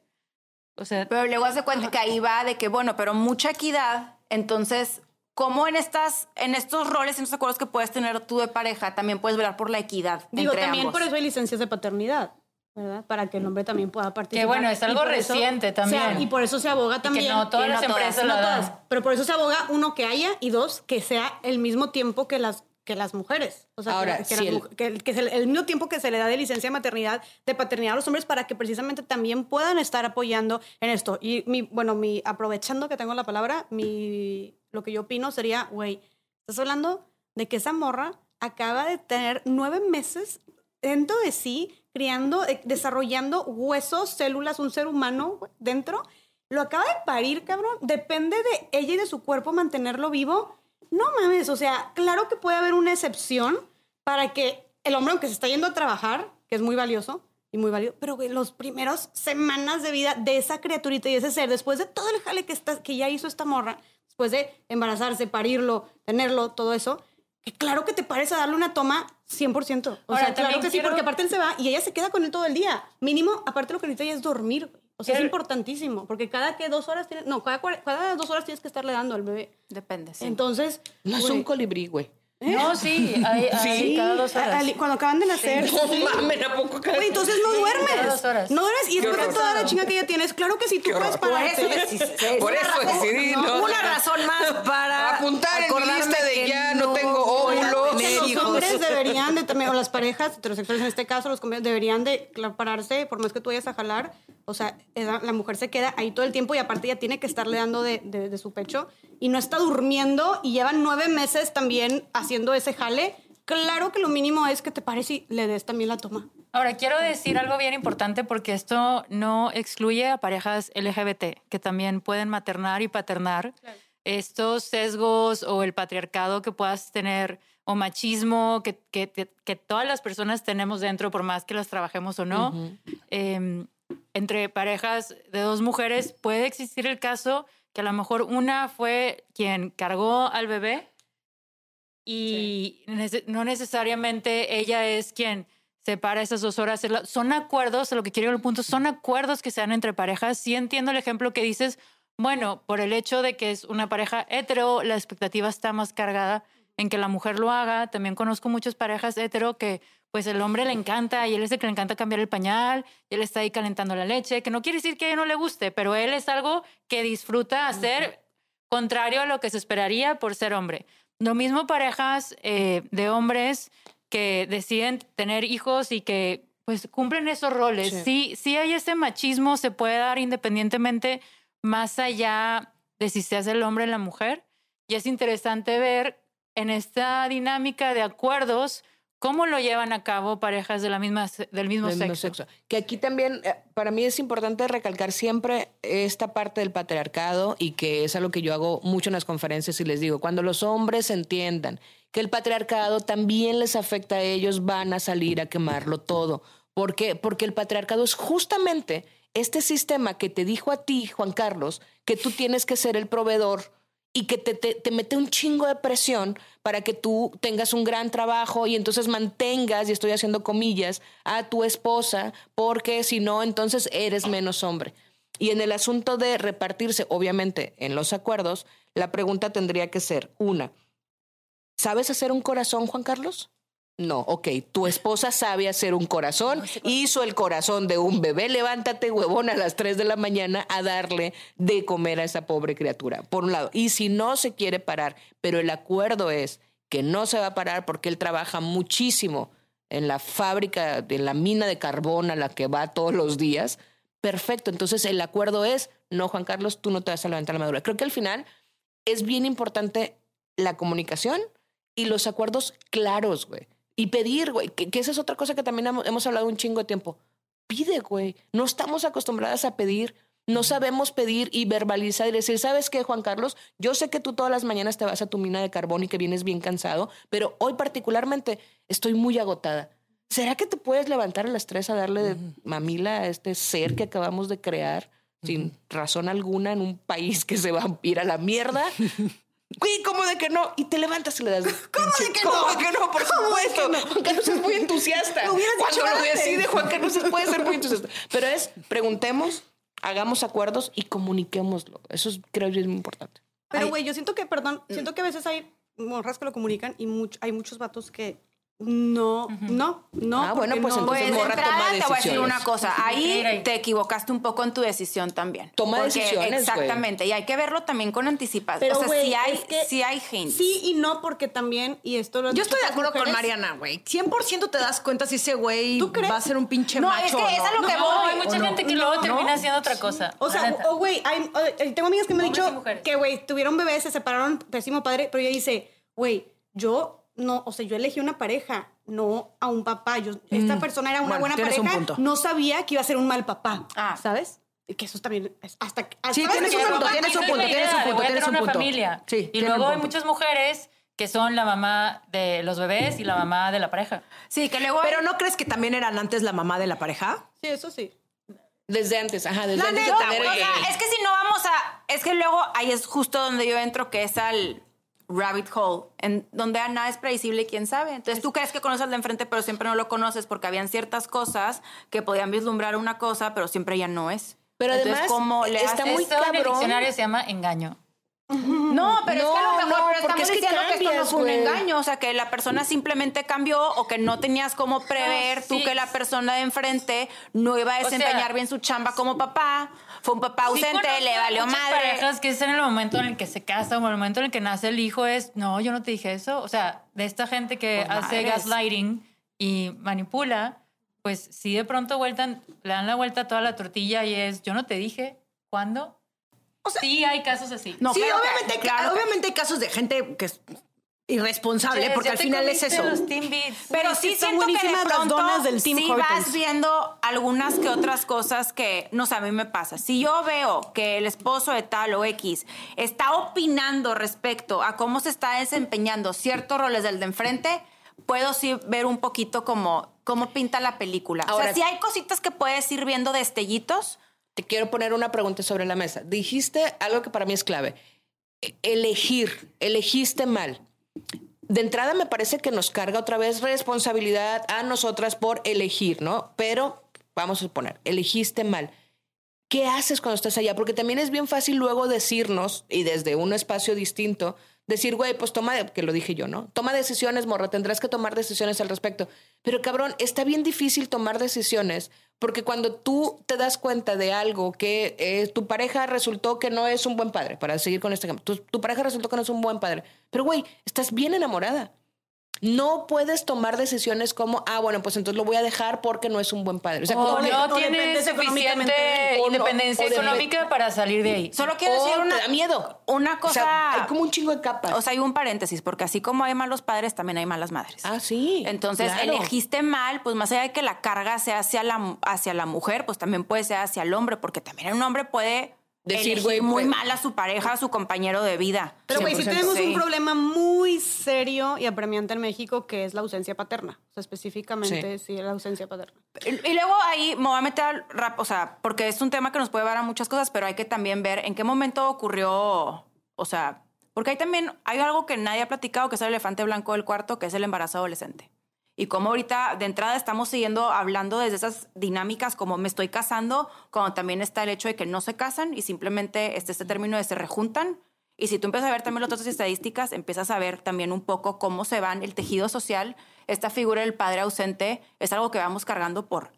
O sea, Pero luego hace cuenta que ahí va de que, bueno, pero mucha equidad. Entonces, ¿cómo en estas, en estos roles, en estos acuerdos que puedes tener tú de pareja, también puedes velar por la equidad Digo, entre también ambos? por eso hay licencias de paternidad, ¿verdad? Para que el hombre también pueda participar. bueno, es Y algo por eso- reciente también. o sea, y por eso se aboga también. no todas y las empresas no lo dan. todas, pero por eso se aboga, uno, que haya, y dos, que sea el mismo tiempo que las que las mujeres. O sea, que- Ahora, que, si las el- que- que es el, el mismo tiempo que se le da de licencia de maternidad, de paternidad a los hombres para que precisamente también puedan estar apoyando en esto. Y mi, bueno, mi, aprovechando que tengo la palabra, mi, lo que yo opino sería, güey, estás hablando de que esa morra acaba de tener nueve meses dentro de sí, criando, eh, desarrollando huesos, células, un ser humano dentro. Lo acaba de parir, cabrón. Depende de ella y de su cuerpo mantenerlo vivo. No mames, o sea, claro que puede haber una excepción para que el hombre, aunque se está yendo a trabajar, que es muy valioso y muy válido, pero güey, los primeros semanas de vida de esa criaturita y ese ser, después de todo el jale que, está, que ya hizo esta morra, después de embarazarse, parirlo, tenerlo, todo eso, que claro que te pares a darle una toma 100%. O Ahora, sea, claro también que sí, quiero- porque aparte él se va y ella se queda con él todo el día. Mínimo, aparte lo que necesita ella es dormir. O sea, es importantísimo, porque cada que dos horas tienes, no, cada, cada dos horas tienes que estarle dando al bebé. Depende, sí. Entonces, No es güey, un colibrí, güey. no, sí, hay, hay sí, cada dos horas. al- cuando acaban de nacer. No mames, ¿a poco cada- entonces no Sí, duermes. cada dos horas. No duermes y después de toda la chinga que ya tienes, claro que sí, tú puedes pararte. Por eso decidí, ¿no? Una razón más para Apuntar en mi lista de que ya no tengo óvulos. Hombres deberían de también, o las parejas heterosexuales en este caso, los compañeros deberían de claro, pararse, por más que tú vayas a jalar, o sea, esa- la mujer se queda ahí todo el tiempo y aparte ya tiene que estarle dando de, de- de su pecho y no está durmiendo y llevan nueve meses también haciendo ese jale. Claro que lo mínimo es que te pares y le des también la toma. Ahora, quiero decir algo bien importante porque esto no excluye a parejas LGBT que también pueden maternar y paternar. Estos sesgos o el patriarcado que puedas tener o machismo que, que, todas las personas tenemos dentro, por más que las trabajemos o no, em, entre parejas de dos mujeres puede existir el caso que a lo mejor una fue quien cargó al bebé y no necesariamente ella es quien separa esas dos horas. Son acuerdos, a lo que quiero ir al punto, son acuerdos que se dan entre parejas. Sí entiendo el ejemplo que dices, bueno, por el hecho de que es una pareja hetero, la expectativa está más cargada en que la mujer lo haga. También conozco muchas parejas hetero que pues el hombre le encanta y él es el que le encanta cambiar el pañal, y él está ahí calentando la leche, que no quiere decir que a ella no le guste, pero él es algo que disfruta hacer contrario a lo que se esperaría por ser hombre. Lo mismo parejas eh, de hombres que deciden tener hijos y que pues cumplen esos roles. Sí. sí, hay ese machismo, se puede dar independientemente más allá de si se hace el hombre o la mujer. Y es interesante ver en esta dinámica de acuerdos cómo lo llevan a cabo parejas de la misma, del mismo del sexo. mismo sexo. Que aquí también, eh, para mí es importante recalcar siempre esta parte del patriarcado y que es algo que yo hago mucho en las conferencias y les digo, cuando los hombres entiendan que el patriarcado también les afecta a ellos, van a salir a quemarlo todo. ¿Por qué? Porque el patriarcado es justamente este sistema que te dijo a ti, Juan Carlos, que tú tienes que ser el proveedor y que te, te, te mete un chingo de presión para que tú tengas un gran trabajo y entonces mantengas, y estoy haciendo comillas, a tu esposa, porque si no, entonces eres menos hombre. Y en el asunto de repartirse, obviamente, en los acuerdos, la pregunta tendría que ser, una, ¿sabes hacer un corazón, Juan Carlos? No, ok, tu esposa sabe hacer un corazón, hizo el corazón de un bebé, levántate huevón a las 3 de la mañana a darle de comer a esa pobre criatura, por un lado. Y si no se quiere parar, pero el acuerdo es que no se va a parar porque él trabaja muchísimo en la fábrica, en la mina de carbón a la que va todos los días, perfecto. Entonces el acuerdo es, no, Juan Carlos, tú no te vas a levantar la madura. Creo que al final es bien importante la comunicación y los acuerdos claros, güey. Y pedir, güey, que, que esa es otra cosa que también hemos, hemos hablado un chingo de tiempo. Pide, güey. No estamos acostumbradas a pedir. No sabemos pedir y verbalizar y decir, ¿sabes qué, Juan Carlos? Yo sé que tú todas las mañanas te vas a tu mina de carbón y que vienes bien cansado, pero hoy particularmente estoy muy agotada. ¿Será que te puedes levantar a las tres a darle de mamila a este ser que acabamos de crear sin razón alguna en un país que se va a ir a la mierda? Güey, ¿cómo de que no? Y te levantas y le das. ¿Cómo de que ¿Cómo no? de que no? Por supuesto. Juan Carlos es muy entusiasta. Lo hubieras Cuando dicho lo antes. decide, Juan Carlos puede ser muy entusiasta. Pero es, preguntemos, hagamos acuerdos y comuniquémoslo. Eso es, creo yo es muy importante. Pero, güey, yo siento que, perdón, siento que a veces hay morras que lo comunican y much- hay muchos vatos que no, no, no. Ah, bueno, pues no. entonces Pues morra entrada toma te voy a decir una cosa. Ahí te equivocaste un poco en tu decisión también. Toma Porque decisiones. Exactamente. Y hay que verlo también con anticipación. Pero, o sea, sí hay, es que- sí hay hints. Sí y no, porque también, y esto lo Yo estoy de acuerdo con Mariana, güey. 100% te das cuenta si ese güey va a ser un pinche No, macho. es que o es a lo no. que No, voy. hay mucha ¿O no? gente que luego No, termina no. haciendo otra cosa. O sea, neta. o güey, hay- o- tengo amigas que me han dicho que, güey, tuvieron bebés, se separaron, pésimo padre, pero ella dice, güey, yo no, o sea, yo elegí una pareja, no a un papá. Yo, esta persona era una Bueno, buena un pareja, punto. no sabía que iba a ser un mal papá. Ah. ¿sabes? Y que eso también es hasta Sí, ¿sabes? tienes Que un su punto, tienes un punto, tienes un punto, voy a tienes tener un una punto. familia. Sí, y tiene luego un hay punto. muchas mujeres que son la mamá de los bebés y la mamá de la pareja. Sí, que luego. Pero ¿no crees que también eran antes la mamá de la pareja? Sí, eso sí. Desde antes, ajá, desde La antes neta, de tener O sea, es que si no vamos a. Es que luego ahí es justo donde yo entro, que es al rabbit hole, en donde nada es predecible y quién sabe. Entonces tú crees que conoces al de enfrente, pero siempre no lo conoces porque habían ciertas cosas que podían vislumbrar una cosa, pero siempre ya no es. Pero Entonces, además, ¿cómo le está haces? muy Esto en el cabrón. diccionario se llama engaño. No, pero es que a lo mejor no, pero porque estamos es que diciendo que esto no cambias, fue un engaño, o sea, que la persona simplemente cambió o que no tenías cómo prever tú sí. que la persona de enfrente no iba a sea, desempeñar bien su chamba como papá, fue un papá Sí ausente, conozco le valió madre. parejas que es en el momento en el que se casa o en el momento en el que nace el hijo es, no, yo no te dije eso. O sea, de esta gente que Pues hace madres. gaslighting y manipula, pues sí de pronto vueltan, le dan la vuelta a toda la tortilla y es, yo no te dije, ¿cuándo? sí hay casos así. No, sí, claro obviamente, claro obviamente hay casos de gente que es irresponsable, Yes, porque al final es eso. los Team Beats. Pero sí están siento que de las pronto donas del Tim sí Hortons. vas viendo algunas que otras cosas que, no sé, a mí me pasa. Si yo veo que el esposo de tal o X está opinando respecto a cómo se está desempeñando ciertos roles del de enfrente, puedo sí ver un poquito como cómo pinta la película. o Ahora- sea, sí hay cositas que puedes ir viendo destellitos. Te quiero poner una pregunta sobre la mesa. Dijiste algo que para mí es clave. E- Elegir, elegiste mal. De entrada me parece que nos carga otra vez responsabilidad a nosotras por elegir, ¿no? Pero vamos a suponer, elegiste mal. ¿Qué haces cuando estás allá? Porque también es bien fácil luego decirnos, y desde un espacio distinto, decir, güey, pues toma, que lo dije yo, ¿no? Toma decisiones, morra, tendrás que tomar decisiones al respecto. Pero cabrón, está bien difícil tomar decisiones porque cuando tú te das cuenta de algo que eh, tu pareja resultó que no es un buen padre, para seguir con este ejemplo, tu, tu pareja resultó que no es un buen padre, pero güey, estás bien enamorada. No puedes tomar decisiones como, ah, bueno, pues entonces lo voy a dejar porque no es un buen padre. O sea, O no de suficiente él. O no- independencia de- económica para salir de ahí. Solo quiero decir una, te da miedo. una cosa. O sea, hay como un chingo de capas. O sea, hay un paréntesis, porque así como hay malos padres, también hay malas madres. ah, sí. Entonces, claro. elegiste mal, pues más allá de que la carga sea hacia la, hacia la mujer, pues también puede ser hacia el hombre, porque también un hombre puede Decir, güey, muy pues- mal a su pareja, a su compañero de vida. Pero, güey, sí 100%. tenemos Sí. un problema muy serio y apremiante en México que es la ausencia paterna. O sea, específicamente, sí, la ausencia paterna. Y y luego ahí me voy a meter al rap, o sea, porque es un tema que nos puede llevar a muchas cosas, pero hay que también ver en qué momento ocurrió, o sea, porque hay también, hay algo que nadie ha platicado, que es el elefante blanco del cuarto, que es el embarazo adolescente. Y como ahorita de entrada estamos siguiendo hablando desde esas dinámicas como me estoy casando, como también está el hecho de que no se casan y simplemente este, este término de se rejuntan. Y si tú empiezas a ver también las otras estadísticas, empiezas a ver también un poco cómo se van el tejido social. Esta figura del padre ausente es algo que vamos cargando por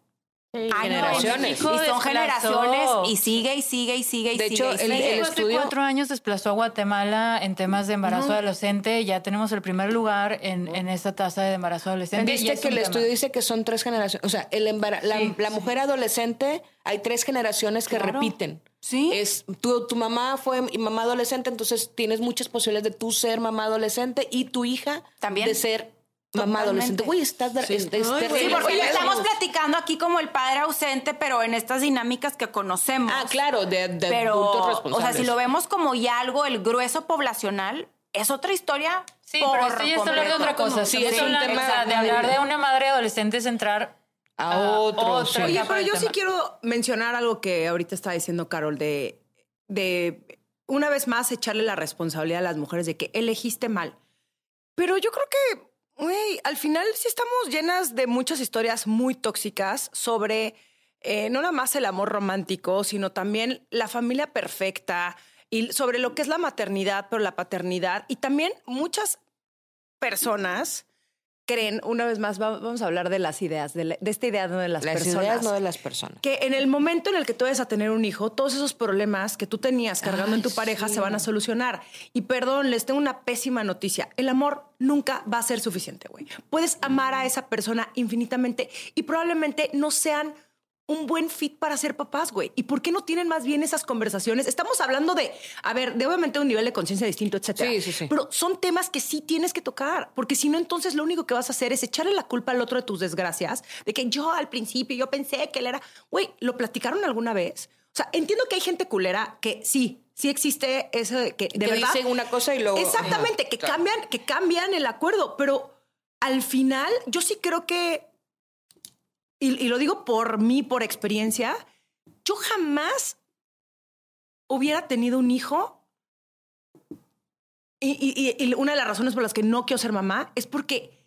Años. Generaciones. Y son desplazó. generaciones y sigue y sigue y sigue y De sigue. hecho, y el- sigue. el estudio- cuatro años desplazó a Guatemala en temas de embarazo adolescente. Ya tenemos el primer lugar en, en esta tasa de embarazo adolescente. Viste es que el tema. estudio dice que son tres generaciones. O sea, el la, Sí, la mujer adolescente, hay tres generaciones que Claro. repiten. Sí. Es, tu, tu mamá fue y mamá adolescente, entonces tienes muchas posibilidades de tú ser mamá adolescente y tu hija También. de ser mamá adolescente. Güey, estás es, es Ay. Sí, porque ya estamos es- platicando aquí como el padre ausente, pero en estas dinámicas que conocemos. Ah, claro, de, de pero, adultos o responsables. sea, si lo vemos como ya algo, el grueso poblacional, es otra historia. Sí, pero por esto ya es hablar de otra cosa. Sí, Estamos es un tema o sea, de hablar de una madre adolescente es entrar a a otro. otra sí. Oye, pero yo sí quiero mencionar algo que ahorita está diciendo Carol de, de una vez más echarle la responsabilidad a las mujeres de que elegiste mal. Pero yo creo que, güey, al final sí estamos llenas de muchas historias muy tóxicas sobre eh, no nada más el amor romántico, sino también la familia perfecta y sobre lo que es la maternidad, pero la paternidad. Y también muchas personas creen, una vez más, va- vamos a hablar de las ideas, de, la- de esta idea ¿no? de las, Las personas ideas no de las personas. que en el momento en el que tú vayas a tener un hijo, todos esos problemas que tú tenías cargando en tu pareja sí. se van a solucionar. Y perdón, les tengo una pésima noticia. El amor nunca va a ser suficiente, güey. Puedes amar a esa persona infinitamente y probablemente no sean un buen fit para ser papás, güey. ¿Y por qué no tienen más bien esas conversaciones? Estamos hablando de, a ver, de obviamente un nivel de conciencia distinto, etcétera. Sí, sí, sí. Pero son temas que sí tienes que tocar, porque si no, entonces lo único que vas a hacer es echarle la culpa al otro de tus desgracias, de que yo al principio yo pensé que él era, güey, ¿lo platicaron alguna vez? O sea, entiendo que hay gente culera que sí, sí existe eso de que de Que verdad. dicen una cosa y luego- Exactamente, Ajá, que claro. cambian, que cambian el acuerdo, pero al final yo sí creo que y, y lo digo por mí, por experiencia, yo jamás hubiera tenido un hijo. Y, y- y- y una de las razones por las que no quiero ser mamá es porque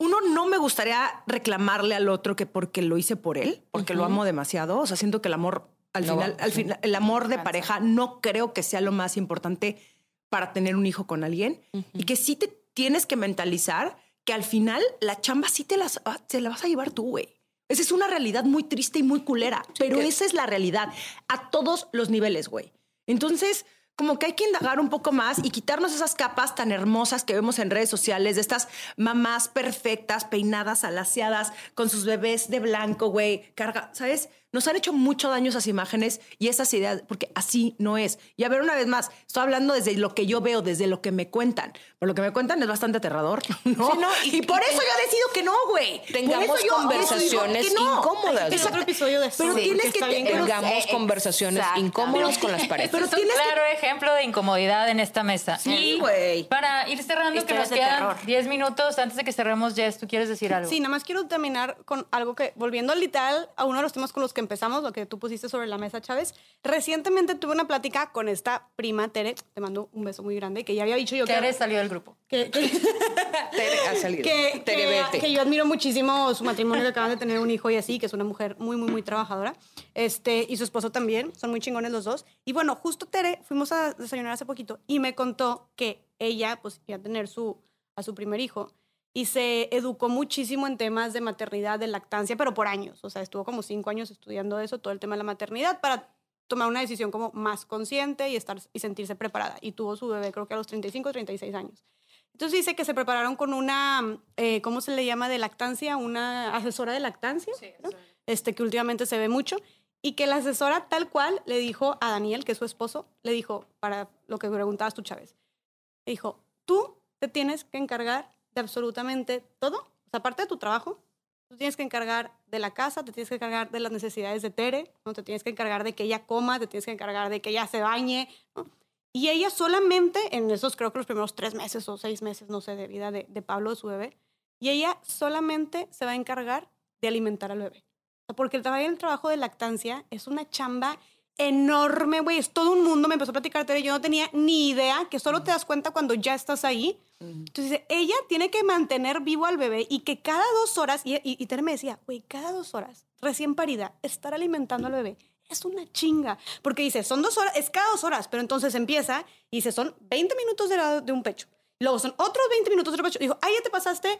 uno no me gustaría reclamarle al otro que porque lo hice por él, porque lo amo demasiado. O sea, siento que el amor, al No final, al final, el amor de pareja no creo que sea lo más importante para tener un hijo con alguien y que sí te tienes que mentalizar que al final la chamba sí te, las, te la vas a llevar tú, güey. Esa es una realidad muy triste y muy culera, pero esa es la realidad a todos los niveles, güey. Entonces, como que hay que indagar un poco más y quitarnos esas capas tan hermosas que vemos en redes sociales de estas mamás perfectas, peinadas, alaciadas, con sus bebés de blanco, güey, carga, ¿sabes? Nos han hecho mucho daño esas imágenes y esas ideas, porque así no es. Y a ver, una vez más, estoy hablando desde lo que yo veo, desde lo que me cuentan. Por lo que me cuentan es bastante aterrador, ¿no? Sí, no, y, y- por y eso yo decido que no, güey. Tengamos yo conversaciones no. incómodas. Es otro episodio de Pero eso, tienes que. Tengamos Eh, conversaciones incómodas con las parejas. Pero es un tienes que- claro ejemplo de incomodidad en esta mesa. Sí, güey. para ir cerrando, que nos quedan terror. 10 minutos antes de que cerremos, Jess, ¿tú quieres decir algo? Sí, nada más quiero terminar con algo que, volviendo al literal a uno de los temas con los que empezamos, lo que tú pusiste sobre la mesa, Chávez. Recientemente tuve una plática con esta prima, Tere, te mando un beso muy grande, que ya había dicho yo que- Tere salió grupo. que, que, Tere ha salido. que, Tere, que- que yo admiro muchísimo su matrimonio, que acaban de tener un hijo y así, que es una mujer muy, muy, muy trabajadora. Este, y su esposo también, son muy chingones los dos. Y bueno, justo Tere, fuimos a desayunar hace poquito y me contó que ella, pues, iba a tener su, a su primer hijo y se educó muchísimo en temas de maternidad, de lactancia, pero por años. O sea, estuvo como cinco años estudiando eso, todo el tema de la maternidad, para tomar una decisión como más consciente y, estar, y sentirse preparada. Y tuvo su bebé, creo que a los 35, 36 años. Entonces dice que se prepararon con una, eh, ¿cómo se le llama de lactancia? Una asesora de lactancia, ¿no? este, que últimamente se ve mucho, y que la asesora tal cual le dijo a Daniel, que es su esposo, le dijo, para lo que preguntabas tú, Chávez, le dijo, tú te tienes que encargar de absolutamente todo, o sea, aparte de tu trabajo, tú tienes que encargar de la casa, te tienes que encargar de las necesidades de Tere, ¿no? te tienes que encargar de que ella coma, te tienes que encargar de que ella se bañe, ¿no? Y ella solamente, en esos creo que los primeros tres meses o seis meses, no sé, de vida de, de Pablo, de su bebé, y ella solamente se va a encargar de alimentar al bebé. Porque el el trabajo de lactancia es una chamba enorme, güey. Es todo un mundo. Me empezó a platicar Tere. Yo no tenía ni idea que solo te das cuenta cuando ya estás ahí. Entonces, ella tiene que mantener vivo al bebé y que cada dos horas, y, y, y Tere me decía, güey, cada dos horas, recién parida, estar alimentando al bebé es una chinga. Porque dice, son dos horas, es cada dos horas, pero entonces empieza y dice, son 20 minutos de, la- de un pecho. Luego son otros 20 minutos de otro pecho. Dijo, ah, ya te pasaste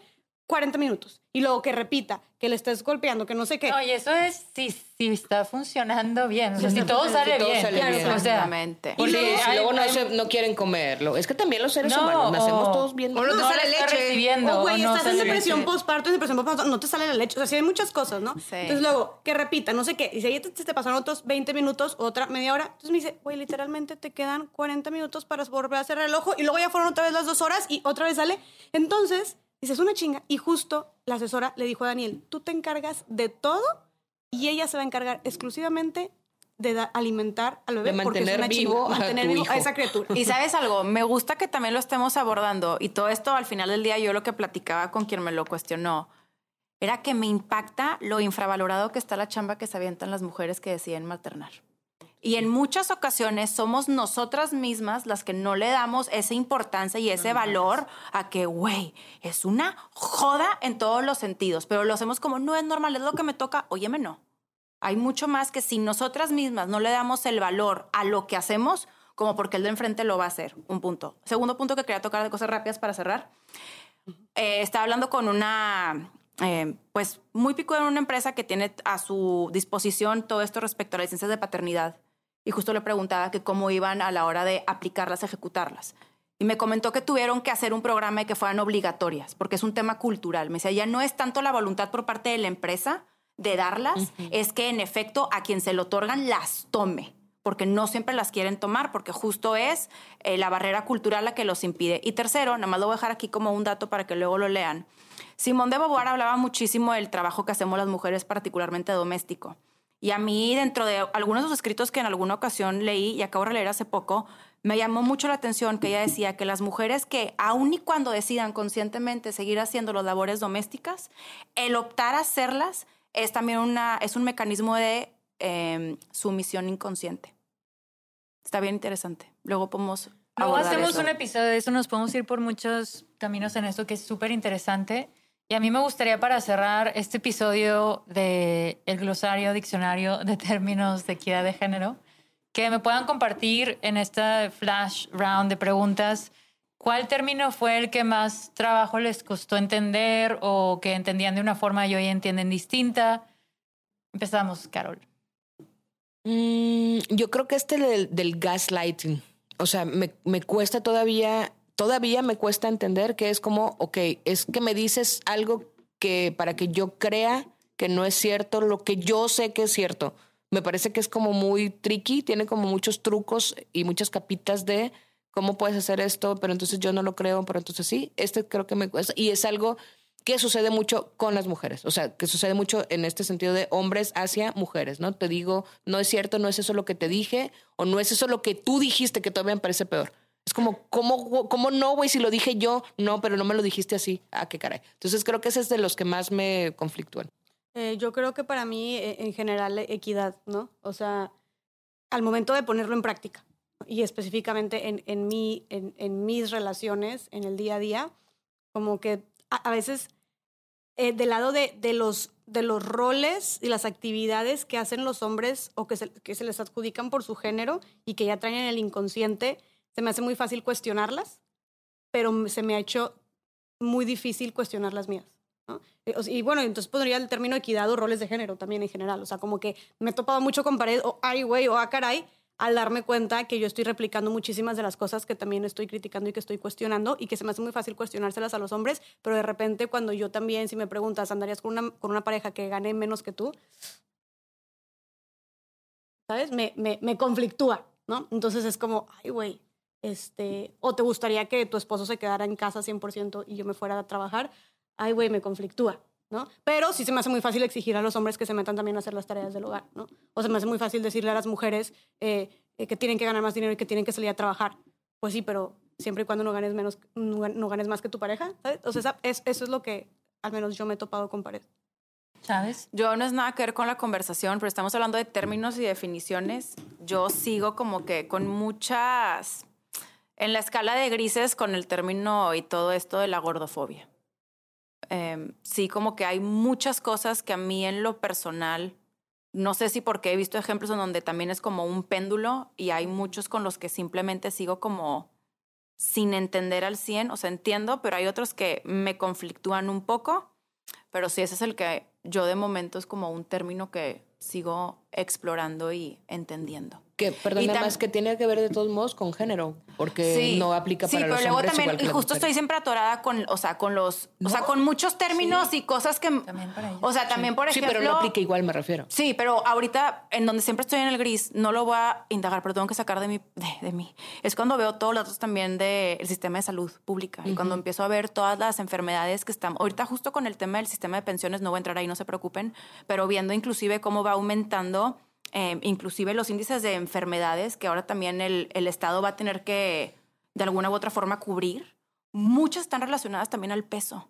40 minutos. Y luego que repita, que le estés golpeando, que no sé qué. No, y eso es si, si está funcionando bien. O sea, si todo sale si todo bien. sale Claro, bien. O sea, Exactamente. Y luego, no, se- no quieren comerlo. Es que también los seres No, humanos nacemos o- todos bien. o no te no sale leche. recibiendo, O, güey, no estás en sale depresión postparto, en depresión postparto, no te sale la leche. O sea, sí hay muchas cosas, ¿no? Sí. Entonces luego, que repita, no sé qué. Y si ahí te, te pasaron otros 20 minutos, otra media hora. Entonces me dice, güey, literalmente te quedan 40 minutos para volver a cerrar el ojo. Y luego ya fueron otra vez las dos horas y otra vez sale. Entonces, dices, una chinga. Y justo la asesora le dijo a Daniel, tú te encargas de todo y ella se va a encargar exclusivamente de alimentar al bebé. De porque es mantener una vivo chinga, a mantener tu vivo hijo. a esa criatura. Y sabes algo, me gusta que también lo estemos abordando y todo esto al final del día yo lo que platicaba con quien me lo cuestionó era que me impacta lo infravalorado que está la chamba que se avientan las mujeres que deciden maternar. Y en muchas ocasiones somos nosotras mismas las que no le damos esa importancia y ese valor a que, güey, es una joda en todos los sentidos, pero lo hacemos como no es normal, es lo que me toca, óyeme, no. Hay mucho más que si nosotras mismas no le damos el valor a lo que hacemos, como porque el de enfrente lo va a hacer. Un punto. Segundo punto que quería tocar de cosas rápidas para cerrar. Eh, estaba hablando con una, eh, pues muy pico en una empresa que tiene a su disposición todo esto respecto a las licencias de paternidad. Y justo le preguntaba que cómo iban a la hora de aplicarlas, ejecutarlas. Y me comentó que tuvieron que hacer un programa y que fueran obligatorias, porque es un tema cultural. Me decía, ya no es tanto la voluntad por parte de la empresa de darlas, es que en efecto a quien se le otorgan las tome, porque no siempre las quieren tomar, porque justo es eh, la barrera cultural la que los impide. Y tercero, nada más lo voy a dejar aquí como un dato para que luego lo lean. Simón de Beauvoir hablaba muchísimo del trabajo que hacemos las mujeres, particularmente doméstico. Y a mí, dentro de algunos de sus escritos que en alguna ocasión leí y acabo de leer hace poco, me llamó mucho la atención que ella decía que las mujeres que, aun y cuando decidan conscientemente seguir haciendo las labores domésticas, el optar a hacerlas es también una, es un mecanismo de eh, sumisión inconsciente. Está bien interesante. Luego podemos. Luego hacemos eso. un episodio de eso, nos podemos ir por muchos caminos en esto que es súper interesante. Y a mí me gustaría para cerrar este episodio de el glosario, diccionario de términos de equidad de género, que me puedan compartir en esta flash round de preguntas cuál término fue el que más trabajo les costó entender o que entendían de una forma y hoy entienden distinta. Empezamos, Carol. Mm, yo creo que este del, del gaslighting, o sea, me, me cuesta todavía, todavía me cuesta entender que es como, ok, es que me dices algo que para que yo crea que no es cierto lo que yo sé que es cierto. Me parece que es como muy tricky, tiene como muchos trucos y muchas capitas de cómo puedes hacer esto, pero entonces yo no lo creo, pero entonces sí, este creo que me cuesta. Y es algo que sucede mucho con las mujeres, o sea, que sucede mucho en este sentido de hombres hacia mujeres, ¿no? Te digo, no es cierto, no es eso lo que te dije, o no es eso lo que tú dijiste que todavía me parece peor. Es como, ¿cómo, cómo no, güey? Si lo dije yo, no, pero no me lo dijiste así. Ah, qué caray. Entonces creo que ese es de los que más me conflictúan. Eh, yo creo que para mí, eh, en general, equidad, ¿no? O sea, al momento de ponerlo en práctica y específicamente en, en, mi, en, en mis relaciones, en el día a día, como que a, a veces eh, del lado de, de, los, de los roles y las actividades que hacen los hombres o que se, que se les adjudican por su género y que ya traen en el inconsciente, se me hace muy fácil cuestionarlas, pero se me ha hecho muy difícil cuestionar las mías. ¿no? Eh, Y bueno, entonces pondría el término equidad o roles de género también en general. O sea, como que me he topado mucho con pared o ay, güey, o ah, caray, al darme cuenta que yo estoy replicando muchísimas de las cosas que también estoy criticando y que estoy cuestionando y que se me hace muy fácil cuestionárselas a los hombres, pero de repente cuando yo también, si me preguntas, ¿andarías con una, con una pareja que gane menos que tú? ¿Sabes? Me, me, me conflictúa, ¿no? Entonces es como, ay, güey, este, o te gustaría que tu esposo se quedara en casa 100% y yo me fuera a trabajar, ay, güey, me conflictúa, ¿no? Pero sí se me hace muy fácil exigir a los hombres que se metan también a hacer las tareas del hogar, ¿no? O se me hace muy fácil decirle a las mujeres eh, eh, que tienen que ganar más dinero y que tienen que salir a trabajar. Pues sí, pero siempre y cuando no ganes, menos, no, gan- no ganes más que tu pareja, ¿sabes? O sea, esa- es, eso es lo que al menos yo me he topado con pared. ¿Sabes? Yo no es nada que ver con la conversación, pero estamos hablando de términos y definiciones. Yo sigo como que con muchas, en la escala de grises con el término y todo esto de la gordofobia. Em, sí, como que hay muchas cosas que a mí en lo personal, no sé si porque he visto ejemplos en donde también es como un péndulo y hay muchos con los que simplemente sigo como sin entender al 100, o sea, entiendo, pero hay otros que me conflictúan un poco, pero sí, ese es el que yo de momento es como un término que sigo explorando y entendiendo. Que, perdón, Y nada más que tiene que ver de todos modos con género, porque Sí. no aplica sí, para pero los luego hombres también, y justo mujeres. estoy siempre atorada con, o sea, con los, o sea, con muchos términos y cosas que, También para ellos. o sea, también por Sí, ejemplo, pero no aplica igual, me refiero. Sí, pero ahorita en donde siempre estoy en el gris, no lo voy a indagar, pero tengo que sacar de mí, de, de mí. Es cuando veo todos los datos también del sistema de salud pública y cuando empiezo a ver todas las enfermedades que están, ahorita justo con el tema del sistema de pensiones, no voy a entrar ahí, no se preocupen, pero viendo inclusive cómo va aumentando, eh, inclusive los índices de enfermedades que ahora también el, el Estado va a tener que de alguna u otra forma cubrir. Muchas están relacionadas también al peso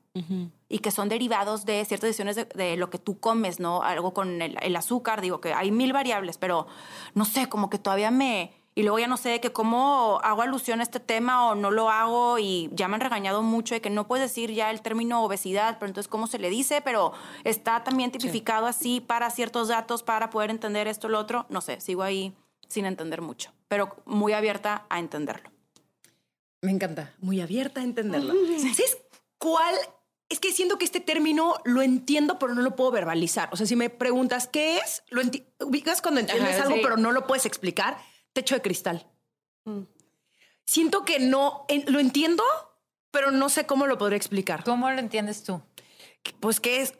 y que son derivados de ciertas decisiones de, de lo que tú comes, ¿no? Algo con el, el azúcar, digo que hay mil variables, pero no sé, como que todavía me... Y luego ya no sé de que cómo hago alusión a este tema o no lo hago y ya me han regañado mucho de que no puedes decir ya el término obesidad, pero entonces cómo se le dice, pero está también tipificado así para ciertos datos para poder entender esto, lo otro. No sé, sigo ahí sin entender mucho, pero muy abierta a entenderlo. Me encanta. Muy abierta a entenderlo. ¿Sabes cuál? Es que siento que este término lo entiendo, pero no lo puedo verbalizar. O sea, si me preguntas qué es, lo ubicas cuando entiendes Ajá, algo, sí. pero no lo puedes explicar. Techo de cristal. Siento que no en- lo entiendo, pero no sé cómo lo podré explicar. ¿Cómo lo entiendes tú? Pues qué es.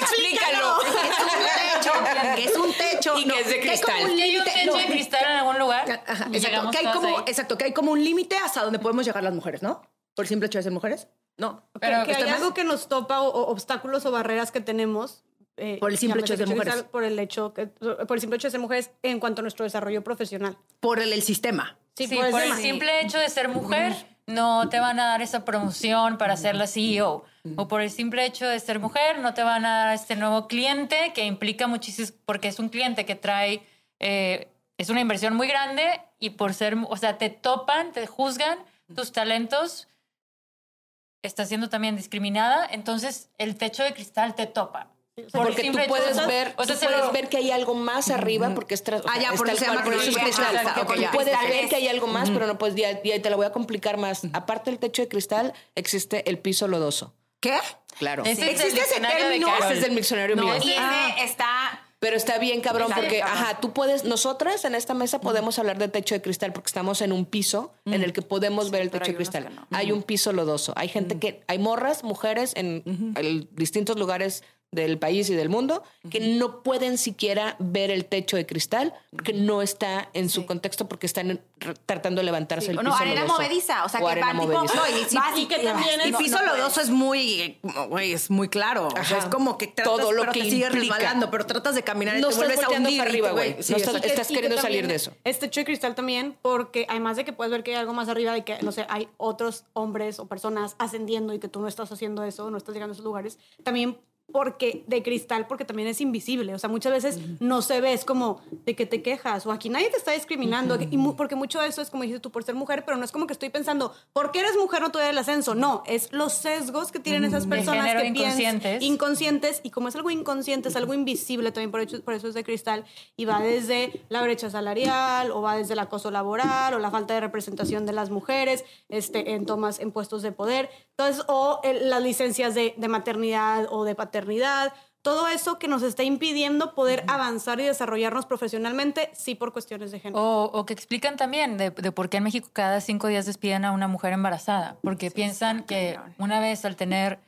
Explícalo. Es un techo. Que es un techo. Y que es de hay como cristal. un ¿Que hay un límite- techo no. de cristal en algún lugar? Ajá, exacto, que hay como, ahí. exacto, que hay como un límite hasta donde podemos llegar las mujeres, ¿no? Por el simple hecho de ser mujeres. No. Pero que hay ¿está mal? algo que nos topa o, o obstáculos o barreras que tenemos. Eh, Por el simple hecho de ser mujeres. Por el, hecho que, por el simple hecho de ser mujeres en cuanto a nuestro desarrollo profesional. Por el, el sistema. Sí, Sí, por el por el simple hecho de ser mujer, no te van a dar esa promoción para ser la CEO. O por el simple hecho de ser mujer, no te van a dar este nuevo cliente que implica muchísimo, porque es un cliente que trae, eh, es una inversión muy grande y por ser, o sea, te topan, te juzgan tus talentos, estás siendo también discriminada, entonces el techo de cristal te topa. Porque tú puedes ver, o sea, tú se puedes lo- ver que hay algo más arriba porque es tras- o Ah, ya, por eso cual, por eso es cristal. Ah, Tú ya. puedes ver que hay algo más, pero no puedes, ya, ya te lo voy a complicar más. Aparte del techo de cristal, existe el piso lodoso. ¿Qué? Claro. Ese es ¿Existe ese término? Ese es del diccionario mío. Y ese está Pero está bien, cabrón, Está porque, bien, cabrón. ajá, tú puedes, nosotras en esta mesa podemos hablar de techo de cristal porque estamos en un piso en el que podemos ver el techo de cristal. no. Hay un piso lodoso. Hay gente que, hay morras, mujeres en el- distintos lugares del país y del mundo que no pueden siquiera ver el techo de cristal porque no está en su contexto porque están tratando de levantarse el O no, piso arena lodoso. movediza, o sea, que arena van tipo-. No, y sí, vas y que también y El no- piso no lodoso puedes. es muy, güey, es muy claro. O sea, es como que tratas, Todo lo pero que te sigues resbalando, pero tratas de caminar y No te vuelves a hundir. para arriba, güey. No Sí, estás- estás queriendo salir de eso. Este techo de cristal también, porque además de que puedes ver que hay algo más arriba de que, no sé, hay otros hombres o personas ascendiendo y que tú no estás haciendo eso, no estás llegando a esos lugares, también porque de cristal, porque también es invisible. O sea, muchas veces no se ve, es como de que te quejas o aquí nadie te está discriminando. Y mu- porque mucho de eso es como dices tú por ser mujer, pero no es como que estoy pensando, ¿por qué eres mujer no te da el ascenso? No, es los sesgos que tienen esas personas que inconscientes. inconscientes. Y como es algo inconsciente, es algo invisible también por, hecho- por eso es de cristal. Y va desde la brecha salarial o va desde el acoso laboral o la falta de representación de las mujeres este, en tomas en puestos de poder, entonces o el- las licencias de, de maternidad o de paternidad, todo eso que nos está impidiendo poder avanzar y desarrollarnos profesionalmente, sí por cuestiones de género. O, o que explican también de, de por qué en México cada cinco días despiden a una mujer embarazada, porque piensan que una vez al tener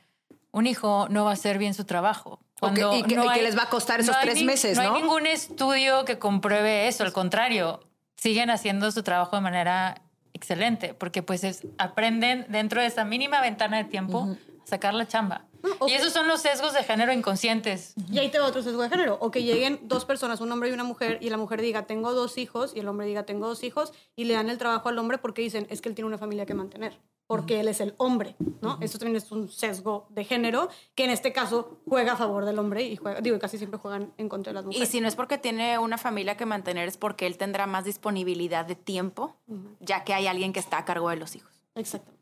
un hijo no va a hacer bien su trabajo. O que- y que- y que les va a costar esos hay tres ni- meses, No ¿no? hay ningún estudio que compruebe eso, al contrario, siguen haciendo su trabajo de manera excelente, porque pues es, aprenden dentro de esa mínima ventana de tiempo a sacar la chamba. Y esos son los sesgos de género inconscientes. Y ahí te va otro sesgo de género. O que lleguen dos personas, un hombre y una mujer, y la mujer diga, tengo dos hijos, y el hombre diga, tengo dos hijos, y le dan el trabajo al hombre porque dicen, es que él tiene una familia que mantener, porque él es el hombre, ¿no? Esto también es un sesgo de género, que en este caso juega a favor del hombre y juega, digo, casi siempre juegan en contra de las Y mujeres. si no es porque tiene una familia que mantener, es porque él tendrá más disponibilidad de tiempo, ya que hay alguien que está a cargo de los hijos. Exactamente.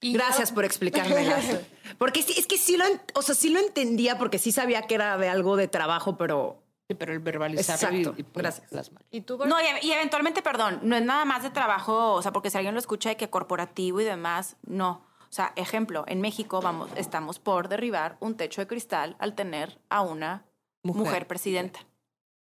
Y Gracias por explicármelo. Porque sí, es que sí lo, o sea, sí lo entendía porque sí sabía que era de algo de trabajo, pero Sí, pero el verbalizarlo y, Exacto. y Gracias. plasmarlo. ¿Y tú, Bart? No, y, y eventualmente, perdón, no es nada más de trabajo, o sea, porque si alguien lo escucha de que corporativo y demás, no. O sea, ejemplo, en México vamos, estamos por derribar un techo de cristal al tener a una Mujer. mujer, presidenta.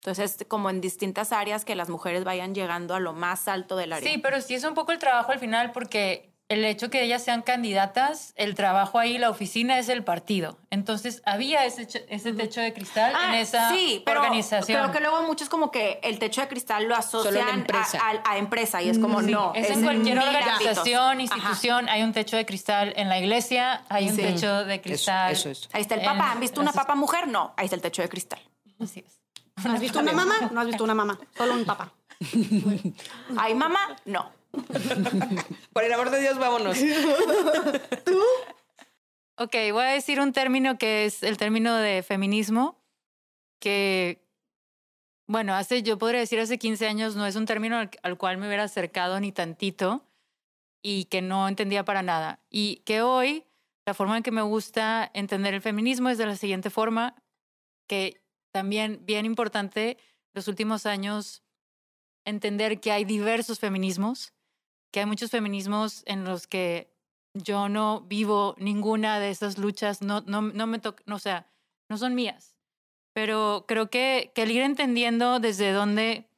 Entonces, como en distintas áreas que las mujeres vayan llegando a lo más alto del área. Sí, pero sí es un poco el trabajo al final porque el hecho que ellas sean candidatas, el trabajo ahí, la oficina es el partido. Entonces había ese, ch- ese techo de cristal en Ah, esa sí, pero organización. Creo que luego muchos como que el techo de cristal lo asocian empresa. A, a- a empresa y es como Sí, no. es en cualquier organización, ámbitos. Ajá. institución, hay un techo de cristal en la iglesia, hay un Sí. techo de cristal. eso es. Ahí está el papa. ¿Han visto una papa mujer? No, ahí está el techo de cristal. Así es. ¿Has visto una mamá? No has visto una mamá, solo un papá. ¿Hay mamá? No. Por el amor de Dios, vámonos. Ok, voy a decir un término que es el término de feminismo, que, bueno, hace, yo podría decir hace 15 años no es un término al, al cual me hubiera acercado ni tantito y que no entendía para nada. Y que hoy la forma en que me gusta entender el feminismo es de la siguiente forma, que también bien importante los últimos años entender que hay diversos feminismos, que hay muchos feminismos en los que yo no vivo ninguna de esas luchas, no, no, no me toca, no, sea, no son mías. Pero creo que, que el ir entendiendo desde dónde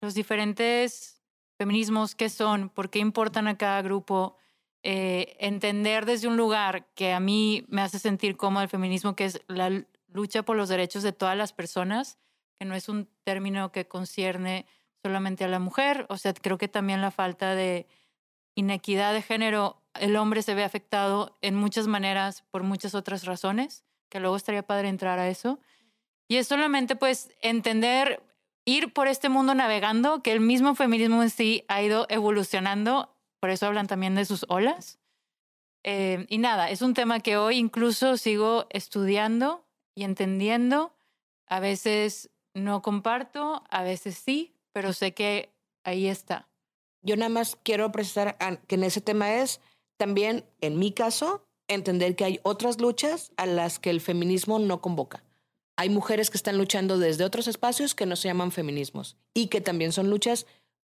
los diferentes feminismos, qué son, por qué importan a cada grupo, eh, entender desde un lugar que a mí me hace sentir cómodo el feminismo, que es la lucha por los derechos de todas las personas, que no es un término que concierne solamente a la mujer, o sea, creo que también la falta de inequidad de género, el hombre se ve afectado en muchas maneras por muchas otras razones, que luego estaría padre entrar a eso. Y es solamente pues entender, ir por este mundo navegando, que el mismo feminismo en sí ha ido evolucionando, por eso hablan también de sus olas. Eh, y nada, es un tema que hoy incluso sigo estudiando y entendiendo. A veces no comparto, a veces sí, pero sé que ahí está. Yo nada más quiero precisar que en ese tema es también, en mi caso, entender que hay otras luchas a las que el feminismo no convoca. Hay mujeres que están luchando desde otros espacios que no se llaman feminismos y que también son luchas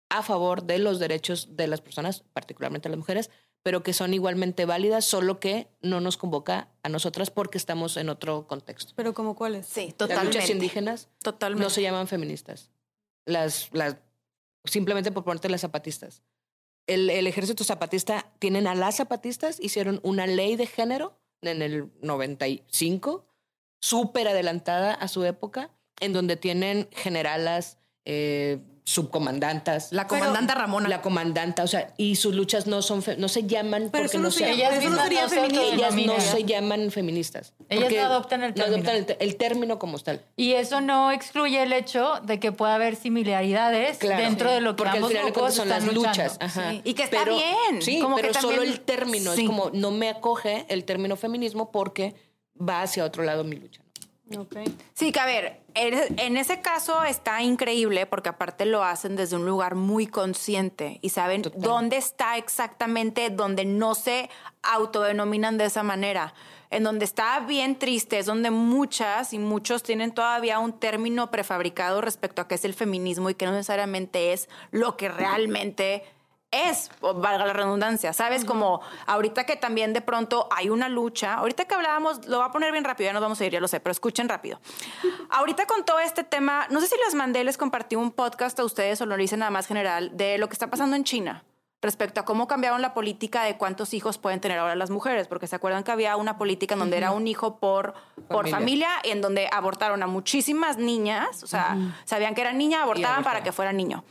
a favor de los derechos de las personas, particularmente las mujeres, pero que son igualmente válidas, solo que no nos convoca a nosotras porque estamos en otro contexto. Pero como cuáles? Sí, Las totalmente. luchas indígenas Totalmente. no se llaman feministas. Las, las, simplemente por ponerte las zapatistas. El, el ejército zapatista, tienen a las zapatistas, hicieron una ley de género en el 95, súper adelantada a su época, en donde tienen generalas, eh, subcomandantas. La comandante Ramona. La comandanta, o sea, y sus luchas no son, fe- no se llaman Pero porque no se se llama- Ellas no sería ellas no se llaman feministas. Ellas no adoptan el No adoptan término. el, término como tal. Y eso no excluye el hecho de que pueda haber similaridades Claro. dentro de lo que Porque al ambos final cuentas son las luchando. luchas. Ajá. Sí, y que está bien, Sí, como que pero solo también- el término. Sí. Es como no me acoge el término feminismo porque va hacia otro lado mi lucha. Ok. Sí, que a ver, en en ese caso está increíble porque aparte lo hacen desde un lugar muy consciente y saben Total. dónde está exactamente donde no se autodenominan de esa manera. En donde está bien triste es donde muchas y muchos tienen todavía un término prefabricado respecto a qué es el feminismo y que no necesariamente es lo que realmente es, valga la redundancia, ¿sabes? Como ahorita que también de pronto hay una lucha, ahorita que hablábamos, lo voy a poner bien rápido, ya nos vamos a ir, ya lo sé, pero escuchen rápido. Ahorita con todo este tema, no sé si les mandé, les compartí un podcast a ustedes o lo hice nada más general, de lo que está pasando en China respecto a cómo cambiaron la política de cuántos hijos pueden tener ahora las mujeres, porque se acuerdan que había una política en donde era un hijo por, por Familia. familia y en donde abortaron a muchísimas niñas, o sea, sabían que era niña, abortaban para que fuera niño.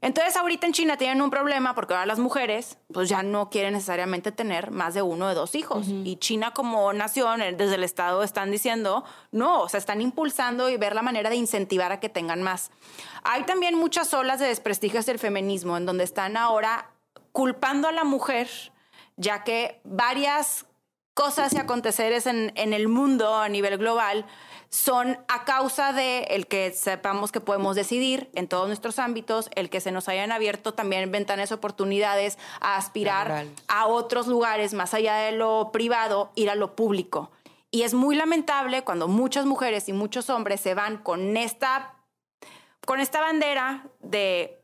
Entonces ahorita en China tienen un problema porque ahora las mujeres pues ya no quieren necesariamente tener más de uno o dos hijos. Y China como nación, eh, desde el Estado están diciendo, no, o sea, están impulsando y ver la manera de incentivar a que tengan más. Hay también muchas olas de desprestigios del feminismo en donde están ahora culpando a la mujer, ya que varias cosas y aconteceres en, en el mundo a nivel global son a causa de el que sepamos que podemos decidir en todos nuestros ámbitos, el que se nos hayan abierto también ventanas, oportunidades a aspirar a otros lugares más allá de lo privado, ir a lo público. Y es muy lamentable cuando muchas mujeres y muchos hombres se van con esta, con esta bandera de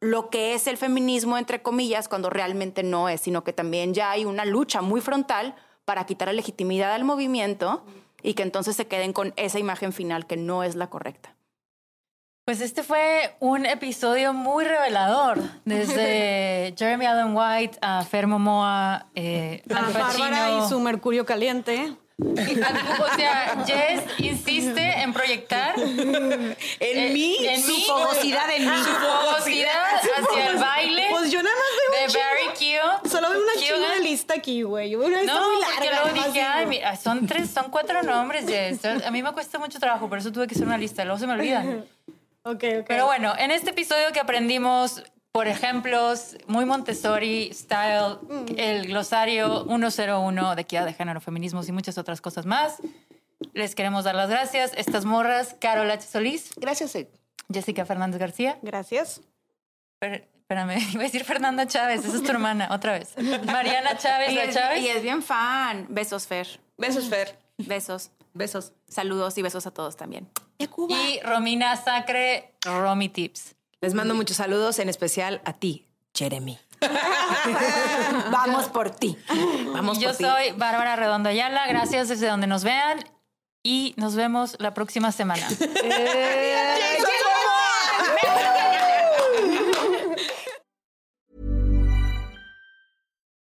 lo que es el feminismo, entre comillas, cuando realmente no es, sino que también ya hay una lucha muy frontal para quitar la legitimidad al movimiento y que entonces se queden con esa imagen final que no es la correcta. Pues este fue un episodio muy revelador, desde Jeremy Allen White a Fer Momoa, eh, A Al Bárbara Pacino. y su mercurio caliente. O sea, Jess insiste en proyectar En Eh, mí, en su mí, fogosidad en mí. su fogosidad hacia el baile Pues yo nada más veo de un chingo. Barry Keoghan. Solo veo una de lista aquí, güey. Yo veo una lista No, muy larga. luego nomás dije, ay, mira, son tres, son cuatro nombres, Jess. A mí me cuesta mucho trabajo, por eso tuve que hacer una lista, luego se me olvidan. Ok, ok. Pero bueno, en este episodio que aprendimos, por ejemplos, muy Montessori style, el glosario 101 de equidad de género, feminismos y muchas otras cosas más, les queremos dar las gracias. Estas morras, Carol H. Solís, Gracias. eh. Jessica Fernández García, Gracias. per- espérame, iba a decir Fernanda Chávez, esa es tu hermana, otra vez. Mariana Chávez, Y la es, Chávez. y es bien fan. Besos, Fer. Besos, Fer. Besos. Besos. Saludos y besos a todos también. Y Romina Sacre, Romy Tips. Les mando muchos saludos, en especial a ti, Jeremy. Vamos por ti. Vamos Yo por ti. soy Bárbara Redondo Ayala, gracias desde donde nos vean y nos vemos la próxima semana.